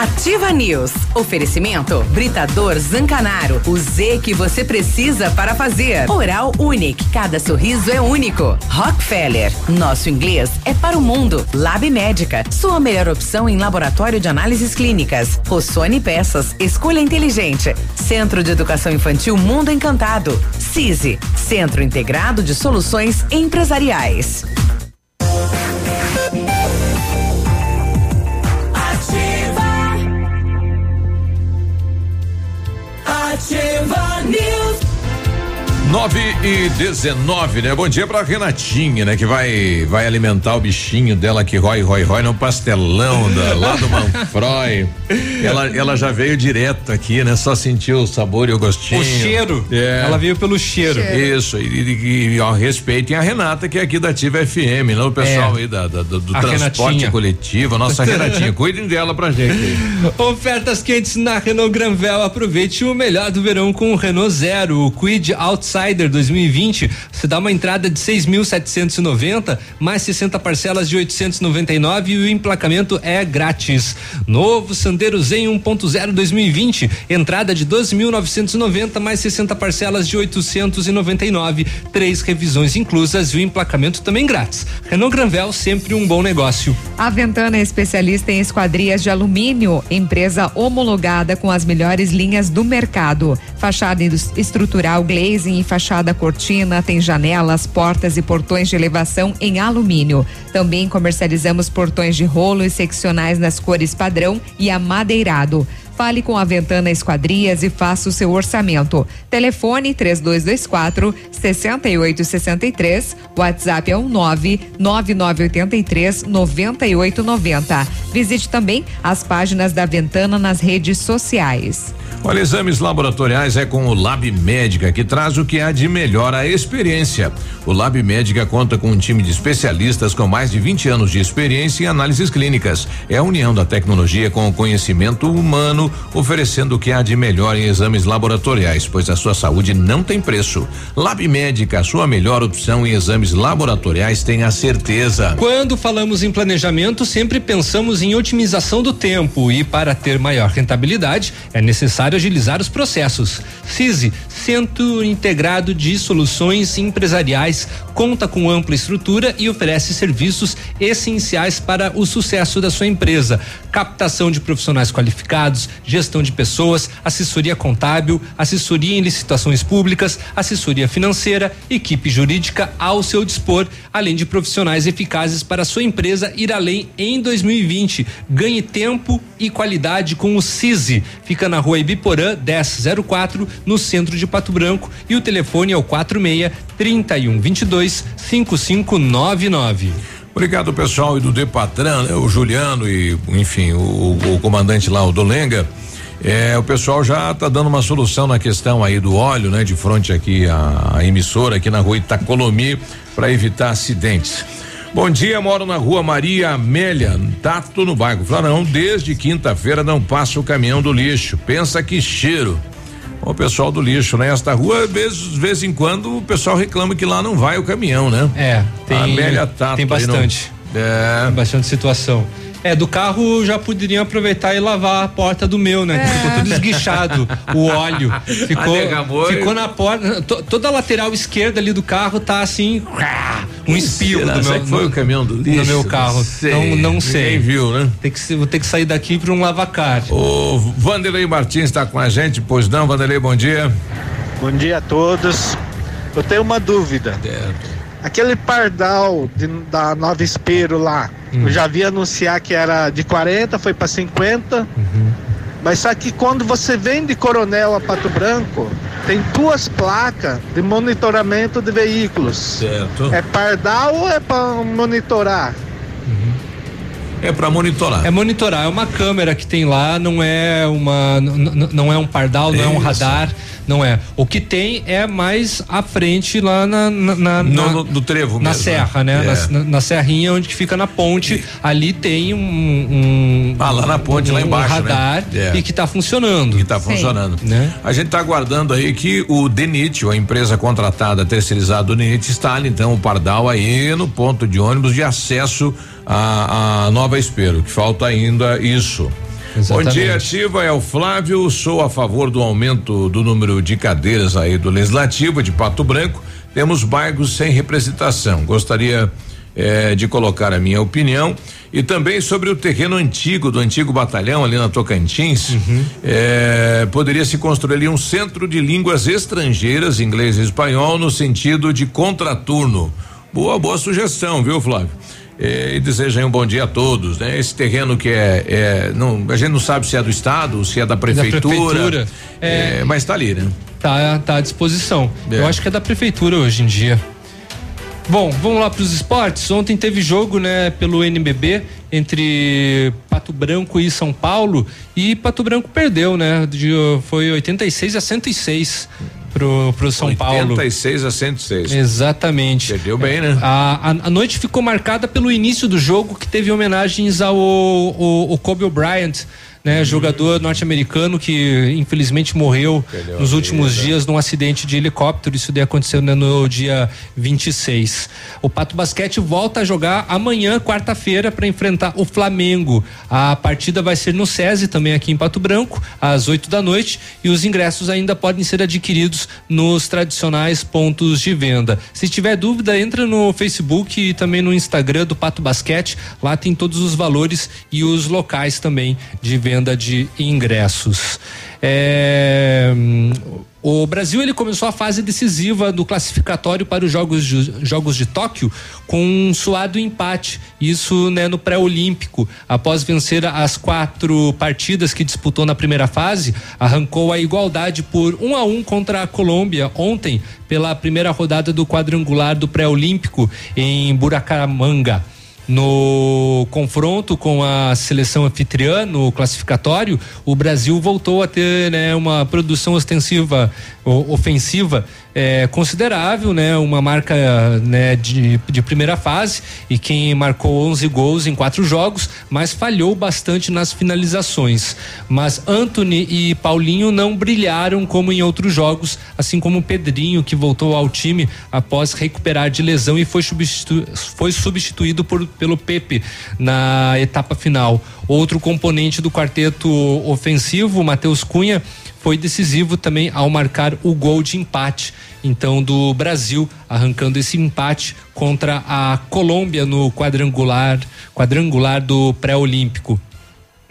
Ativa News. Oferecimento Britador Zancanaro. O Z que você precisa para fazer. Oral Unique. Cada sorriso é único. Rockefeller. Nosso inglês é para o mundo. Lab Médica. Sua melhor opção em laboratório de análises clínicas. Rossoni Peças. Escolha inteligente. Centro de Educação Infantil Mundo Encantado. CISI. Centro Integrado de Soluções Empresariais. Ativa News. 9 e 19, né? Bom dia pra Renatinha, né? Que vai vai alimentar o bichinho dela que rói, rói, rói no pastelão da, lá do Manfroy. *laughs* Ela, ela já veio direto aqui, né? Só sentiu o sabor e o gostinho. O cheiro. É. Ela veio pelo cheiro. Isso, e, e, e ó, respeitem a Renata, que é aqui da Ativa FM, não o pessoal É. aí da, da- do, do transporte Renatinha. coletivo, a nossa *laughs* Renatinha. Cuidem dela pra gente aí. *laughs* Ofertas quentes na Renault Granvel. Aproveite o melhor do verão com o Renault Zero, o Quid Outsider Rider 2020, você dá uma entrada de 6.790, mais 60 parcelas de 899 e o emplacamento é grátis. Novo Sandero Zen 1.0 2020, entrada de 12.990, mais 60 parcelas de 899, três revisões inclusas e o emplacamento também grátis. Renault Granvel, sempre um bom negócio. A Ventana é especialista em esquadrias de alumínio, empresa homologada com as melhores linhas do mercado. Fachada estrutural, glazing e fachada cortina, tem janelas, portas e portões de elevação em alumínio. Também comercializamos portões de rolo e seccionais nas cores padrão e amadeirado. Fale com a Ventana Esquadrias e faça o seu orçamento. Telefone 3224 6863. WhatsApp é o 9 9983 9890. Visite também as páginas da Ventana nas redes sociais. Olha, exames laboratoriais é com o Lab Médica, que traz o que há de melhor a experiência. O Lab Médica conta com um time de especialistas com mais de 20 anos de experiência em análises clínicas. É a união da tecnologia com o conhecimento humano, oferecendo o que há de melhor em exames laboratoriais, pois a sua saúde não tem preço. Lab Médica, a sua melhor opção em exames laboratoriais, tenha certeza. Quando falamos em planejamento, sempre pensamos em otimização do tempo e para ter maior rentabilidade, é necessário agilizar os processos. CISI, Centro Integrado de Soluções Empresariais, conta com ampla estrutura e oferece serviços essenciais para o sucesso da sua empresa: captação de profissionais qualificados, gestão de pessoas, assessoria contábil, assessoria em licitações públicas, assessoria financeira, equipe jurídica ao seu dispor, além de profissionais eficazes para sua empresa ir além em 2020. Ganhe tempo e qualidade com o CISI. Fica na rua Ibiporã 1004, no centro de Pato Branco, e o telefone é o 46 3122 5599. Obrigado, pessoal, e do Depatran, né, o Juliano e, enfim, o, o comandante lá, o Dolenga. É, o pessoal já está dando uma solução na questão aí do óleo, né? De frente aqui a, a emissora aqui na rua Itacolomi para evitar acidentes. Bom dia, moro na rua Maria Amélia, Tato no bairro Flarão. Desde quinta-feira não passa o caminhão do lixo. Pensa que cheiro. O pessoal do lixo, né? Esta rua, de vez, vez em quando, o pessoal reclama que lá não vai o caminhão, né? É, tem. A Amélia Tato. Tem bastante. No, é. Tem bastante situação. É, do carro já poderiam aproveitar e lavar a porta do meu, né? É. Ficou tudo esguichado, o óleo. Ficou, ficou na porta. to- toda a lateral esquerda ali do carro tá assim, um será? do meu, que foi no- o caminhão do lixo? no meu carro. Não sei. Não, não sei. Ninguém viu, né? Tem que, vou ter que sair daqui para um lavacar. O Vanderlei Martins está com a gente, pois não, Vanderlei, bom dia. Bom dia a todos. Eu tenho uma dúvida. Aquele pardal de- da Nova Espero lá, Hum. eu já vi anunciar que era de 40, foi para 50. Uhum. Mas só que quando você vem de Coronel a Pato Branco, tem duas placas de monitoramento de veículos. Certo. É pardal ou é para monitorar? É para monitorar. É monitorar, é uma câmera que tem lá, não é uma, não é um pardal, não é um Isso. Não é. O que tem é mais à frente lá na, na, na- No, na- no- do trevo na mesmo, serra, né? É. Na, na- na serrinha onde que fica na ponte, ali tem um, um Ah, lá na ponte, lá um embaixo, né? radar É. e que tá funcionando. Que está funcionando. A gente está aguardando aí que o Denit, a empresa contratada terceirizada do Denit, instale então o Pardal aí no ponto de ônibus de acesso à, à Nova Espero, que falta ainda isso. Exatamente. Bom dia, Ativa, é o Flávio, sou a favor do aumento do número de cadeiras aí do Legislativo de Pato Branco. Temos bairros sem representação. Gostaria eh, de colocar a minha opinião e também sobre o terreno antigo do antigo batalhão ali na Tocantins. eh, poderia se construir ali um centro de línguas estrangeiras, inglês e espanhol, no sentido de contraturno. Boa, boa sugestão, viu, Flávio? Eh, e desejo aí um bom dia a todos, né? Esse terreno que é, é não, a gente não sabe se é do estado, se é da prefeitura, prefeitura. eh, mas tá ali, né? Tá, tá à disposição. É. Eu acho que é da prefeitura hoje em dia. Bom, vamos lá para os esportes. Ontem teve jogo, né, pelo NBB entre Pato Branco e São Paulo e Pato Branco perdeu, né? De, foi 86 a 106 pro pro São Paulo. 86 a 106. Exatamente. Perdeu bem, né? A, a, a noite ficou marcada pelo início do jogo que teve homenagens ao o, o Kobe Bryant, né? Jogador norte-americano que infelizmente morreu Perdeu nos últimos vida. dias num acidente de helicóptero. Isso daí aconteceu né, no dia 26. O Pato Basquete volta a jogar amanhã, quarta-feira, para enfrentar o Flamengo. A partida vai ser no SESI, também aqui em Pato Branco, às 8 da noite. E os ingressos ainda podem ser adquiridos nos tradicionais pontos de venda. Se tiver dúvida, entra no Facebook e também no Instagram do Pato Basquete. Lá tem todos os valores e os locais também de venda de ingressos. É, o Brasil ele começou a fase decisiva do classificatório para os Jogos de, Jogos de Tóquio com um suado empate, isso né, no pré-olímpico. Após vencer as quatro partidas que disputou na primeira fase, arrancou a igualdade por um a um contra a Colômbia ontem pela primeira rodada do quadrangular do pré-olímpico em Buracamanga. No confronto com a seleção anfitriã no classificatório, o Brasil voltou a ter né, uma produção ostensiva, ofensiva é, considerável, né, uma marca né, de, de primeira fase e quem marcou 11 gols em quatro jogos, mas falhou bastante nas finalizações. Mas Anthony e Paulinho não brilharam como em outros jogos, assim como Pedrinho que voltou ao time após recuperar de lesão e foi, substitu foi substituído por, pelo Pepe na etapa final. Outro componente do quarteto ofensivo, Matheus Cunha, foi decisivo também ao marcar o gol de empate, então do Brasil, arrancando esse empate contra a Colômbia no quadrangular, quadrangular do pré-olímpico.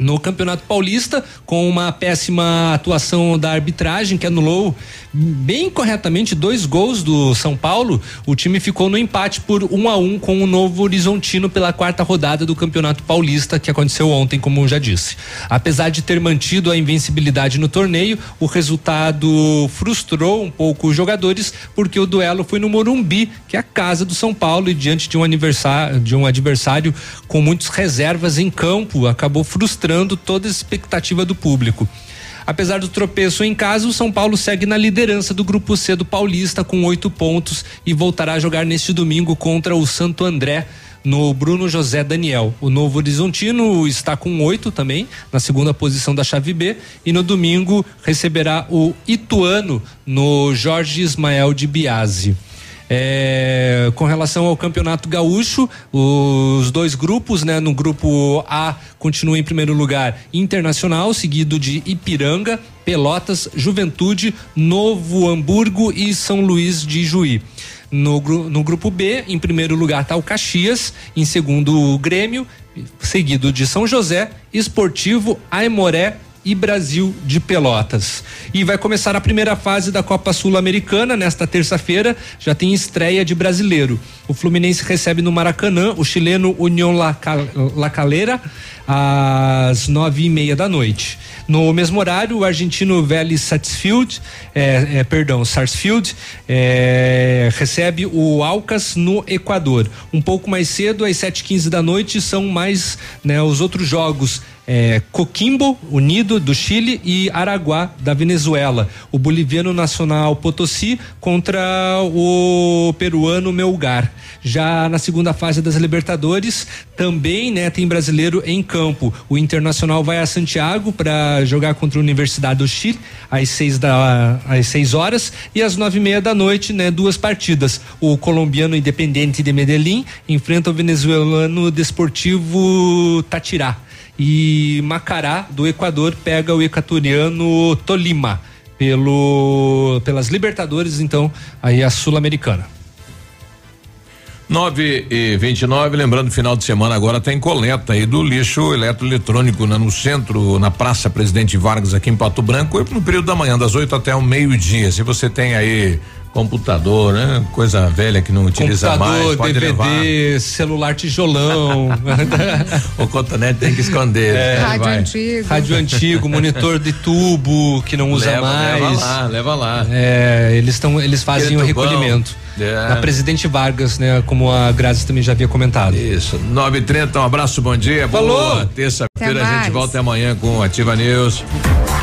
No Campeonato Paulista, com uma péssima atuação da arbitragem que anulou bem corretamente dois gols do São Paulo, o time ficou no empate por um a um com o Novo Horizontino pela quarta rodada do Campeonato Paulista que aconteceu ontem, como já disse. Apesar de ter mantido a invencibilidade no torneio, o resultado frustrou um pouco os jogadores porque o duelo foi no Morumbi, que é a casa do São Paulo e diante de um de um adversário com muitas reservas em campo, acabou frustrando toda a expectativa do público. Apesar do tropeço em casa, o São Paulo segue na liderança do Grupo C do Paulista com oito pontos e voltará a jogar neste domingo contra o Santo André no Bruno José Daniel. O Novo Horizontino está com oito também, na segunda posição da chave B, e no domingo receberá o Ituano no Jorge Ismael de Biase. É, com relação ao campeonato gaúcho, os dois grupos, né? No grupo A continua em primeiro lugar Internacional, seguido de Ipiranga, Pelotas, Juventude, Novo Hamburgo e São Luís de Juí. No, no grupo B, em primeiro lugar está o Caxias, em segundo o Grêmio, seguido de São José, Esportivo, Aimoré e Brasil de Pelotas. E vai começar a primeira fase da Copa Sul-Americana nesta terça-feira. Já tem estreia de brasileiro. O Fluminense recebe no Maracanã o chileno União La, Cal- La Calera às nove e meia da noite. No mesmo horário, o argentino Vélez Sarsfield, é, é, perdão, Sarsfield, é, recebe o Alcas no Equador. Um pouco mais cedo, às 7h15 da noite, são mais né, os outros jogos. É, Coquimbo, Unido do Chile e Araguá da Venezuela. O boliviano Nacional Potosí contra o peruano Melgar. Já na segunda fase das Libertadores, também né, tem brasileiro em campo. O Internacional vai a Santiago para jogar contra a Universidade do Chile às seis, da, às seis horas e às nove e meia da noite, né, duas partidas. O colombiano Independente de Medellín enfrenta o venezuelano Desportivo Tatirá e Macará do Equador pega o equatoriano Tolima pelo pelas Libertadores então aí a sul-americana 9 e 29 lembrando, final de semana agora tem coleta aí do lixo eletroeletrônico né, no centro, na Praça Presidente Vargas, aqui em Pato Branco, no período da manhã, das 8 até o meio-dia. Se você tem aí computador, né? Coisa velha que não utiliza computador mais, pode DVD levar. celular tijolão *laughs* o cotonete tem que esconder. É? Rádio Vai. antigo. rádio antigo monitor de tubo que não usa Leva, mais leva lá, leva lá. É, eles estão, eles fazem o Aquele tubão. recolhimento. É. Na Presidente Vargas, né? Como a Grazi também já havia comentado. Isso, 9h30, um abraço, bom dia. Falou. Boa terça-feira, a gente volta amanhã com Ativa News.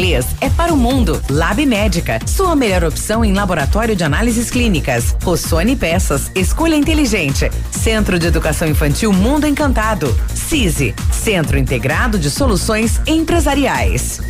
inglês é para o mundo. Lab Médica, sua melhor opção em laboratório de análises clínicas. Rossoni Peças, escolha inteligente. Centro de Educação Infantil Mundo Encantado. CISI, Centro Integrado de Soluções Empresariais.